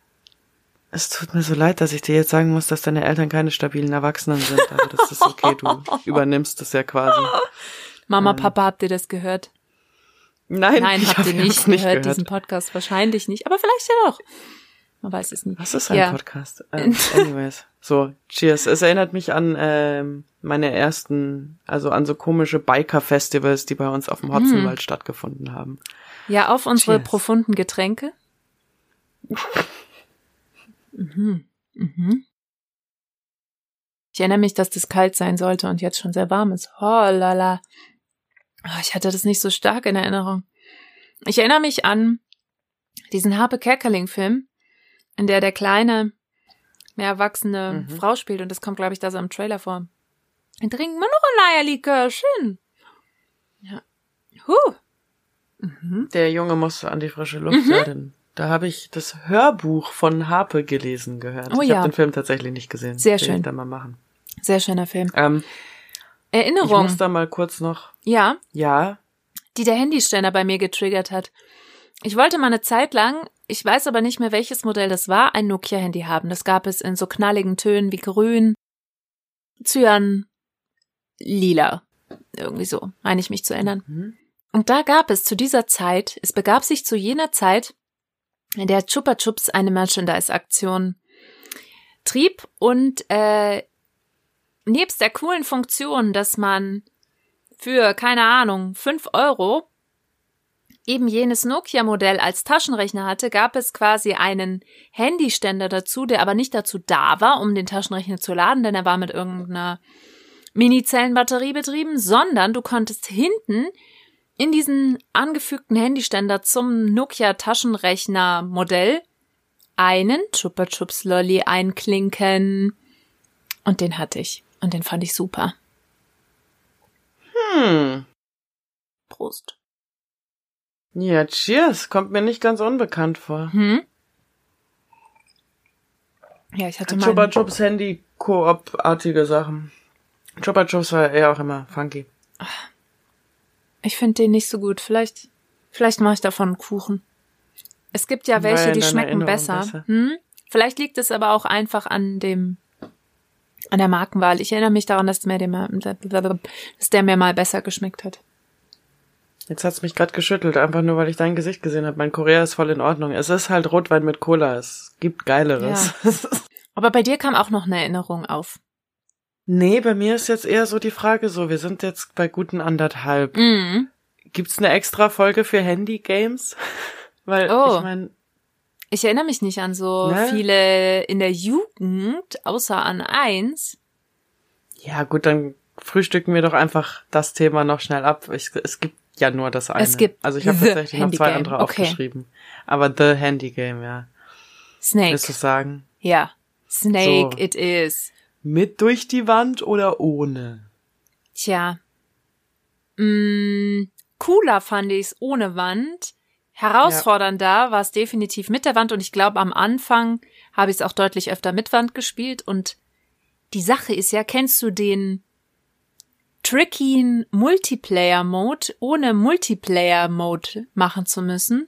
C: Es tut mir so leid, dass ich dir jetzt sagen muss, dass deine Eltern keine stabilen Erwachsenen sind, aber das ist okay, du übernimmst das ja quasi.
B: Mama, Papa, habt ihr das gehört?
C: Nein,
B: Nein, habt
C: hab
B: ihr nicht,
C: das
B: gehört,
C: gehört.
B: diesen Podcast wahrscheinlich nicht, aber vielleicht ja doch. Man weiß es nie.
C: Was ist ein
B: Ja.
C: Podcast? Ähm, anyways. So, cheers. Es erinnert mich an ähm, meine ersten, also an so komische Biker-Festivals, die bei uns auf dem Hotzenwald stattgefunden haben.
B: Ja, auf unsere
C: Cheers.
B: profunden Getränke. mhm. Mhm. Ich erinnere mich, dass das kalt sein sollte und jetzt schon sehr warm ist. Oh lala. Oh, ich hatte das nicht so stark in Erinnerung. Ich erinnere mich an diesen Harpe Kerkeling-Film, in der der kleine, mehr erwachsene
C: Mhm.
B: Frau spielt und das kommt, glaube ich, da so im Trailer vor. Dann trinken wir noch ein Eierlikör, schön. Ja. Huh. Mhm.
C: Der Junge muss an die frische Luft, ja, denn da habe ich das Hörbuch von Harpe gelesen gehört.
B: Oh
C: ich
B: ja.
C: habe den Film tatsächlich nicht gesehen.
B: Sehr schön.
C: Ich dann mal machen.
B: Sehr schöner Film.
C: Ähm, ich
B: Erinnerung.
C: muss da mal kurz noch,
B: Ja,
C: ja,
B: die der Handyständer bei mir getriggert hat. Ich wollte mal eine Zeit lang, ich weiß aber nicht mehr welches Modell das war, ein Nokia-Handy haben. Das gab es in so knalligen Tönen wie grün, Cyan, lila. Irgendwie so, meine ich mich zu erinnern.
C: Mhm.
B: Und da gab es zu dieser Zeit, es begab sich zu jener Zeit, in der Chupa Chups eine Merchandise-Aktion trieb und äh, nebst der coolen Funktion, dass man für, keine Ahnung, fünf Euro eben jenes Nokia-Modell als Taschenrechner hatte, gab es quasi einen Handyständer dazu, der aber nicht dazu da war, um den Taschenrechner zu laden, denn er war mit irgendeiner Mini-Zellenbatterie betrieben, sondern du konntest hinten in diesen angefügten Handyständer zum Nokia Taschenrechner Modell einen Chupa Chups Lolly einklinken. Und den hatte ich. Und den fand ich super.
C: Hm.
B: Prost.
C: Ja, cheers. Kommt mir nicht ganz unbekannt vor.
B: Hm? Ja, ich hatte mal.
C: Chupa Chups Handy Koop-artige Sachen. Chupa Chups war eher auch immer funky.
B: Ich finde den nicht so gut. Vielleicht, vielleicht mache ich davon einen Kuchen. Es gibt ja welche,
C: ja in
B: die schmecken besser.
C: besser.
B: Hm? Vielleicht liegt es aber auch einfach an dem, an der Markenwahl. Ich erinnere mich daran, dass mir der, mal- dass der mir mal besser geschmeckt hat.
C: Jetzt hat's mich gerade geschüttelt, einfach nur, weil ich dein Gesicht gesehen habe. Mein Korea ist voll in Ordnung. Es ist halt Rotwein mit Cola. Es gibt Geileres.
B: Aber bei dir kam auch noch eine Erinnerung auf.
C: Nee, bei mir ist jetzt eher so die Frage so, wir sind jetzt bei guten anderthalb.
B: Mhm.
C: Gibt's eine extra Folge für Handy-Games? Weil,
B: Oh.
C: ich meine,
B: Ich erinnere mich nicht an so
C: Ne?
B: viele in der Jugend, außer an eins.
C: ja gut, dann frühstücken wir doch einfach das Thema noch schnell ab. Ich, es gibt ja nur das eine.
B: Es gibt
C: also ich habe tatsächlich noch zwei andere
B: Okay.
C: aufgeschrieben. Aber The Handy Game, ja.
B: Snake.
C: Willst du sagen?
B: Ja. Snake
C: So.
B: it is.
C: Mit durch die Wand oder ohne?
B: Tja. Mm, cooler fand ich's ohne Wand. Herausfordernder war es definitiv mit der Wand und ich glaube, am Anfang habe ich es auch deutlich öfter mit Wand gespielt und die Sache ist ja, kennst du den trickien Multiplayer-Mode, ohne Multiplayer-Mode machen zu müssen?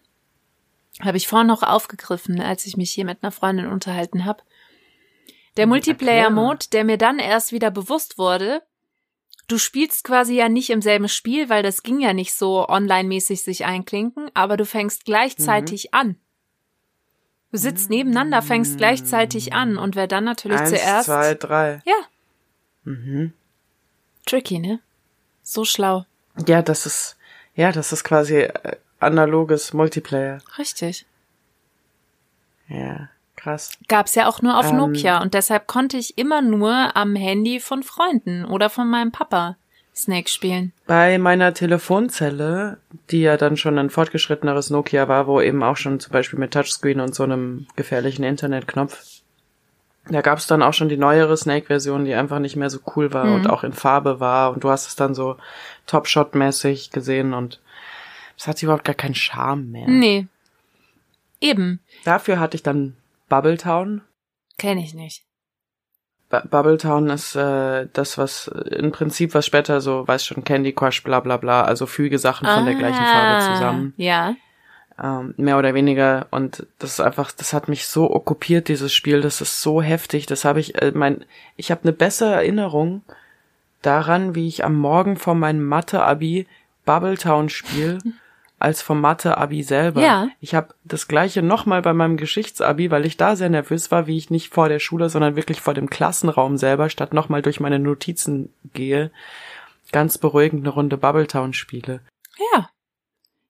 B: Habe ich vorhin noch aufgegriffen, als ich mich hier mit einer Freundin unterhalten habe. Der
C: Hm,
B: Multiplayer-Mode, der mir dann erst wieder bewusst wurde, du spielst quasi ja nicht im selben Spiel, weil das ging ja nicht so online-mäßig sich einklinken, aber du fängst gleichzeitig
C: Mhm.
B: an. Du sitzt nebeneinander, fängst gleichzeitig an und wer dann natürlich
C: Eins,
B: zuerst.
C: zwei, drei.
B: Ja,
C: Mhm.
B: tricky, ne? So schlau.
C: Ja, das ist, ja, das ist quasi äh, analoges Multiplayer.
B: Richtig.
C: Ja, krass.
B: Gab's ja auch nur auf
C: Ähm.
B: Nokia und deshalb konnte ich immer nur am Handy von Freunden oder von meinem Papa Snake spielen.
C: Bei meiner Telefonzelle, die ja dann schon ein fortgeschritteneres Nokia war, wo eben auch schon zum Beispiel mit Touchscreen und so einem gefährlichen Internetknopf, da gab's dann auch schon die neuere Snake-Version, die einfach nicht mehr so cool war
B: Mhm.
C: und auch in Farbe war und du hast es dann so Top-Shot-mäßig gesehen und es hat überhaupt gar keinen Charme mehr.
B: Nee. Eben.
C: Dafür hatte ich dann Bubbletown.
B: Kenne ich nicht.
C: Bu- Bubbletown ist äh, das, was äh, im Prinzip, was später so, weiß schon, Candy Crush, bla bla bla, also füge Sachen von der gleichen Farbe
B: Ah,
C: zusammen.
B: Ja.
C: ähm, mehr oder weniger und das ist einfach, das hat mich so okkupiert dieses Spiel, das ist so heftig, das habe ich, äh, mein, ich habe eine bessere Erinnerung daran, wie ich am Morgen vor meinem Mathe-Abi Bubbletown spiel, als vom Mathe-Abi selber.
B: Ja.
C: Ich habe das gleiche nochmal bei meinem Geschichts-Abi, weil ich da sehr nervös war, wie ich nicht vor der Schule, sondern wirklich vor dem Klassenraum selber, statt nochmal durch meine Notizen gehe, ganz beruhigend eine Runde Bubbletown spiele.
B: Ja.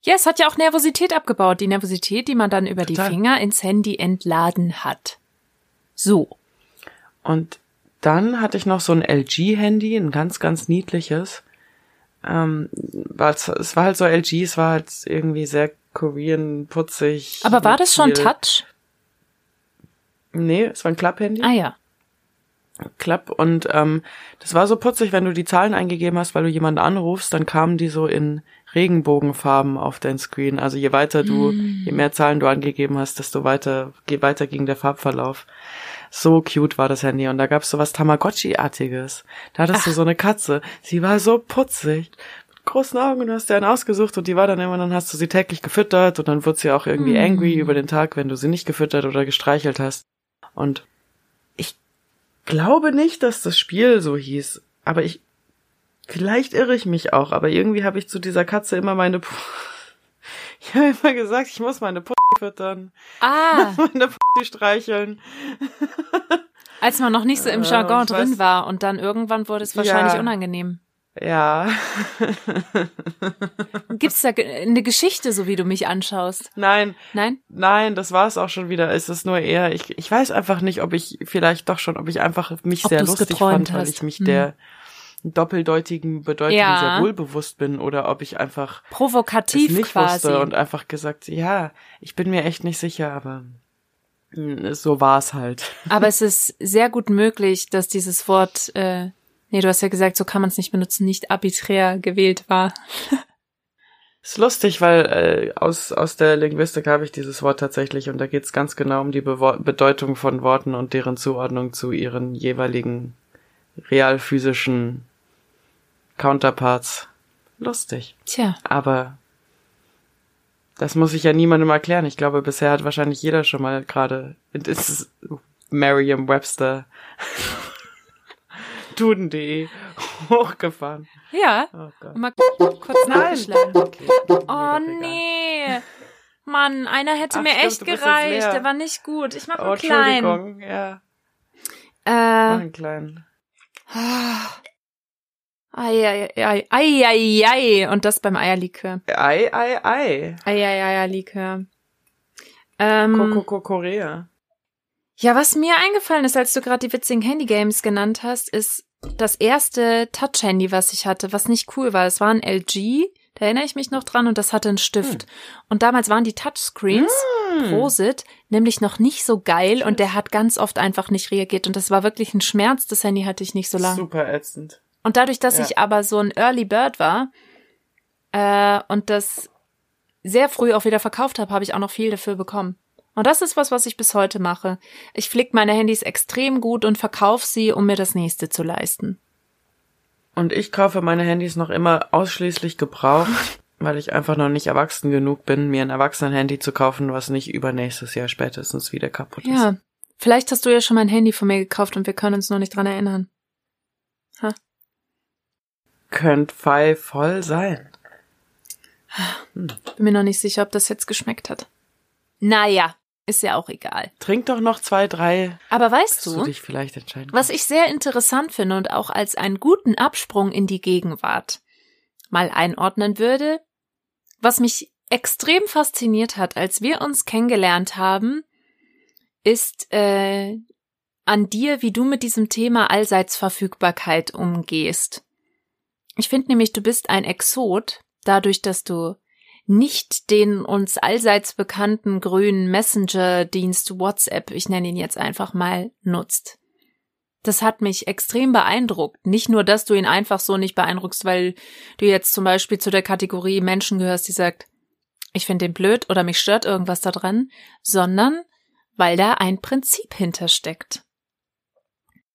B: Ja, es hat ja auch Nervosität abgebaut. Die Nervosität, die man dann über
C: Total.
B: die Finger ins Handy entladen hat. So.
C: Und dann hatte ich noch so ein LG-Handy, ein ganz, ganz niedliches. Ähm, es, war halt so LG, es war halt irgendwie sehr Korean, putzig.
B: Aber war das schon Touch?
C: Nee, es war ein Klapp-Handy.
B: Ah ja.
C: Klapp. Und ähm, das war so putzig, wenn du die Zahlen eingegeben hast, weil du jemanden anrufst, dann kamen die so in Regenbogenfarben auf dein Screen. Also je weiter du,
B: Mm.
C: je mehr Zahlen du angegeben hast, desto weiter, je weiter ging der Farbverlauf. So cute war das Handy. Und da gab's so was Tamagotchi-artiges. Da hattest du so eine Katze. Sie war so putzig. Mit großen Augen und du hast dir einen ausgesucht und die war dann immer, dann hast du sie täglich gefüttert und dann wurde sie auch irgendwie
B: Mm.
C: angry über den Tag, wenn du sie nicht gefüttert oder gestreichelt hast. Und ich glaube nicht, dass das Spiel so hieß, aber ich vielleicht irre ich mich auch, aber irgendwie habe ich zu dieser Katze immer meine Pu- ich habe immer gesagt, ich muss meine Pu füttern,
B: Ah,
C: meine streicheln.
B: als man noch nicht so im
C: Äh,
B: Jargon
C: weiß-
B: drin war und dann irgendwann wurde es wahrscheinlich
C: Ja.
B: unangenehm.
C: Ja.
B: Gibt's da eine Geschichte, so wie du mich anschaust?
C: Nein,
B: Nein?
C: nein, das war es auch schon wieder. Es ist nur eher, ich, ich weiß einfach nicht, ob ich vielleicht doch schon, ob ich einfach mich
B: Ob
C: sehr lustig fand, weil
B: hast.
C: ich mich
B: Hm.
C: der doppeldeutigen Bedeutung
B: Ja.
C: sehr wohl bewusst bin oder ob ich einfach
B: Provokativ
C: nicht
B: quasi.
C: wusste und einfach gesagt, ja, ich bin mir echt nicht sicher, aber hm, so war es halt.
B: Aber es ist sehr gut möglich, dass dieses Wort, äh, nee, du hast ja gesagt, so kann man es nicht benutzen, nicht arbiträr gewählt war.
C: Ist lustig, weil äh, aus, aus der Linguistik habe ich dieses Wort tatsächlich und da geht es ganz genau um die Bewo Bedeutung von Worten und deren Zuordnung zu ihren jeweiligen realphysischen Counterparts. Lustig.
B: Tja,
C: Aber das muss ich ja niemandem erklären. Ich glaube, bisher hat wahrscheinlich jeder schon mal gerade das Merriam-Webster Duden.de hochgefahren.
B: ja,
C: Oh
B: mal kurz nachgeschlagen.
C: Okay,
B: Oh
C: egal.
B: nee. Mann, einer hätte
C: Ach,
B: mir
C: stimmt,
B: echt gereicht. Der war nicht gut. Ich mach
C: Oh,
B: einen kleinen.
C: Entschuldigung, ja. Mach
B: Äh,
C: einen kleinen.
B: Eieiei, eieiei. Und das beim Eierlikör.
C: Ei, ei, ei.
B: Eieiei-Likör. Ähm,
C: Kokoko Korea.
B: ja, was mir eingefallen ist, als du gerade die witzigen Handygames genannt hast, ist das erste Touch-Handy, was ich hatte, was nicht cool war. Es war ein LG, da erinnere ich mich noch dran, und das hatte einen Stift. Und damals waren die Touchscreens, Prosit, nämlich noch nicht so geil und der hat ganz oft einfach nicht reagiert. Und das war wirklich ein Schmerz, das Handy hatte ich nicht so lange.
C: Super ätzend.
B: Und dadurch, dass
C: Ja.
B: ich aber so ein Early Bird war äh, und das sehr früh auch wieder verkauft habe, habe ich auch noch viel dafür bekommen. Und das ist was, was ich bis heute mache. Ich flick meine Handys extrem gut und verkaufe sie, um mir das nächste zu leisten.
C: Und ich kaufe meine Handys noch immer ausschließlich gebraucht, weil ich einfach noch nicht erwachsen genug bin, mir ein Erwachsenen-Handy zu kaufen, was nicht übernächstes Jahr spätestens wieder kaputt ist.
B: Ja, vielleicht hast du ja schon mein Handy von mir gekauft und wir können uns noch nicht dran erinnern.
C: Könnt Pfeil voll sein.
B: Bin mir noch nicht sicher, ob das jetzt geschmeckt hat. Naja, ist ja auch egal.
C: Trink doch noch zwei, drei,
B: Aber weißt
C: du
B: du, Was ich sehr interessant finde und auch als einen guten Absprung in die Gegenwart mal einordnen würde, was mich extrem fasziniert hat, als wir uns kennengelernt haben, ist äh, an dir, wie du mit diesem Thema Allseitsverfügbarkeit umgehst. Ich finde nämlich, du bist ein Exot, dadurch, dass du nicht den uns allseits bekannten grünen Messenger-Dienst WhatsApp, ich nenne ihn jetzt einfach mal, nutzt. Das hat mich extrem beeindruckt. Nicht nur, dass du ihn einfach so nicht beeindruckst, weil du jetzt zum Beispiel zu der Kategorie Menschen gehörst, die sagt, ich finde den blöd oder mich stört irgendwas da dran, sondern weil da ein Prinzip hintersteckt.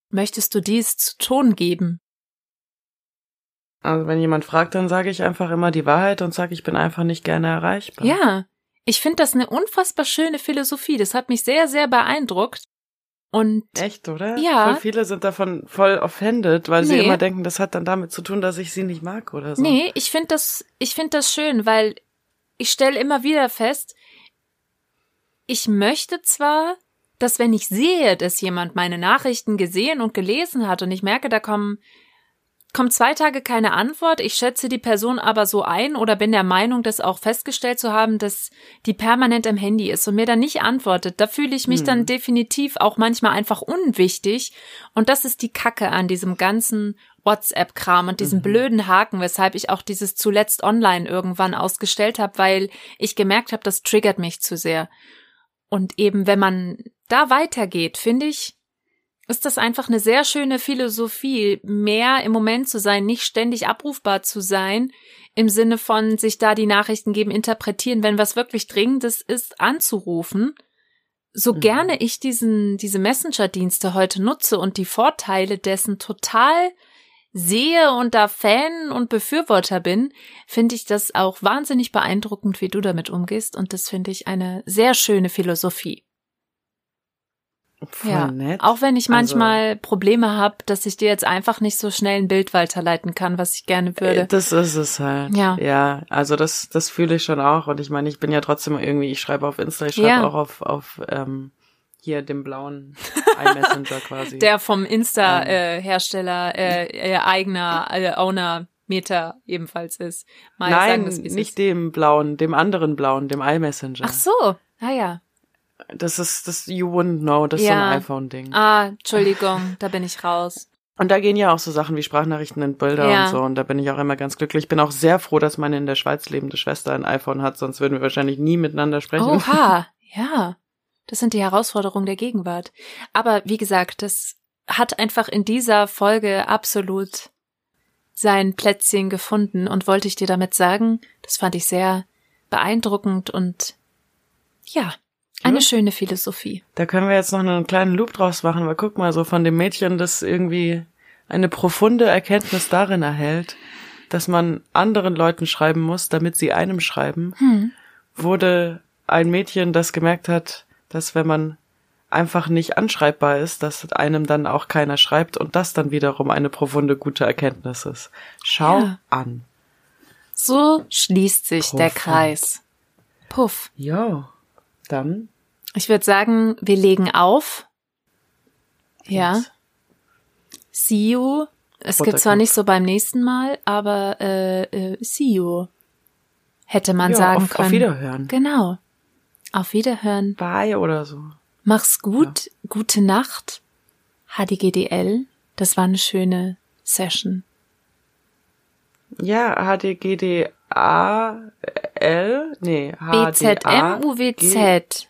B: Möchtest du dies zu Ton geben?
C: Also wenn jemand fragt, dann sage ich einfach immer die Wahrheit und sage, ich bin einfach nicht gerne erreichbar.
B: Ja, ich finde das eine unfassbar schöne Philosophie. Das hat mich sehr, sehr beeindruckt. Und
C: Echt, oder?
B: Ja.
C: Voll viele sind davon voll offended, weil sie
B: Nee.
C: immer denken, das hat dann damit zu tun, dass ich sie nicht mag oder so.
B: Nee, ich finde das, ich finde das schön, weil ich stelle immer wieder fest, ich möchte zwar, dass wenn ich sehe, dass jemand meine Nachrichten gesehen und gelesen hat und ich merke, da kommen, kommt zwei Tage keine Antwort, ich schätze die Person aber so ein oder bin der Meinung, das auch festgestellt zu haben, dass die permanent am Handy ist und mir dann nicht antwortet, da fühle ich mich
C: Hm.
B: dann definitiv auch manchmal einfach unwichtig und das ist die Kacke an diesem ganzen WhatsApp-Kram und diesem blöden Haken, weshalb ich auch dieses zuletzt online irgendwann ausgestellt habe, weil ich gemerkt habe, das triggert mich zu sehr. Und eben, wenn man da weitergeht, finde ich, ist das einfach eine sehr schöne Philosophie, mehr im Moment zu sein, nicht ständig abrufbar zu sein, im Sinne von sich da die Nachrichten geben, interpretieren, wenn was wirklich Dringendes ist, anzurufen. So
C: Mhm.
B: gerne ich diesen, diese Messenger-Dienste heute nutze und die Vorteile dessen total sehe und da Fan und Befürworter bin, finde ich das auch wahnsinnig beeindruckend, wie du damit umgehst und das finde ich eine sehr schöne Philosophie.
C: Voll
B: ja.
C: nett.
B: Auch wenn ich
C: Also-
B: manchmal Probleme habe, dass ich dir jetzt einfach nicht so schnell ein Bild weiterleiten kann, was ich gerne würde.
C: Äh, Das ist es halt.
B: Ja.
C: Ja, also das, das fühle ich schon auch. Und ich meine, ich bin ja trotzdem irgendwie, ich schreibe auf Insta, ich schreibe
B: Ja.
C: auch auf, auf ähm, hier dem blauen iMessenger quasi.
B: Der vom Insta-Hersteller äh, äh, eigener äh, Owner Meter ebenfalls ist. Mal
C: Nein,
B: sagen
C: nicht
B: ist.
C: dem blauen, dem anderen blauen, dem iMessenger.
B: Ach so, ah ja.
C: Das ist, das, you wouldn't know, das ist
B: Ja.
C: so ein iPhone-Ding.
B: Ah, Entschuldigung, da bin ich raus.
C: Und da gehen ja auch so Sachen wie Sprachnachrichten in Bilder
B: Ja.
C: und so. Und da bin ich auch immer ganz glücklich. Ich bin auch sehr froh, dass meine in der Schweiz lebende Schwester ein iPhone hat, sonst würden wir wahrscheinlich nie miteinander sprechen.
B: Oha, ja. Das sind die Herausforderungen der Gegenwart. Aber wie gesagt, das hat einfach in dieser Folge absolut sein Plätzchen gefunden und wollte ich dir damit sagen, das fand ich sehr beeindruckend und ja, eine schöne Philosophie.
C: Da können wir jetzt noch einen kleinen Loop draus machen, weil guck mal, so von dem Mädchen, das irgendwie eine profunde Erkenntnis darin erhält, dass man anderen Leuten schreiben muss, damit sie einem schreiben,
B: Hm.
C: wurde ein Mädchen, das gemerkt hat, dass wenn man einfach nicht anschreibbar ist, dass einem dann auch keiner schreibt und das dann wiederum eine profunde gute Erkenntnis ist. Schau
B: Ja.
C: an.
B: So schließt sich der
C: Profund.
B: Kreis. Puff.
C: Ja, dann
B: Ich würde sagen, wir legen auf. Ja.
C: Yes.
B: See you. Es gibt zwar
C: Buttercup.
B: nicht so beim nächsten Mal, aber äh, äh, see you. Hätte man
C: ja,
B: sagen
C: auf,
B: können.
C: auf Wiederhören.
B: Genau. Auf Wiederhören.
C: Bye oder so.
B: Mach's gut. Gute Nacht. HDGDL. Das war eine schöne Session.
C: Ja, HDGDAL, nee, HDA,
B: BZMUWZ.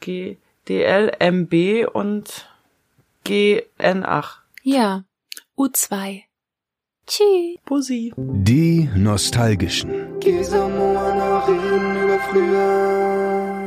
C: GDL, MB und GN8.
B: Ja. U2. Tschüss.
C: Bussi.
A: Die Nostalgischen.
E: Geh reden über früher.